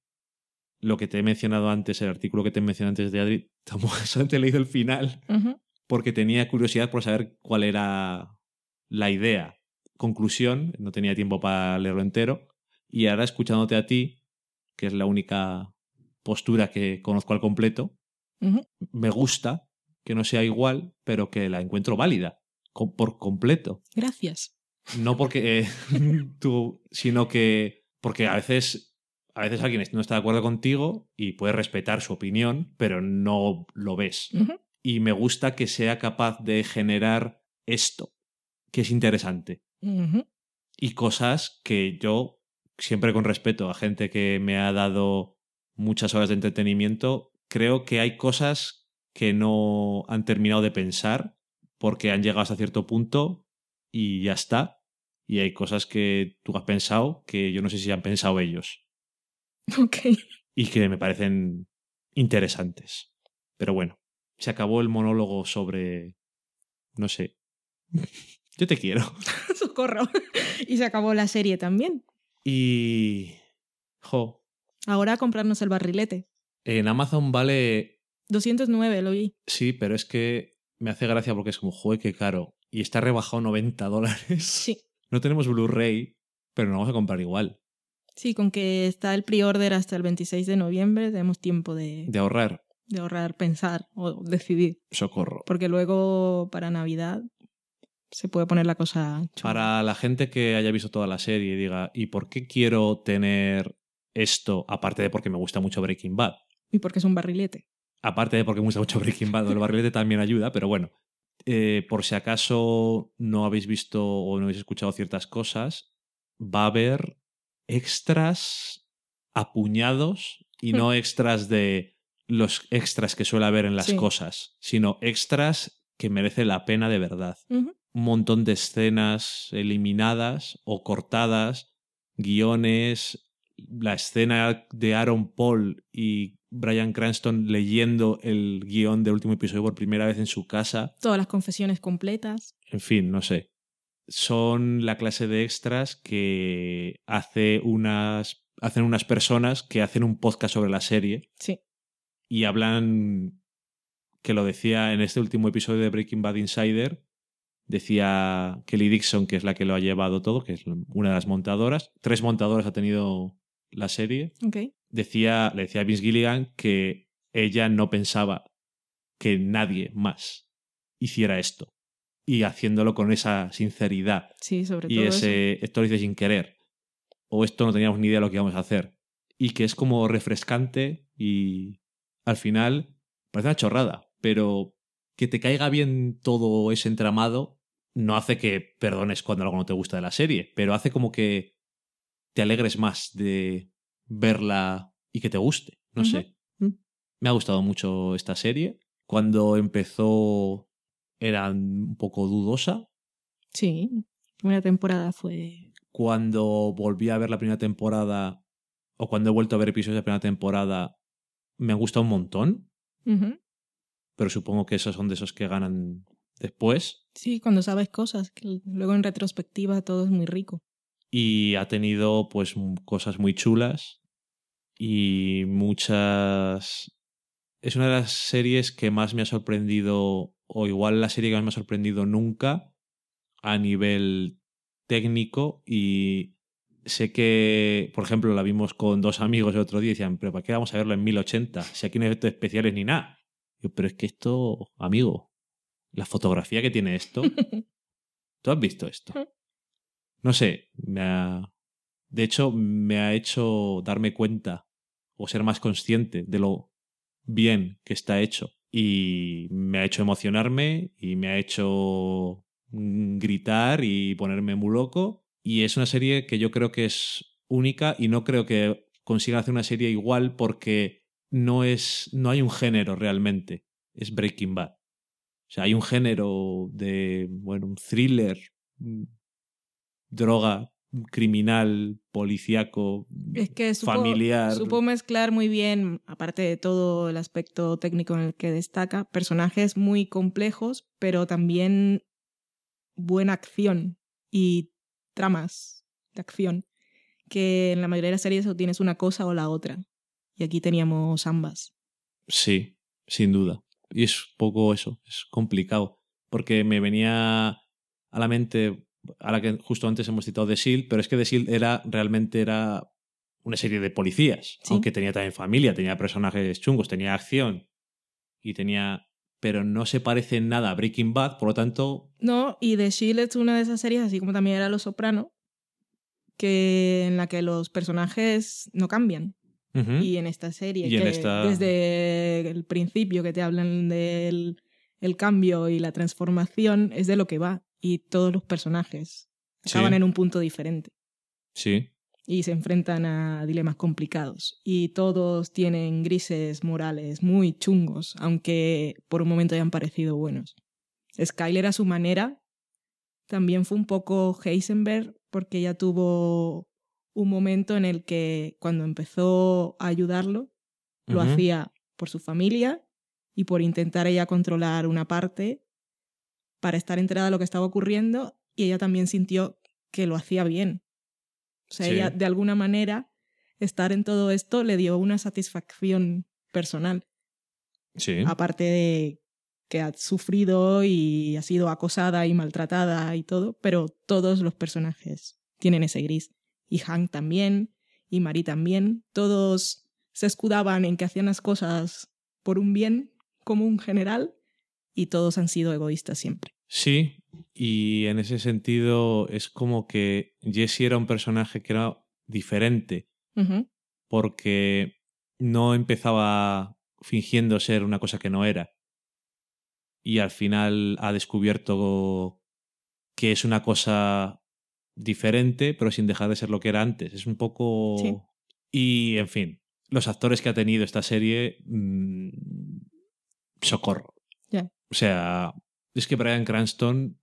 lo que te he mencionado antes, el artículo que te he mencionado antes de Adri, solamente he leído el final porque tenía curiosidad por saber cuál era la idea. Conclusión, no tenía tiempo para leerlo entero. Y ahora escuchándote a ti, que es la única postura que conozco al completo, me gusta que no sea igual, pero que la encuentro válida, por completo. Gracias. No porque eh, tú, sino que porque a veces, a veces alguien no está de acuerdo contigo y puedes respetar su opinión, pero no lo ves y me gusta que sea capaz de generar esto, que es interesante. Y cosas que yo, siempre con respeto a gente que me ha dado muchas horas de entretenimiento, creo que hay cosas que no han terminado de pensar porque han llegado hasta cierto punto y ya está. Y hay cosas que tú has pensado que yo no sé si han pensado ellos Y que me parecen interesantes. Pero bueno, se acabó el monólogo sobre... No sé. Yo te quiero. Socorro. y se acabó la serie también. Y... Jo, Ahora a comprarnos el barrilete. En Amazon vale. 209 lo vi. Sí, pero es que me hace gracia porque es como, joder, qué caro. Y está rebajado 90 dólares. Sí. No tenemos Blu-ray, pero no vamos a comprar igual. Sí, con que está el pre-order hasta el 26 de noviembre, tenemos tiempo de, De ahorrar, de ahorrar, pensar o decidir. socorro. Porque luego para Navidad se puede poner la cosa chunga. Para la gente que haya visto toda la serie y diga, ¿y por qué quiero tener esto? Aparte de porque me gusta mucho Breaking Bad. Y porque es un barrilete. Aparte de porque me gusta mucho Breaking Bad, el barrilete también ayuda, pero bueno. Eh, por si acaso no habéis visto o no habéis escuchado ciertas cosas, va a haber extras apuñados y no extras de los extras que suele haber en las Sí. cosas, sino extras que merece la pena de verdad. Un montón de escenas eliminadas o cortadas, guiones, la escena de Aaron Paul y Brian Cranston leyendo el guion del último episodio por primera vez en su casa. Todas las confesiones completas. En fin, no sé. Son la clase de extras que hace unas, hacen unas personas que hacen un podcast sobre la serie Sí. y hablan, que lo decía en este último episodio de Breaking Bad Insider, decía Kelly Dixon, que es la que lo ha llevado todo, que es una de las montadoras. Tres montadoras ha tenido la serie. Ok. Decía, le decía a Vince Gilligan que ella no pensaba que nadie más hiciera esto. Y haciéndolo con esa sinceridad. Sí, sobre Y todo eso. ese, esto lo hice sin querer. O esto no teníamos ni idea de lo que íbamos a hacer. Y que es como refrescante y al final parece una chorrada, pero que te caiga bien todo ese entramado no hace que perdones cuando algo no te gusta de la serie, pero hace como que te alegres más de verla y que te guste. No sé. Me ha gustado mucho esta serie. Cuando empezó era un poco dudosa, Sí. La primera temporada fue. cuando volví a ver la primera temporada o cuando he vuelto a ver episodios de la primera temporada me han gustado un montón, pero supongo que esos son de esos que ganan después Sí, cuando sabes cosas, que luego en retrospectiva todo es muy rico. y ha tenido pues cosas muy chulas y muchas es una de las series que más me ha sorprendido o igual la serie que más me ha sorprendido nunca a nivel técnico y sé que, por ejemplo, la vimos con dos amigos el otro día y decían, pero ¿para qué vamos a verlo en 1080? Si aquí no hay efectos especiales ni nada. Yo, pero es que esto, amigo, la fotografía que tiene esto, ¿tú has visto esto? No sé, me ha... de hecho me ha hecho darme cuenta o ser más consciente de lo bien que está hecho y me ha hecho emocionarme y me ha hecho mm, gritar y ponerme muy loco. Y es una serie que yo creo que es única y no creo que consigan hacer una serie igual porque no es no hay un género realmente es Breaking Bad. O sea hay un género de bueno un thriller mm, droga criminal policíaco Es que supo, familiar supo mezclar muy bien, aparte de todo el aspecto técnico en el que destaca, personajes muy complejos, pero también buena acción y tramas de acción, que en la mayoría de las series o tienes una cosa o la otra. Y aquí teníamos ambas. Sí, sin duda. Y es poco eso, es complicado. Porque me venía a la mente, ahora que justo antes hemos citado The Shield, pero es que The Shield era, realmente era una serie de policías. Sí. Aunque tenía también familia, tenía personajes chungos, tenía acción y tenía. Pero no se parece en nada a Breaking Bad, por lo tanto, No, y The Shield es una de esas series, así como también era Los Soprano, que en la que los personajes no cambian. Y en esta serie, en que esta- desde el principio que te hablan del el cambio y la transformación, es de lo que va. Y todos los personajes Sí. acaban en un punto diferente sí, y se enfrentan a dilemas complicados. Y todos tienen grises morales muy chungos, aunque por un momento hayan parecido buenos. Skyler a su manera también fue un poco Heisenberg porque ella tuvo un momento en el que cuando empezó a ayudarlo, lo hacía por su familia y por intentar ella controlar una parte para estar enterada de lo que estaba ocurriendo y ella también sintió que lo hacía bien. O sea, Sí. ella de alguna manera estar en todo esto le dio una satisfacción personal. Sí. Aparte de que ha sufrido y ha sido acosada y maltratada y todo, pero todos los personajes tienen ese gris. Y Hank también, y Marie también. Todos se escudaban en que hacían las cosas por un bien común general y todos han sido egoístas siempre. Sí, y en ese sentido es como que Jesse era un personaje que era diferente porque no empezaba fingiendo ser una cosa que no era. Y al final ha descubierto que es una cosa diferente, pero sin dejar de ser lo que era antes. Es un poco... Sí. Y, en fin, los actores que ha tenido esta serie... mm, socorro. Ya. O sea, es que Brian Cranston,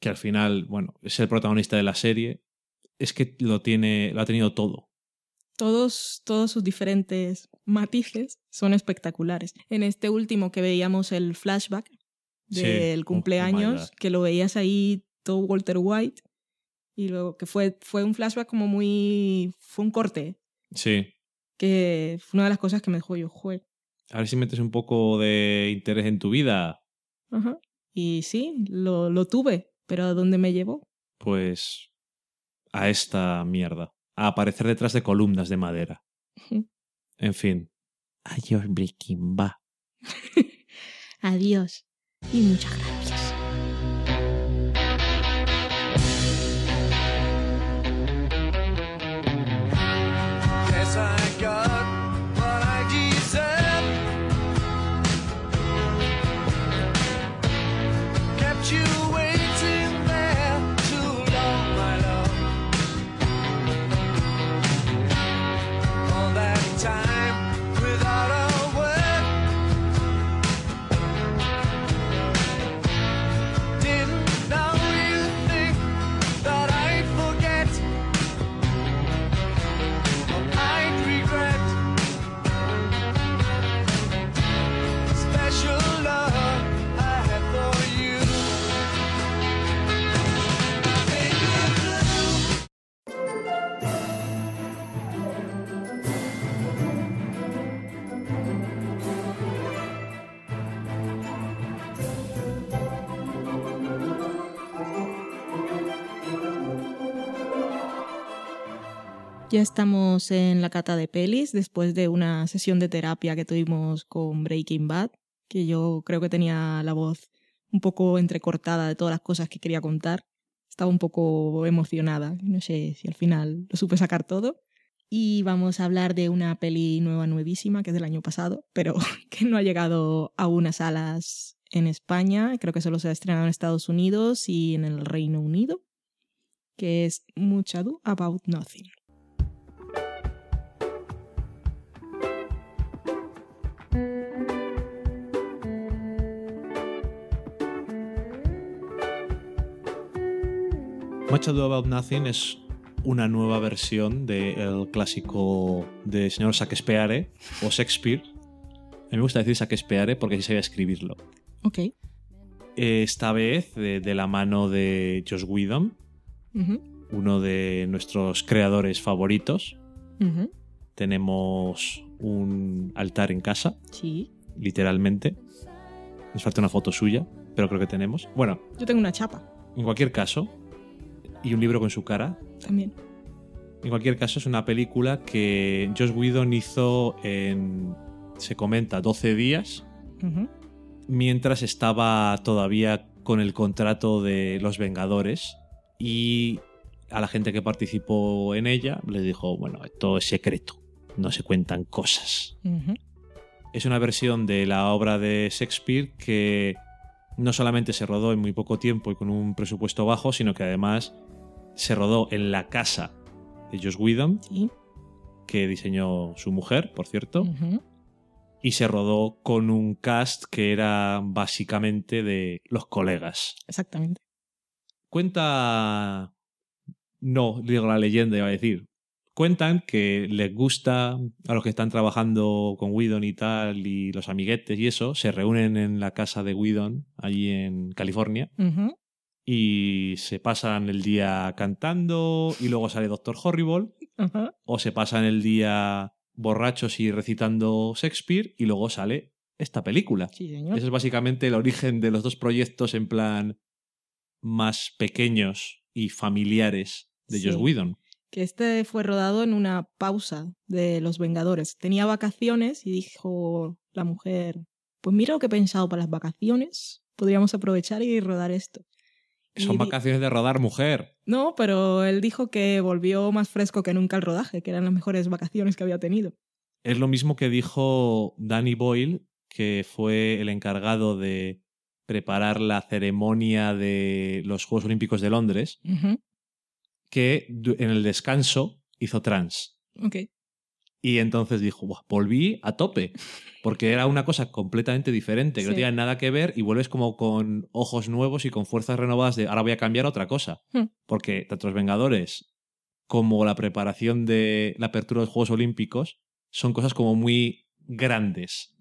que al final, bueno, es el protagonista de la serie, es que lo tiene, lo ha tenido todo. Todos, todos sus diferentes matices son espectaculares. En este último que veíamos el flashback del Oh, oh cumpleaños, God. que lo veías ahí todo Walter White, y luego que fue, fue un flashback como muy... fue un corte, Sí. que fue una de las cosas que me dejó yo, joder. A ver si metes un poco de interés en tu vida. Ajá. Y sí, lo, lo tuve, pero ¿a dónde me llevó? Pues a esta mierda. A aparecer detrás de columnas de madera. En fin. Adiós, Breaking Bad. Adiós y muchas gracias. Ya estamos en la cata de pelis después de una sesión de terapia que tuvimos con Breaking Bad, que yo creo que tenía la voz un poco entrecortada de todas las cosas que quería contar. Estaba un poco emocionada, no sé si al final lo supe sacar todo. Y vamos a hablar de una peli nueva, nuevísima, que es del año pasado, pero que no ha llegado a unas salas en España. Creo que solo se ha estrenado en Estados Unidos y en el Reino Unido, que es Much Ado About Nothing. Much Ado About Nothing es una nueva versión del clásico de señor Shakespeare o Shakespeare. A mí me gusta decir Shakespeare porque así sabía escribirlo. Ok. Esta vez de, de la mano de Josh Whedon, uno de nuestros creadores favoritos. Tenemos un altar en casa, Sí. literalmente. Nos falta una foto suya, pero creo que tenemos. Bueno, Yo tengo una chapa en cualquier caso, y un libro con su cara. también. En cualquier caso, es una película que Josh Whedon hizo en, se comenta, 12 días, mientras estaba todavía con el contrato de Los Vengadores. Y a la gente que participó en ella le dijo, bueno, esto es secreto, no se cuentan cosas. Es una versión de la obra de Shakespeare que no solamente se rodó en muy poco tiempo y con un presupuesto bajo, sino que además se rodó en la casa de Josh Whedon, Sí. que diseñó su mujer, por cierto, y se rodó con un cast que era básicamente de los colegas. Exactamente. Cuenta... No, digo la leyenda, iba a decir. Cuentan que les gusta a los que están trabajando con Whedon y tal, y los amiguetes y eso, se reúnen en la casa de Whedon, allí en California. Y se pasan el día cantando, y luego sale Doctor Horrible, o se pasan el día borrachos y recitando Shakespeare y luego sale esta película. Sí, señor. Ese es básicamente el origen de los dos proyectos en plan más pequeños y familiares de Sí. Joss Whedon. Que este fue rodado en una pausa de Los Vengadores. Tenía vacaciones y dijo la mujer, pues mira lo que he pensado para las vacaciones. Podríamos aprovechar y rodar esto. Son Y vacaciones de rodar, mujer. No, pero él dijo que volvió más fresco que nunca el rodaje, que eran las mejores vacaciones que había tenido. Es lo mismo que dijo Danny Boyle, que fue el encargado de preparar la ceremonia de los Juegos Olímpicos de Londres, que en el descanso hizo trans. Y entonces dijo, "Buah, volví a tope, porque era una cosa completamente diferente, que no tenía nada que ver y vuelves como con ojos nuevos y con fuerzas renovadas de ahora voy a cambiar a otra cosa. Hmm. Porque tanto los Vengadores como la preparación de la apertura de los Juegos Olímpicos son cosas como muy grandes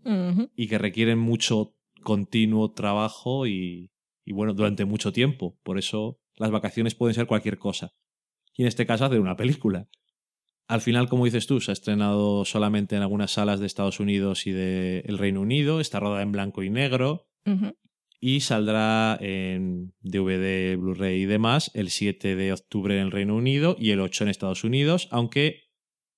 y que requieren mucho continuo trabajo y, y bueno, durante mucho tiempo. Por eso las vacaciones pueden ser cualquier cosa. Y en este caso hacer una película. Al final, como dices tú, se ha estrenado solamente en algunas salas de Estados Unidos y del Reino Unido, está rodada en blanco y negro y saldrá en DVD, Blu-ray y demás el 7 de octubre en el Reino Unido y el 8 en Estados Unidos, aunque,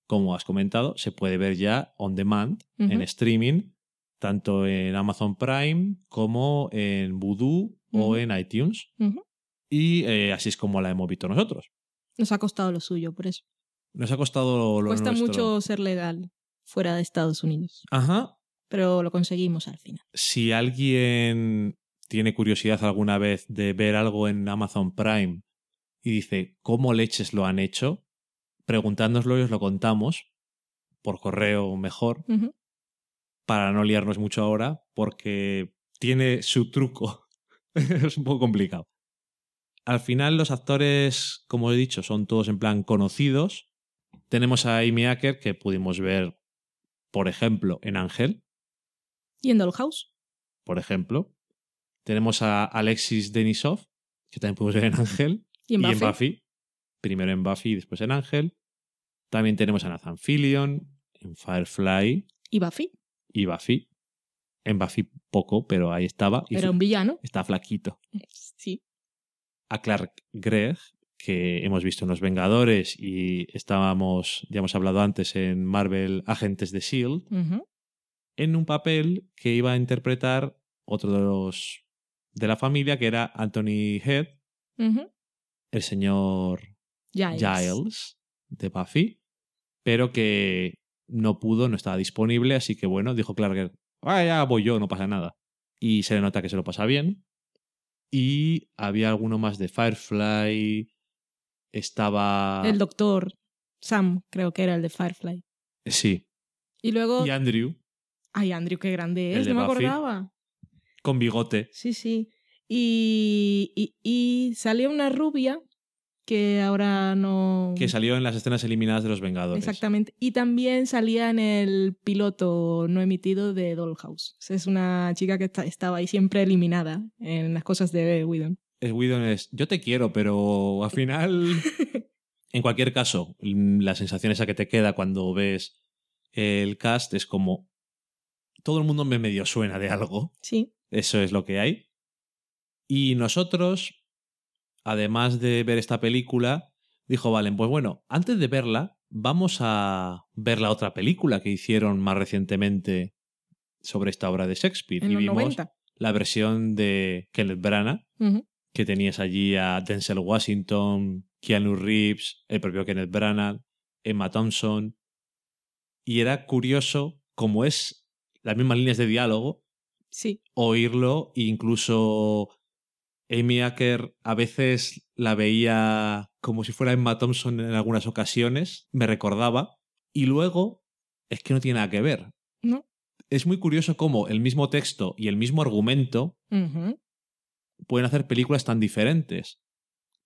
como has comentado, se puede ver ya on demand en streaming, tanto en Amazon Prime como en Vudu o en iTunes. Y eh, así es como la hemos visto nosotros. Nos ha costado lo suyo, por eso. Nos ha costado lo Cuesta nuestro. mucho ser legal fuera de Estados Unidos, Ajá. pero lo conseguimos al final. Si alguien tiene curiosidad alguna vez de ver algo en Amazon Prime y dice, ¿cómo leches lo han hecho? Preguntándonoslo y os lo contamos por correo mejor, para no liarnos mucho ahora, porque tiene su truco. es un poco complicado. Al final los actores, como he dicho, son todos en plan conocidos. Tenemos a Amy Acker, que pudimos ver, por ejemplo, en Ángel, Y en Dollhouse. por ejemplo. Tenemos a Alexis Denisov, que también pudimos ver en Ángel. Y en Buffy. Primero en Buffy y después en Ángel. También tenemos a Nathan Fillion, en Firefly Y Buffy. y Buffy. En Buffy poco, pero ahí estaba. Era un villano. está flaquito. Sí. A Clark Gregg, que hemos visto en Los Vengadores y estábamos, ya hemos hablado antes, en Marvel Agentes de S.H.I.E.L.D., en un papel que iba a interpretar otro de los de la familia, que era Anthony Head, el señor Giles. Giles de Buffy, pero que no pudo, no estaba disponible, así que bueno, dijo Clark, ah, ya voy yo, no pasa nada. Y se le nota que se lo pasa bien. Y había alguno más de Firefly, estaba... El doctor Sam, creo que era el de Firefly. Sí, Y luego. y Andrew, Ay, Andrew, qué grande El es, de no me Buffy. acordaba. con bigote. Sí, sí. Y, y, y salió una rubia que ahora no. que salió en las escenas eliminadas de los Vengadores. Exactamente. Y también salía en el piloto no emitido de Dollhouse. Es una chica que está- estaba ahí siempre eliminada en las cosas de Whedon. Es Whedon es, yo te quiero, pero al final, en cualquier caso, la sensación esa que te queda cuando ves el cast es como, todo el mundo me medio suena de algo, Sí. eso es lo que hay. Y nosotros, además de ver esta película, dijo Valen, pues bueno, antes de verla, vamos a ver la otra película que hicieron más recientemente sobre esta obra de Shakespeare. En y los vimos 90. la versión de Kenneth Branagh. Que tenías allí a Denzel Washington, Keanu Reeves, el propio Kenneth Branagh, Emma Thompson. Y era curioso, como es las mismas líneas de diálogo, Sí. oírlo e incluso Amy Acker a veces la veía como si fuera Emma Thompson en algunas ocasiones, me recordaba, y luego es que no tiene nada que ver. ¿No? Es muy curioso cómo el mismo texto y el mismo argumento. Pueden hacer películas tan diferentes,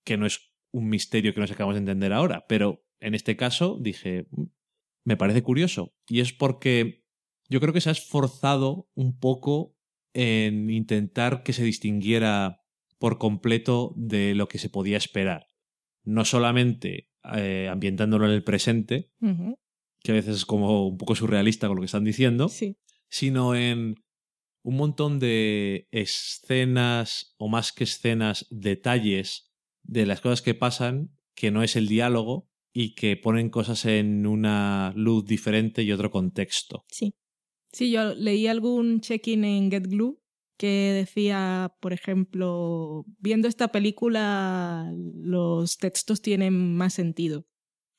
que no es un misterio que nos acabamos de entender ahora, pero en este caso dije, "Mm, me parece curioso, y es porque yo creo que se ha esforzado un poco en intentar que se distinguiera por completo de lo que se podía esperar. No solamente eh, ambientándolo en el presente, que a veces es como un poco surrealista con lo que están diciendo, Sí. sino en un montón de escenas, o más que escenas, detalles de las cosas que pasan, que no es el diálogo y que ponen cosas en una luz diferente y otro contexto. Sí. Sí, yo leí algún check-in en Get Glue que decía, por ejemplo, viendo esta película, los textos tienen más sentido.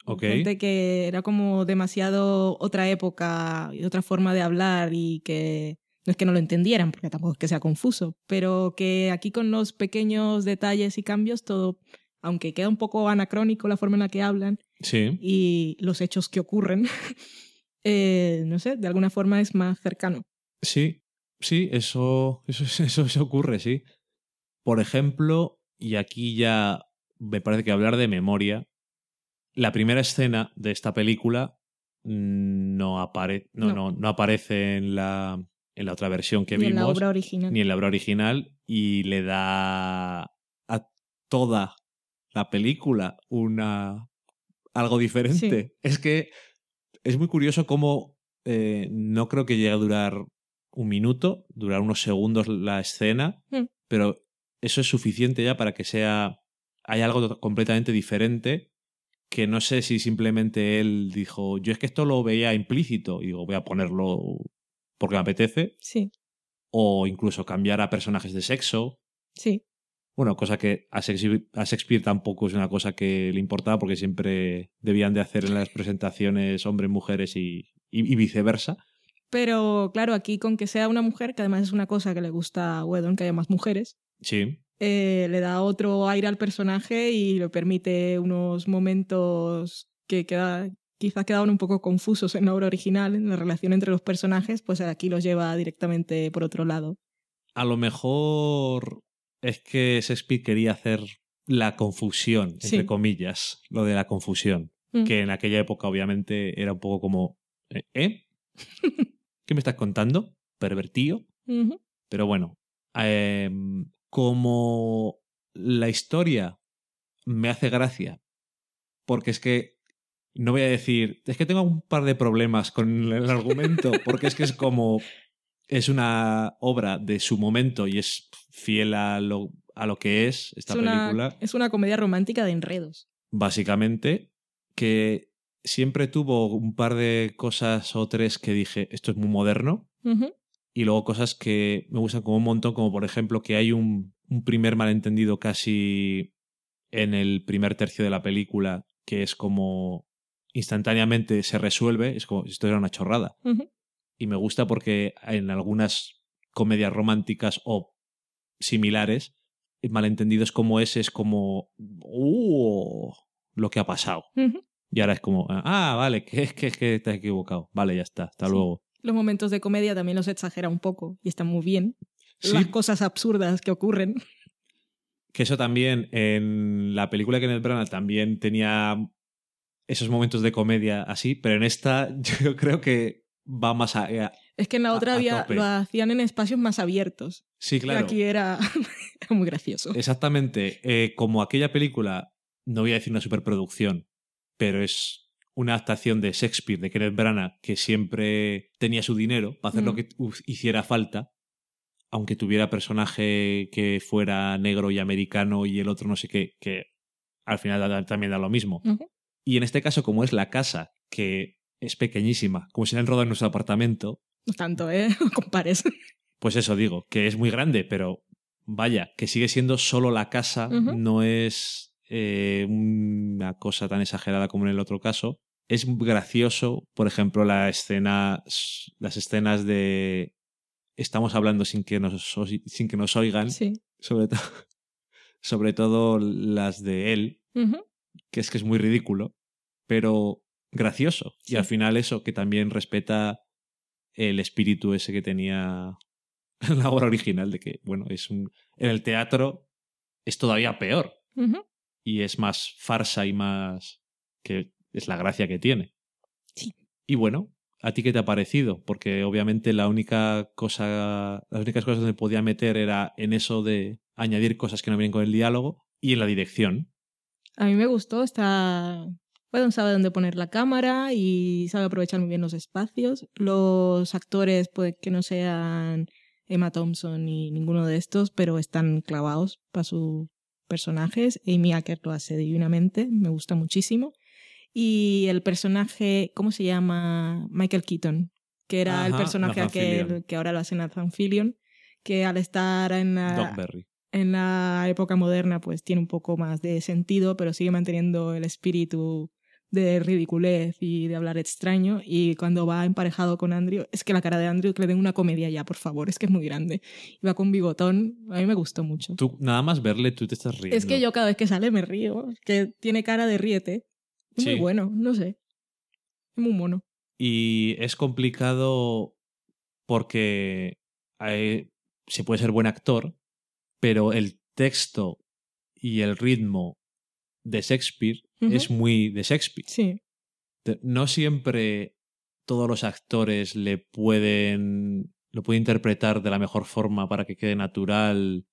Ok. Gente que era como demasiado otra época y otra forma de hablar y que no es que no lo entendieran, porque tampoco es que sea confuso, pero que aquí con los pequeños detalles y cambios todo, aunque queda un poco anacrónico la forma en la que hablan Sí. y los hechos que ocurren, eh, no sé, de alguna forma es más cercano. Sí, sí, eso, eso, eso, eso ocurre, sí. Por ejemplo, y aquí ya me parece que hablar de memoria, la primera escena de esta película mm, no, apare no, No. no, no aparece en la, en la otra versión que Ni en la obra original. ni en la obra original, y le da a toda la película una algo diferente. Es que es muy curioso cómo eh, no creo que llegue a durar un minuto, durar unos segundos la escena, Mm. pero eso es suficiente ya para que sea hay algo completamente diferente que no sé si simplemente él dijo, yo es que esto lo veía implícito y digo, voy a ponerlo porque me apetece, Sí, o incluso cambiar a personajes de sexo, sí. bueno, cosa que a Shakespeare, a Shakespeare tampoco es una cosa que le importaba porque siempre debían de hacer en las presentaciones hombres, mujeres y, y- y viceversa. Pero claro, aquí con que sea una mujer, que además es una cosa que le gusta a Whedon, que haya más mujeres, Sí, eh, le da otro aire al personaje y le permite unos momentos que queda, quizás quedaban un poco confusos en la obra original, en la relación entre los personajes, pues aquí los lleva directamente por otro lado. a lo mejor es que Shakespeare quería hacer la confusión, entre Sí. comillas, lo de la confusión, Mm. que en aquella época obviamente era un poco como, ¿eh? ¿eh? ¿Qué me estás contando? ¿Pervertido? Pero bueno, em, como la historia me hace gracia, porque es que no voy a decir, es que tengo un par de problemas con el argumento, porque es que es como, es una obra de su momento y es fiel a lo, a lo que es esta es, una, película, es una comedia romántica de enredos. básicamente, que siempre tuvo un par de cosas o tres que dije, esto es muy moderno, y luego cosas que me gustan como un montón, como por ejemplo que hay un, un primer malentendido casi en el primer tercio de la película, que es como instantáneamente se resuelve, es como si esto era una chorrada. Y me gusta porque en algunas comedias románticas o similares, malentendidos como ese es como, ¡uh! lo que ha pasado. Y ahora es como, ah, vale, que es que, que te has equivocado. Vale, ya está, hasta Sí. luego. Los momentos de comedia también los exagera un poco y están muy bien. Sí, Las cosas absurdas que ocurren. Que eso también en la película de Kenneth Branagh también tenía esos momentos de comedia así, pero en esta yo creo que va más a... a- Es que en la otra a había, lo hacían en espacios más abiertos. sí, Y claro. aquí era, muy gracioso. Exactamente. Eh, como aquella película, no voy a decir una superproducción, pero es una adaptación de Shakespeare, de Kenneth Branagh, que siempre tenía su dinero para hacer lo Mm. que hiciera falta, aunque tuviera personaje que fuera negro y americano y el otro no sé qué, que al final también da lo mismo. Ujú. Y en este caso, como es la casa, que es pequeñísima, como si han rodado en nuestro apartamento, No tanto, ¿eh? Compares. pues eso digo, que es muy grande, pero vaya, que sigue siendo solo la casa, no es eh, una cosa tan exagerada como en el otro caso. Es gracioso, por ejemplo, la escena, las escenas de estamos hablando sin que nos, sin que nos oigan, Sí. sobre, to- sobre todo las de él. Que es que es muy ridículo, pero gracioso. Sí. Y al final eso, que también respeta el espíritu ese que tenía la obra original, de que, bueno, es un... En el teatro es todavía peor y es más farsa y más... que es la gracia que tiene. Sí. Y bueno, ¿a ti qué te ha parecido? Porque obviamente la única cosa, las únicas cosas donde podía meter era en eso de añadir cosas que no vienen con el diálogo y en la dirección. A mí me gustó, está, Whedon sabe dónde poner la cámara y sabe aprovechar muy bien los espacios. Los actores puede que no sean Emma Thompson ni ninguno de estos, pero están clavados para sus personajes. Amy Acker lo hace divinamente, me gusta muchísimo. Y el personaje, ¿cómo se llama? Michael Keaton, que era el personaje aquel que ahora lo hace Nathan Fillion, que al estar en la, Doc Berry. En la época moderna pues tiene un poco más de sentido, pero sigue manteniendo el espíritu de ridiculez y de hablar extraño. Y cuando va emparejado con Andrew, es que la cara de Andrew, que le den una comedia ya, por favor, es que es muy grande. Y va con bigotón, a mí me gustó mucho. Tú, nada más verle, tú te estás riendo. Es que yo cada vez que sale me río, que tiene cara de riete. Es muy bueno, no sé. Es muy mono. Y es complicado porque hay- se puede ser buen actor, pero el texto y el ritmo de Shakespeare es muy de Shakespeare. Sí, No siempre todos los actores le pueden lo pueden interpretar de la mejor forma para que quede natural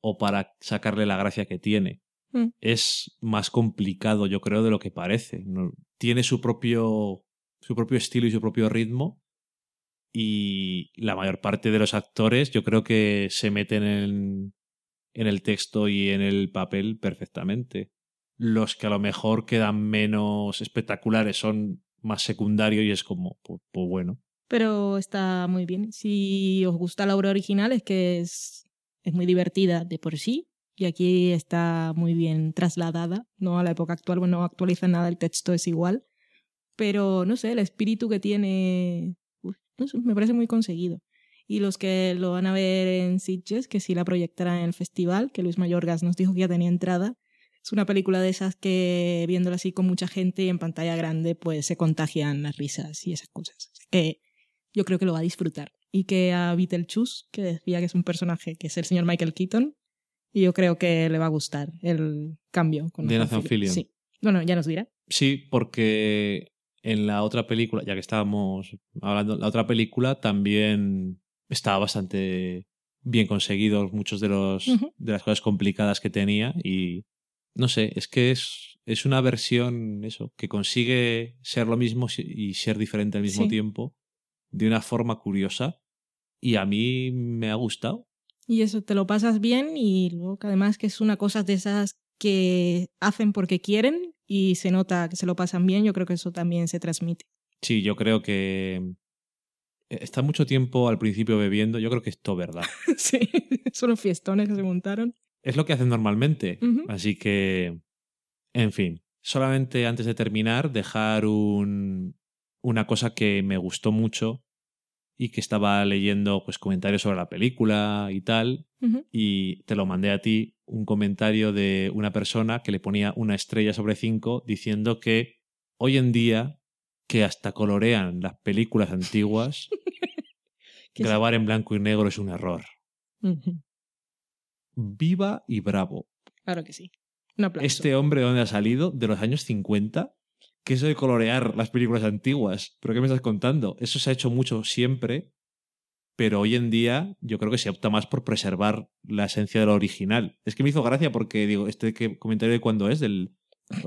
o para sacarle la gracia que tiene. Mm. Es más complicado, yo creo, de lo que parece. ¿no? Tiene su propio su propio estilo y su propio ritmo y la mayor parte de los actores yo creo que se meten en, en el texto y en el papel perfectamente. Los que a lo mejor quedan menos espectaculares son más secundarios y es como, pues, pues bueno. pero está muy bien. Si os gusta la obra original, es que es, es muy divertida de por sí. Y aquí está muy bien trasladada, no a la época actual, bueno, no actualiza nada, el texto es igual. Pero no sé, el espíritu que tiene, me parece muy conseguido. Y los que lo van a ver en Sitges, que sí la proyectarán en el festival, que Luis Mayorgas nos dijo que ya tenía entrada, es una película de esas que viéndola así con mucha gente y en pantalla grande, pues se contagian las risas y esas cosas. Así que yo creo que lo va a disfrutar. Y que a Beetlejuice, que decía que es un personaje que es el señor Michael Keaton, y yo creo que le va a gustar el cambio. Con De Nathan Fillion. Sí. Bueno, ya nos dirá. Sí, porque en la otra película, ya que estábamos hablando, la otra película también estaba bastante bien conseguido muchos de los de las cosas complicadas que tenía y no sé, es que es es una versión eso que consigue ser lo mismo y ser diferente al mismo Sí. tiempo de una forma curiosa y a mí me ha gustado. Y eso, te lo pasas bien y luego que además que es una cosa de esas que hacen porque quieren y se nota que se lo pasan bien, yo creo que eso también se transmite. Sí, yo creo que está mucho tiempo al principio bebiendo, yo creo que es todo verdad. sí, son los fiestones que se montaron. Es lo que hacen normalmente. Así que, en fin, solamente antes de terminar, dejar un, una cosa que me gustó mucho y que estaba leyendo pues comentarios sobre la película y tal, y te lo mandé a ti, un comentario de una persona que le ponía una estrella sobre cinco diciendo que hoy en día que hasta colorean las películas antiguas, grabar en blanco y negro es un error. Viva y bravo. Claro que sí. Un aplauso. este hombre de dónde ha salido, de los años 50, que eso de colorear las películas antiguas. ¿Pero qué me estás contando? Eso se ha hecho mucho siempre, pero hoy en día yo creo que se opta más por preservar la esencia de lo original. Es que me hizo gracia porque digo, este comentario de cuándo es, del,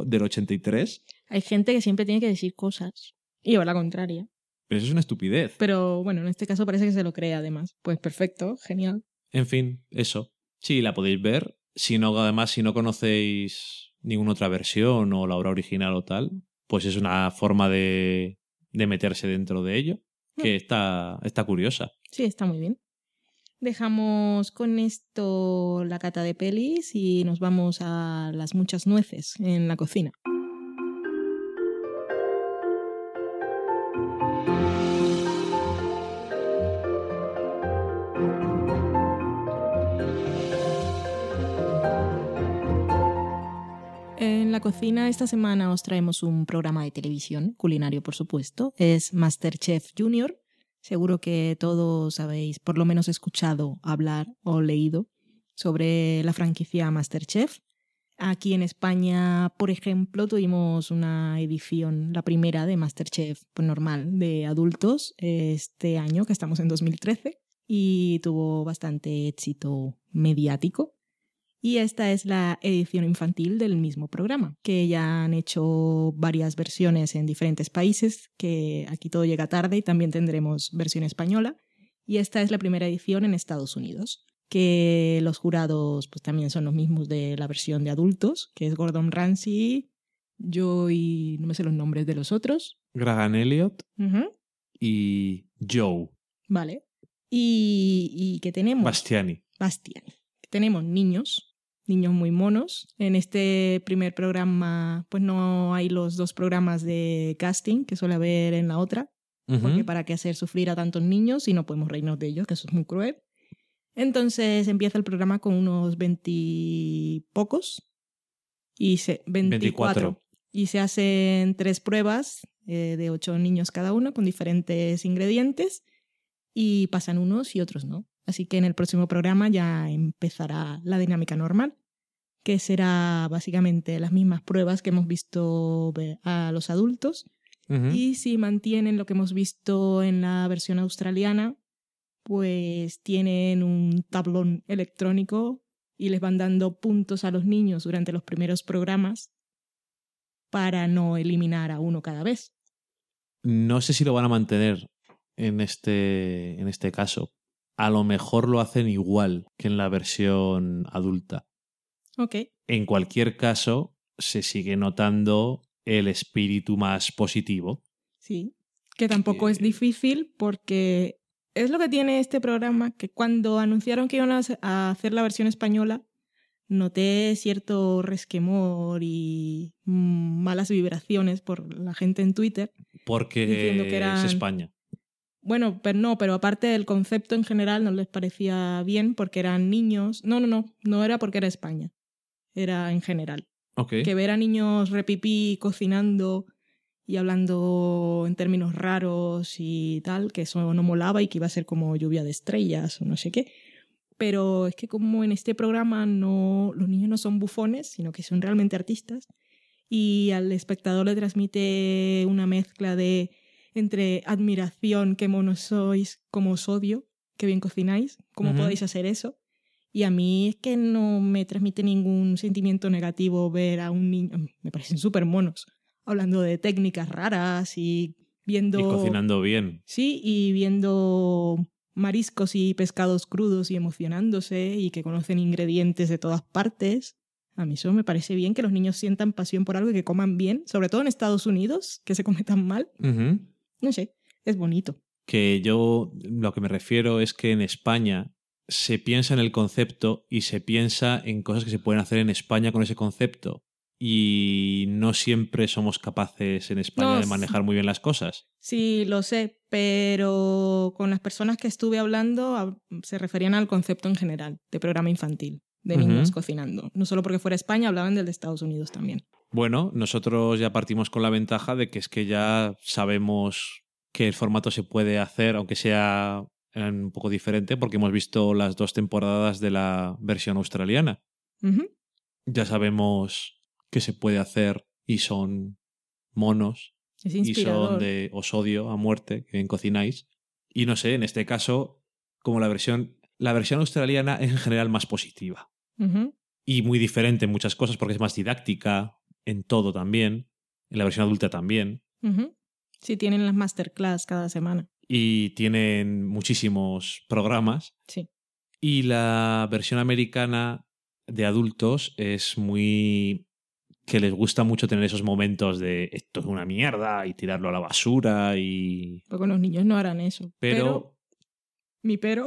del 83, Hay gente que siempre tiene que decir cosas y llevar la contraria. pero eso es una estupidez. Pero bueno, en este caso parece que se lo cree además. Pues perfecto, genial. En fin, eso. Sí, la podéis ver. Si no, además, si no conocéis ninguna otra versión o la obra original o tal, pues es una forma de, de meterse dentro de ello que está, está curiosa. Sí, está muy bien. Dejamos con esto la cata de pelis y nos vamos a las muchas nueces en la cocina. La cocina esta semana os traemos un programa de televisión, culinario por supuesto, es Masterchef Junior. Seguro que todos habéis por lo menos escuchado hablar o leído sobre la franquicia Masterchef. Aquí en España, por ejemplo, tuvimos una edición, la primera de Masterchef normal de adultos este año, que estamos en 2013, y tuvo bastante éxito mediático. Y esta es la edición infantil del mismo programa, que ya han hecho varias versiones en diferentes países, que aquí todo llega tarde y también tendremos versión española. Y esta es la primera edición en Estados Unidos, que los jurados pues también son los mismos de la versión de adultos, que es Gordon Ramsay, Joy, no me sé los nombres de los otros. Graham Elliot y Joe Vale. Y, y que tenemos... Bastiani. Bastiani. Tenemos niños, niños muy monos. En este primer programa, pues no hay los dos programas de casting que suele haber en la otra, porque para qué hacer sufrir a tantos niños si no podemos reírnos de ellos, que eso es muy cruel. Entonces empieza el programa con unos veintipocos y se 24, 24. y se hacen tres pruebas eh, de ocho niños cada uno con diferentes ingredientes y pasan unos y otros no. Así que en el próximo programa ya empezará la dinámica normal, que será básicamente las mismas pruebas que hemos visto a los adultos. Y si mantienen lo que hemos visto en la versión australiana, pues tienen un tablón electrónico y les van dando puntos a los niños durante los primeros programas para no eliminar a uno cada vez. No sé si lo van a mantener en este, en este caso. A lo mejor lo hacen igual que en la versión adulta. Ok, En cualquier caso, se sigue notando el espíritu más positivo. sí. Que tampoco es Que- difícil porque es lo que tiene este programa, que cuando anunciaron que iban a hacer- a hacer la versión española, noté cierto resquemor y mm, malas vibraciones por la gente en Twitter. Porque Diciendo que eran- es España. Bueno, pero no, pero aparte del concepto en general no les parecía bien porque eran niños. No, no, no, no era porque era España. Era en general. Ok. Que ver a niños repipí cocinando y hablando en términos raros y tal, que eso no molaba y que iba a ser como lluvia de estrellas o no sé qué. Pero es que como en este programa no, los niños no son bufones, sino que son realmente artistas, y al espectador le transmite una mezcla de entre admiración, qué monos sois, cómo os odio, qué bien cocináis, cómo podéis hacer eso. Y a mí es que no me transmite ningún sentimiento negativo ver a un niño, me parecen súper monos, hablando de técnicas raras y viendo... Y cocinando bien. Sí, y viendo mariscos y pescados crudos y emocionándose y que conocen ingredientes de todas partes. A mí eso me parece bien que los niños sientan pasión por algo y que coman bien, sobre todo en Estados Unidos, que se come tan mal. Ujú. No sé, es bonito. Que yo lo que me refiero es que en España se piensa en el concepto y se piensa en cosas que se pueden hacer en España con ese concepto. Y no siempre somos capaces en España No, de manejar muy bien las cosas. Sí, lo sé, pero con las personas que estuve hablando a- se referían al concepto en general de programa infantil, de niños cocinando. No solo porque fuera España, hablaban del de Estados Unidos también. Bueno, nosotros ya partimos con la ventaja de que es que ya sabemos que el formato se puede hacer, aunque sea un poco diferente, porque hemos visto las dos temporadas de la versión australiana. Ya sabemos que se puede hacer y son monos y son de os odio a muerte, que bien cocináis. Y no sé, en este caso, como la versión, la versión australiana es en general más positiva y muy diferente en muchas cosas porque es más didáctica en todo también, en la versión adulta también. Sí, tienen las masterclass cada semana. Y tienen muchísimos programas. Sí. Y la versión americana de adultos es muy... que les gusta mucho tener esos momentos de esto es una mierda y tirarlo a la basura y... Porque los niños no harán eso. Pero, mi pero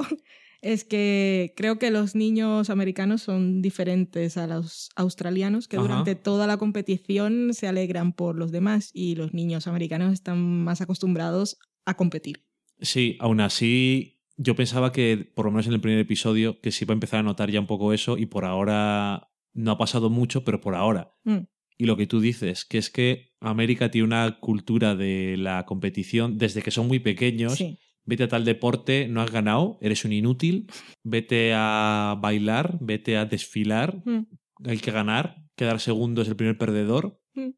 es que creo que los niños americanos son diferentes a los australianos, que Ajá. durante toda la competición se alegran por los demás y los niños americanos están más acostumbrados a competir. sí, aún así yo pensaba que, por lo menos en el primer episodio, que se iba a empezar a notar ya un poco eso y por ahora no ha pasado mucho, pero por ahora. Mm. Y lo que tú dices, que es que América tiene una cultura de la competición desde que son muy pequeños. Sí. Vete a tal deporte, no has ganado, eres un inútil. Vete a bailar, vete a desfilar, Mm. hay que ganar. Quedar segundo es el primer perdedor. Mm.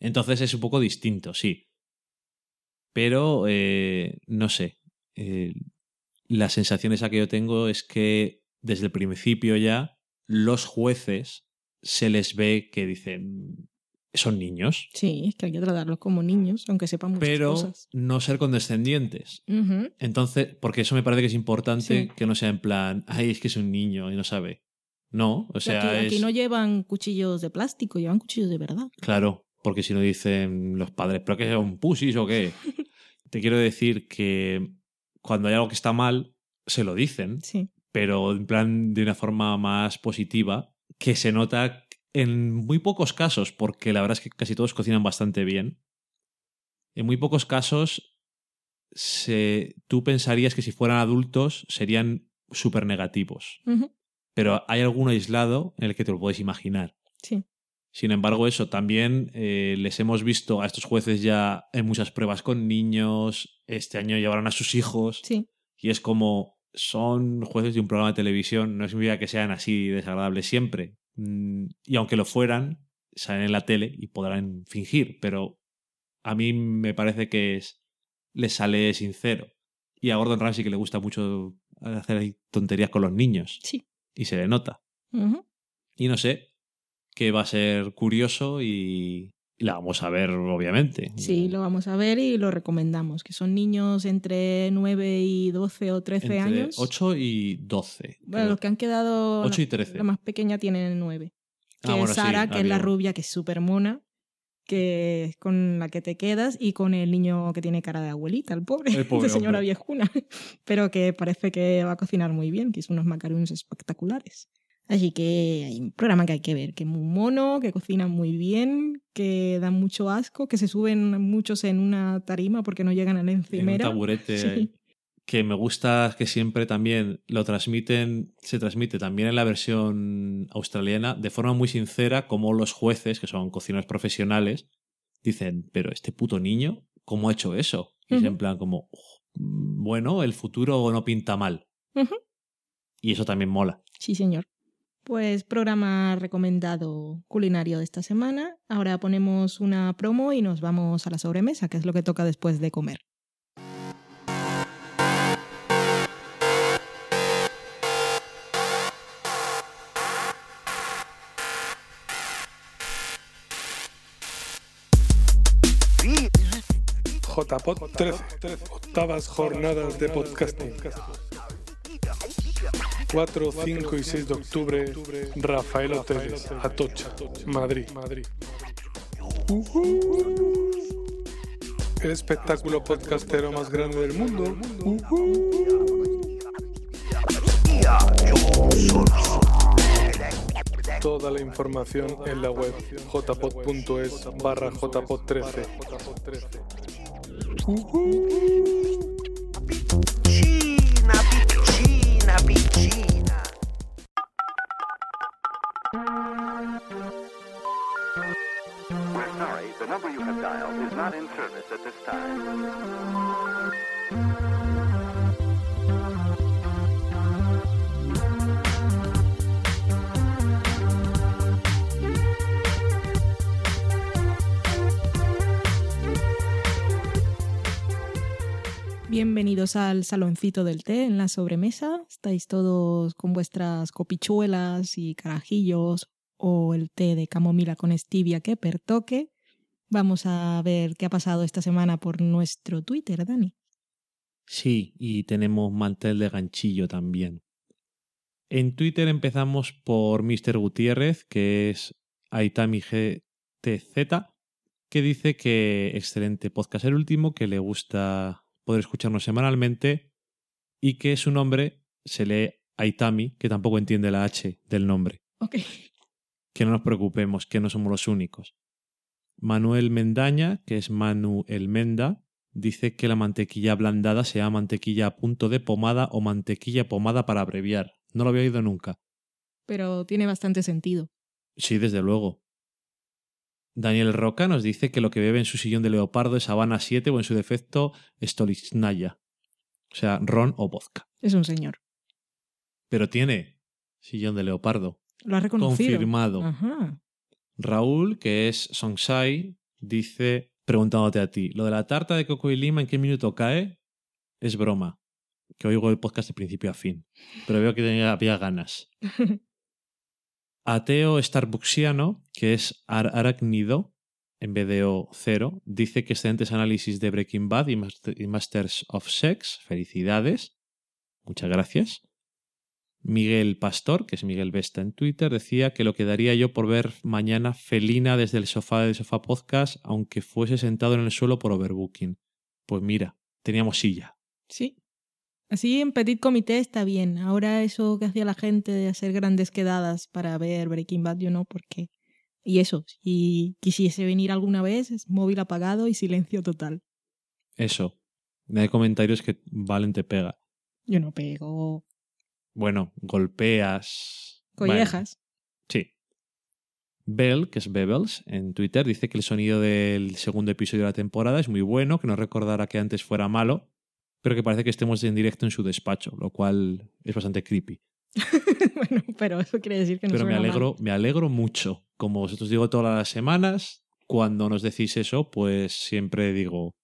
Entonces es un poco distinto, sí. Pero, eh, no sé. eh, la sensación esa que yo tengo es que desde el principio ya los jueces se les ve que dicen son niños, Sí, es que hay que tratarlos como niños, aunque sepan muchas pero cosas. no ser condescendientes. Entonces, porque eso me parece que es importante Sí. que no sea en plan, ay, es que es un niño y no sabe. No, o sea, aquí, aquí no llevan cuchillos de plástico, llevan cuchillos de verdad. claro, porque si no dicen los padres, ¿pero qué es un pusis o qué? Te quiero decir que cuando hay algo que está mal, se lo dicen, Sí. pero en plan de una forma más positiva, que se nota en muy pocos casos, porque la verdad es que casi todos cocinan bastante bien. En muy pocos casos, se, tú pensarías que si fueran adultos serían súper negativos, pero hay alguno aislado en el que te lo puedes imaginar. Sí. Sin embargo, eso también eh, les hemos visto a estos jueces ya en muchas pruebas con niños. Este año llevaron a sus hijos. Sí. Y es como son jueces de un programa de televisión, no significa que sean así desagradables siempre. Mm, Y aunque lo fueran, salen en la tele y podrán fingir, pero a mí me parece que es, les sale sincero. Y a Gordon Ramsay que le gusta mucho hacer ahí tonterías con los niños Sí. y se le nota. Y no sé, que va a ser curioso y, y la vamos a ver, obviamente. Sí, lo vamos a ver y lo recomendamos, que son niños entre 9 y 12 o 13 Entre años. 8 y 12. Bueno, creo. los que han quedado... 8 y la- 13. La más pequeña tiene 9. Que Ah, es bueno, sí, Sara, que es la rubia, que es súper mona, que es con la que te quedas, y con el niño que tiene cara de abuelita, el pobre, El pobre de señora hombre. viejuna, pero que parece que va a cocinar muy bien, que hizo unos macarones espectaculares. Así que hay un programa que hay que ver, que es muy mono, que cocina muy bien, que da mucho asco, que se suben muchos en una tarima porque no llegan a la en un encimera. taburete Sí. que me gusta que siempre también lo transmiten, se transmite también en la versión australiana de forma muy sincera como los jueces, que son cocineros profesionales, dicen, pero este puto niño, ¿cómo ha hecho eso? Y es en plan como, "Uf, bueno, el futuro no pinta mal. Y eso también mola. Sí, señor. Pues programa recomendado culinario de esta semana. Ahora ponemos una promo y nos vamos a la sobremesa, que es lo que toca después de comer. JPod 13, octavas jornadas de podcasting. 4, 5 y 6 de octubre, Rafael Hoteles, Atocha, Madrid. Ujú. El espectáculo podcastero más grande del mundo. Ujú. Toda la información en la web jpod.es barra jpod13. China, Bienvenidos al saloncito del té en la sobremesa. Estáis todos con vuestras copichuelas y carajillos o el té de camomila con stevia que pertoque. Vamos a ver qué ha pasado esta semana por nuestro Twitter, Dani. Sí, y tenemos mantel de ganchillo también. En Twitter empezamos por Mr. Gutiérrez, que es Aitami GTZ, que dice que excelente podcast el último, que le gusta poder escucharnos semanalmente y que su nombre se lee Aitami, que tampoco entiende la H del nombre. Ok. Que no nos preocupemos, que no somos los únicos. Manuel Mendaña, que es Manu El Menda, dice que la mantequilla ablandada se llama mantequilla a punto de pomada o mantequilla pomada para abreviar. No lo había oído nunca. Pero tiene bastante sentido. Sí, desde luego. Daniel Roca nos dice que lo que bebe en su sillón de leopardo es Habana 7 o en su defecto Stolichnaya. O sea, ron o vodka. Es un señor. Pero tiene sillón de leopardo. Lo ha reconocido. Confirmado. Ajá. Raúl, que es Songsai, dice, preguntándote a ti, ¿lo de la tarta de coco y lima en qué minuto cae? Es broma. Que oigo el podcast de principio a fin. Pero veo que tenía, había ganas. Ateo Starbucksiano, que es ar- arácnido, en de O0, dice que excelentes análisis de Breaking Bad y, Master- y Masters of Sex. Felicidades. Muchas gracias. Miguel Pastor, que es Miguel Vesta en Twitter, decía que lo que daría yo por ver mañana Felina desde el sofá del Sofá Podcast, aunque fuese sentado en el suelo por overbooking. Pues mira, teníamos silla. Sí. Así en petit comité está bien. Ahora eso que hacía la gente de hacer grandes quedadas para ver Breaking Bad, yo no, porque... Y eso, si quisiese venir alguna vez, es móvil apagado y silencio total. Eso. Hay comentarios que Valen te pega. Yo no pego Bueno, golpeas. collejas. Sí. Bell, que es Bebels, en Twitter, dice que el sonido del segundo episodio de la temporada es muy bueno, que no recordará que antes fuera malo, pero que parece que estemos en directo en su despacho, lo cual es bastante creepy. bueno, pero eso quiere decir que no Pero me mal. alegro, me alegro mucho. Como os digo todas las semanas, cuando nos decís eso, pues siempre digo,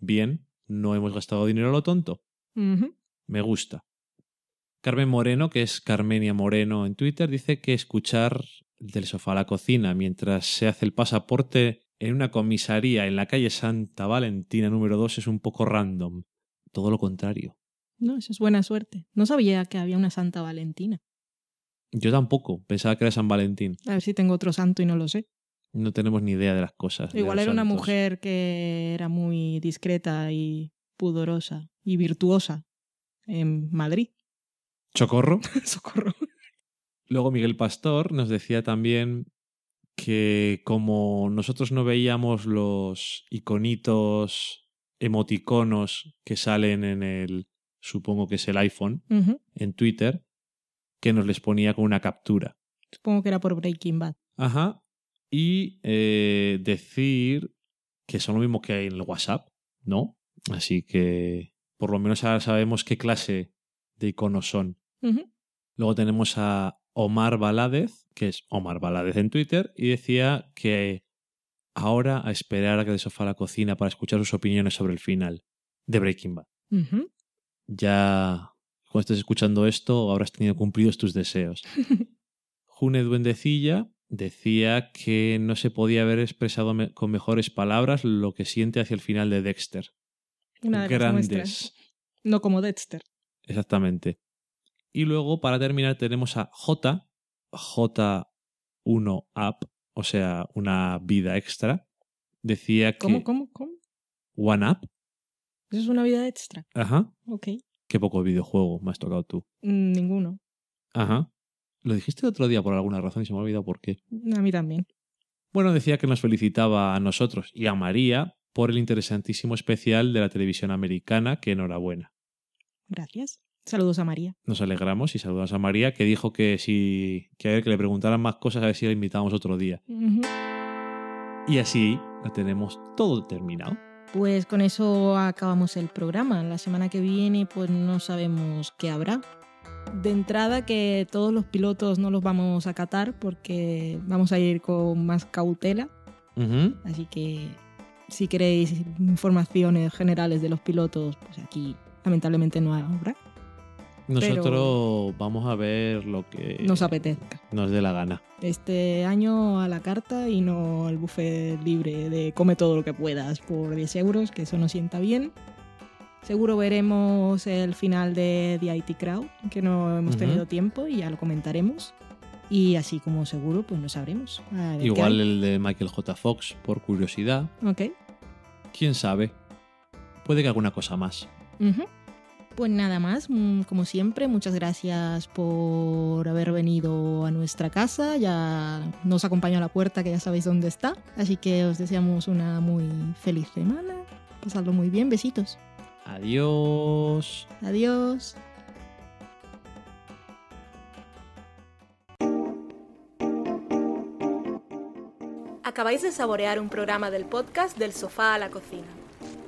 bien, no hemos gastado dinero a lo tonto. Me gusta. Carmen Moreno, que es Carmenia Moreno en Twitter, dice que escuchar del sofá a la cocina mientras se hace el pasaporte en una comisaría en la calle Santa Valentina número 2 es un poco random. Todo lo contrario. No, eso es buena suerte. No sabía que había una Santa Valentina. Yo tampoco, pensaba que era San Valentín. A ver si tengo otro santo y no lo sé. No tenemos ni idea de las cosas. Igual era una mujer que era muy discreta y pudorosa y virtuosa en Madrid. Chocorro. Socorro. Luego Miguel Pastor nos decía también que como nosotros no veíamos los iconitos emoticonos que salen en el, supongo que es el iPhone, en Twitter, que nos les ponía con una captura. Supongo que era por Breaking Bad. Ajá. Y eh, decir que son lo mismo que hay en el WhatsApp, ¿no? Así que por lo menos ahora sabemos qué clase de iconos son. Luego tenemos a Omar Valadez, que es Omar Valadez en Twitter, y decía que ahora a esperar a que de sofá a la cocina para escuchar sus opiniones sobre el final de Breaking Bad. Ya cuando estés escuchando esto habrás tenido cumplidos tus deseos. June Duendecilla decía que no se podía haber expresado me- con mejores palabras lo que siente hacia el final de Dexter. Una de las Grandes. No como Dexter. Exactamente. Y luego, para terminar, tenemos a J, J1 Up, o sea, una vida extra. Decía que. ¿Cómo, cómo, cómo? One Up. Eso es una vida extra. Ajá. Ok. Qué poco videojuego me has tocado tú. Mm, Ninguno. Ajá. Lo dijiste el otro día por alguna razón y se me ha olvidado por qué. A mí también. Bueno, decía que nos felicitaba a nosotros y a María por el interesantísimo especial de la televisión americana, que enhorabuena. Gracias. Saludos a María. Nos alegramos y saludamos a María, que dijo que si que a ver que le preguntaran más cosas, a ver si la invitábamos otro día. Y así lo tenemos todo terminado. Pues con eso acabamos el programa. La semana que viene pues no sabemos qué habrá. De entrada que todos los pilotos no los vamos a catar porque vamos a ir con más cautela. Así que si queréis informaciones generales de los pilotos, pues aquí lamentablemente no habrá. Nosotros vamos a ver lo que Nos apetezca. nos dé la gana. Este año a la carta y no al buffet libre de come todo lo que puedas por 10 euros, que eso nos sienta bien. Seguro veremos el final de The IT Crowd, que no hemos Ujú. tenido tiempo y ya lo comentaremos. Y así como seguro, pues lo sabremos. Igual el de Michael J. Fox, por curiosidad. Ok. ¿Quién sabe? Puede que alguna cosa más. Ujú. Pues nada más, mm, como siempre, muchas gracias por haber venido a nuestra casa. Ya nos acompañó a la puerta, que ya sabéis dónde está. Así que os deseamos una muy feliz semana. Pasadlo muy bien, besitos. Adiós. Adiós. Acabáis de saborear un programa del podcast Del sofá a la cocina.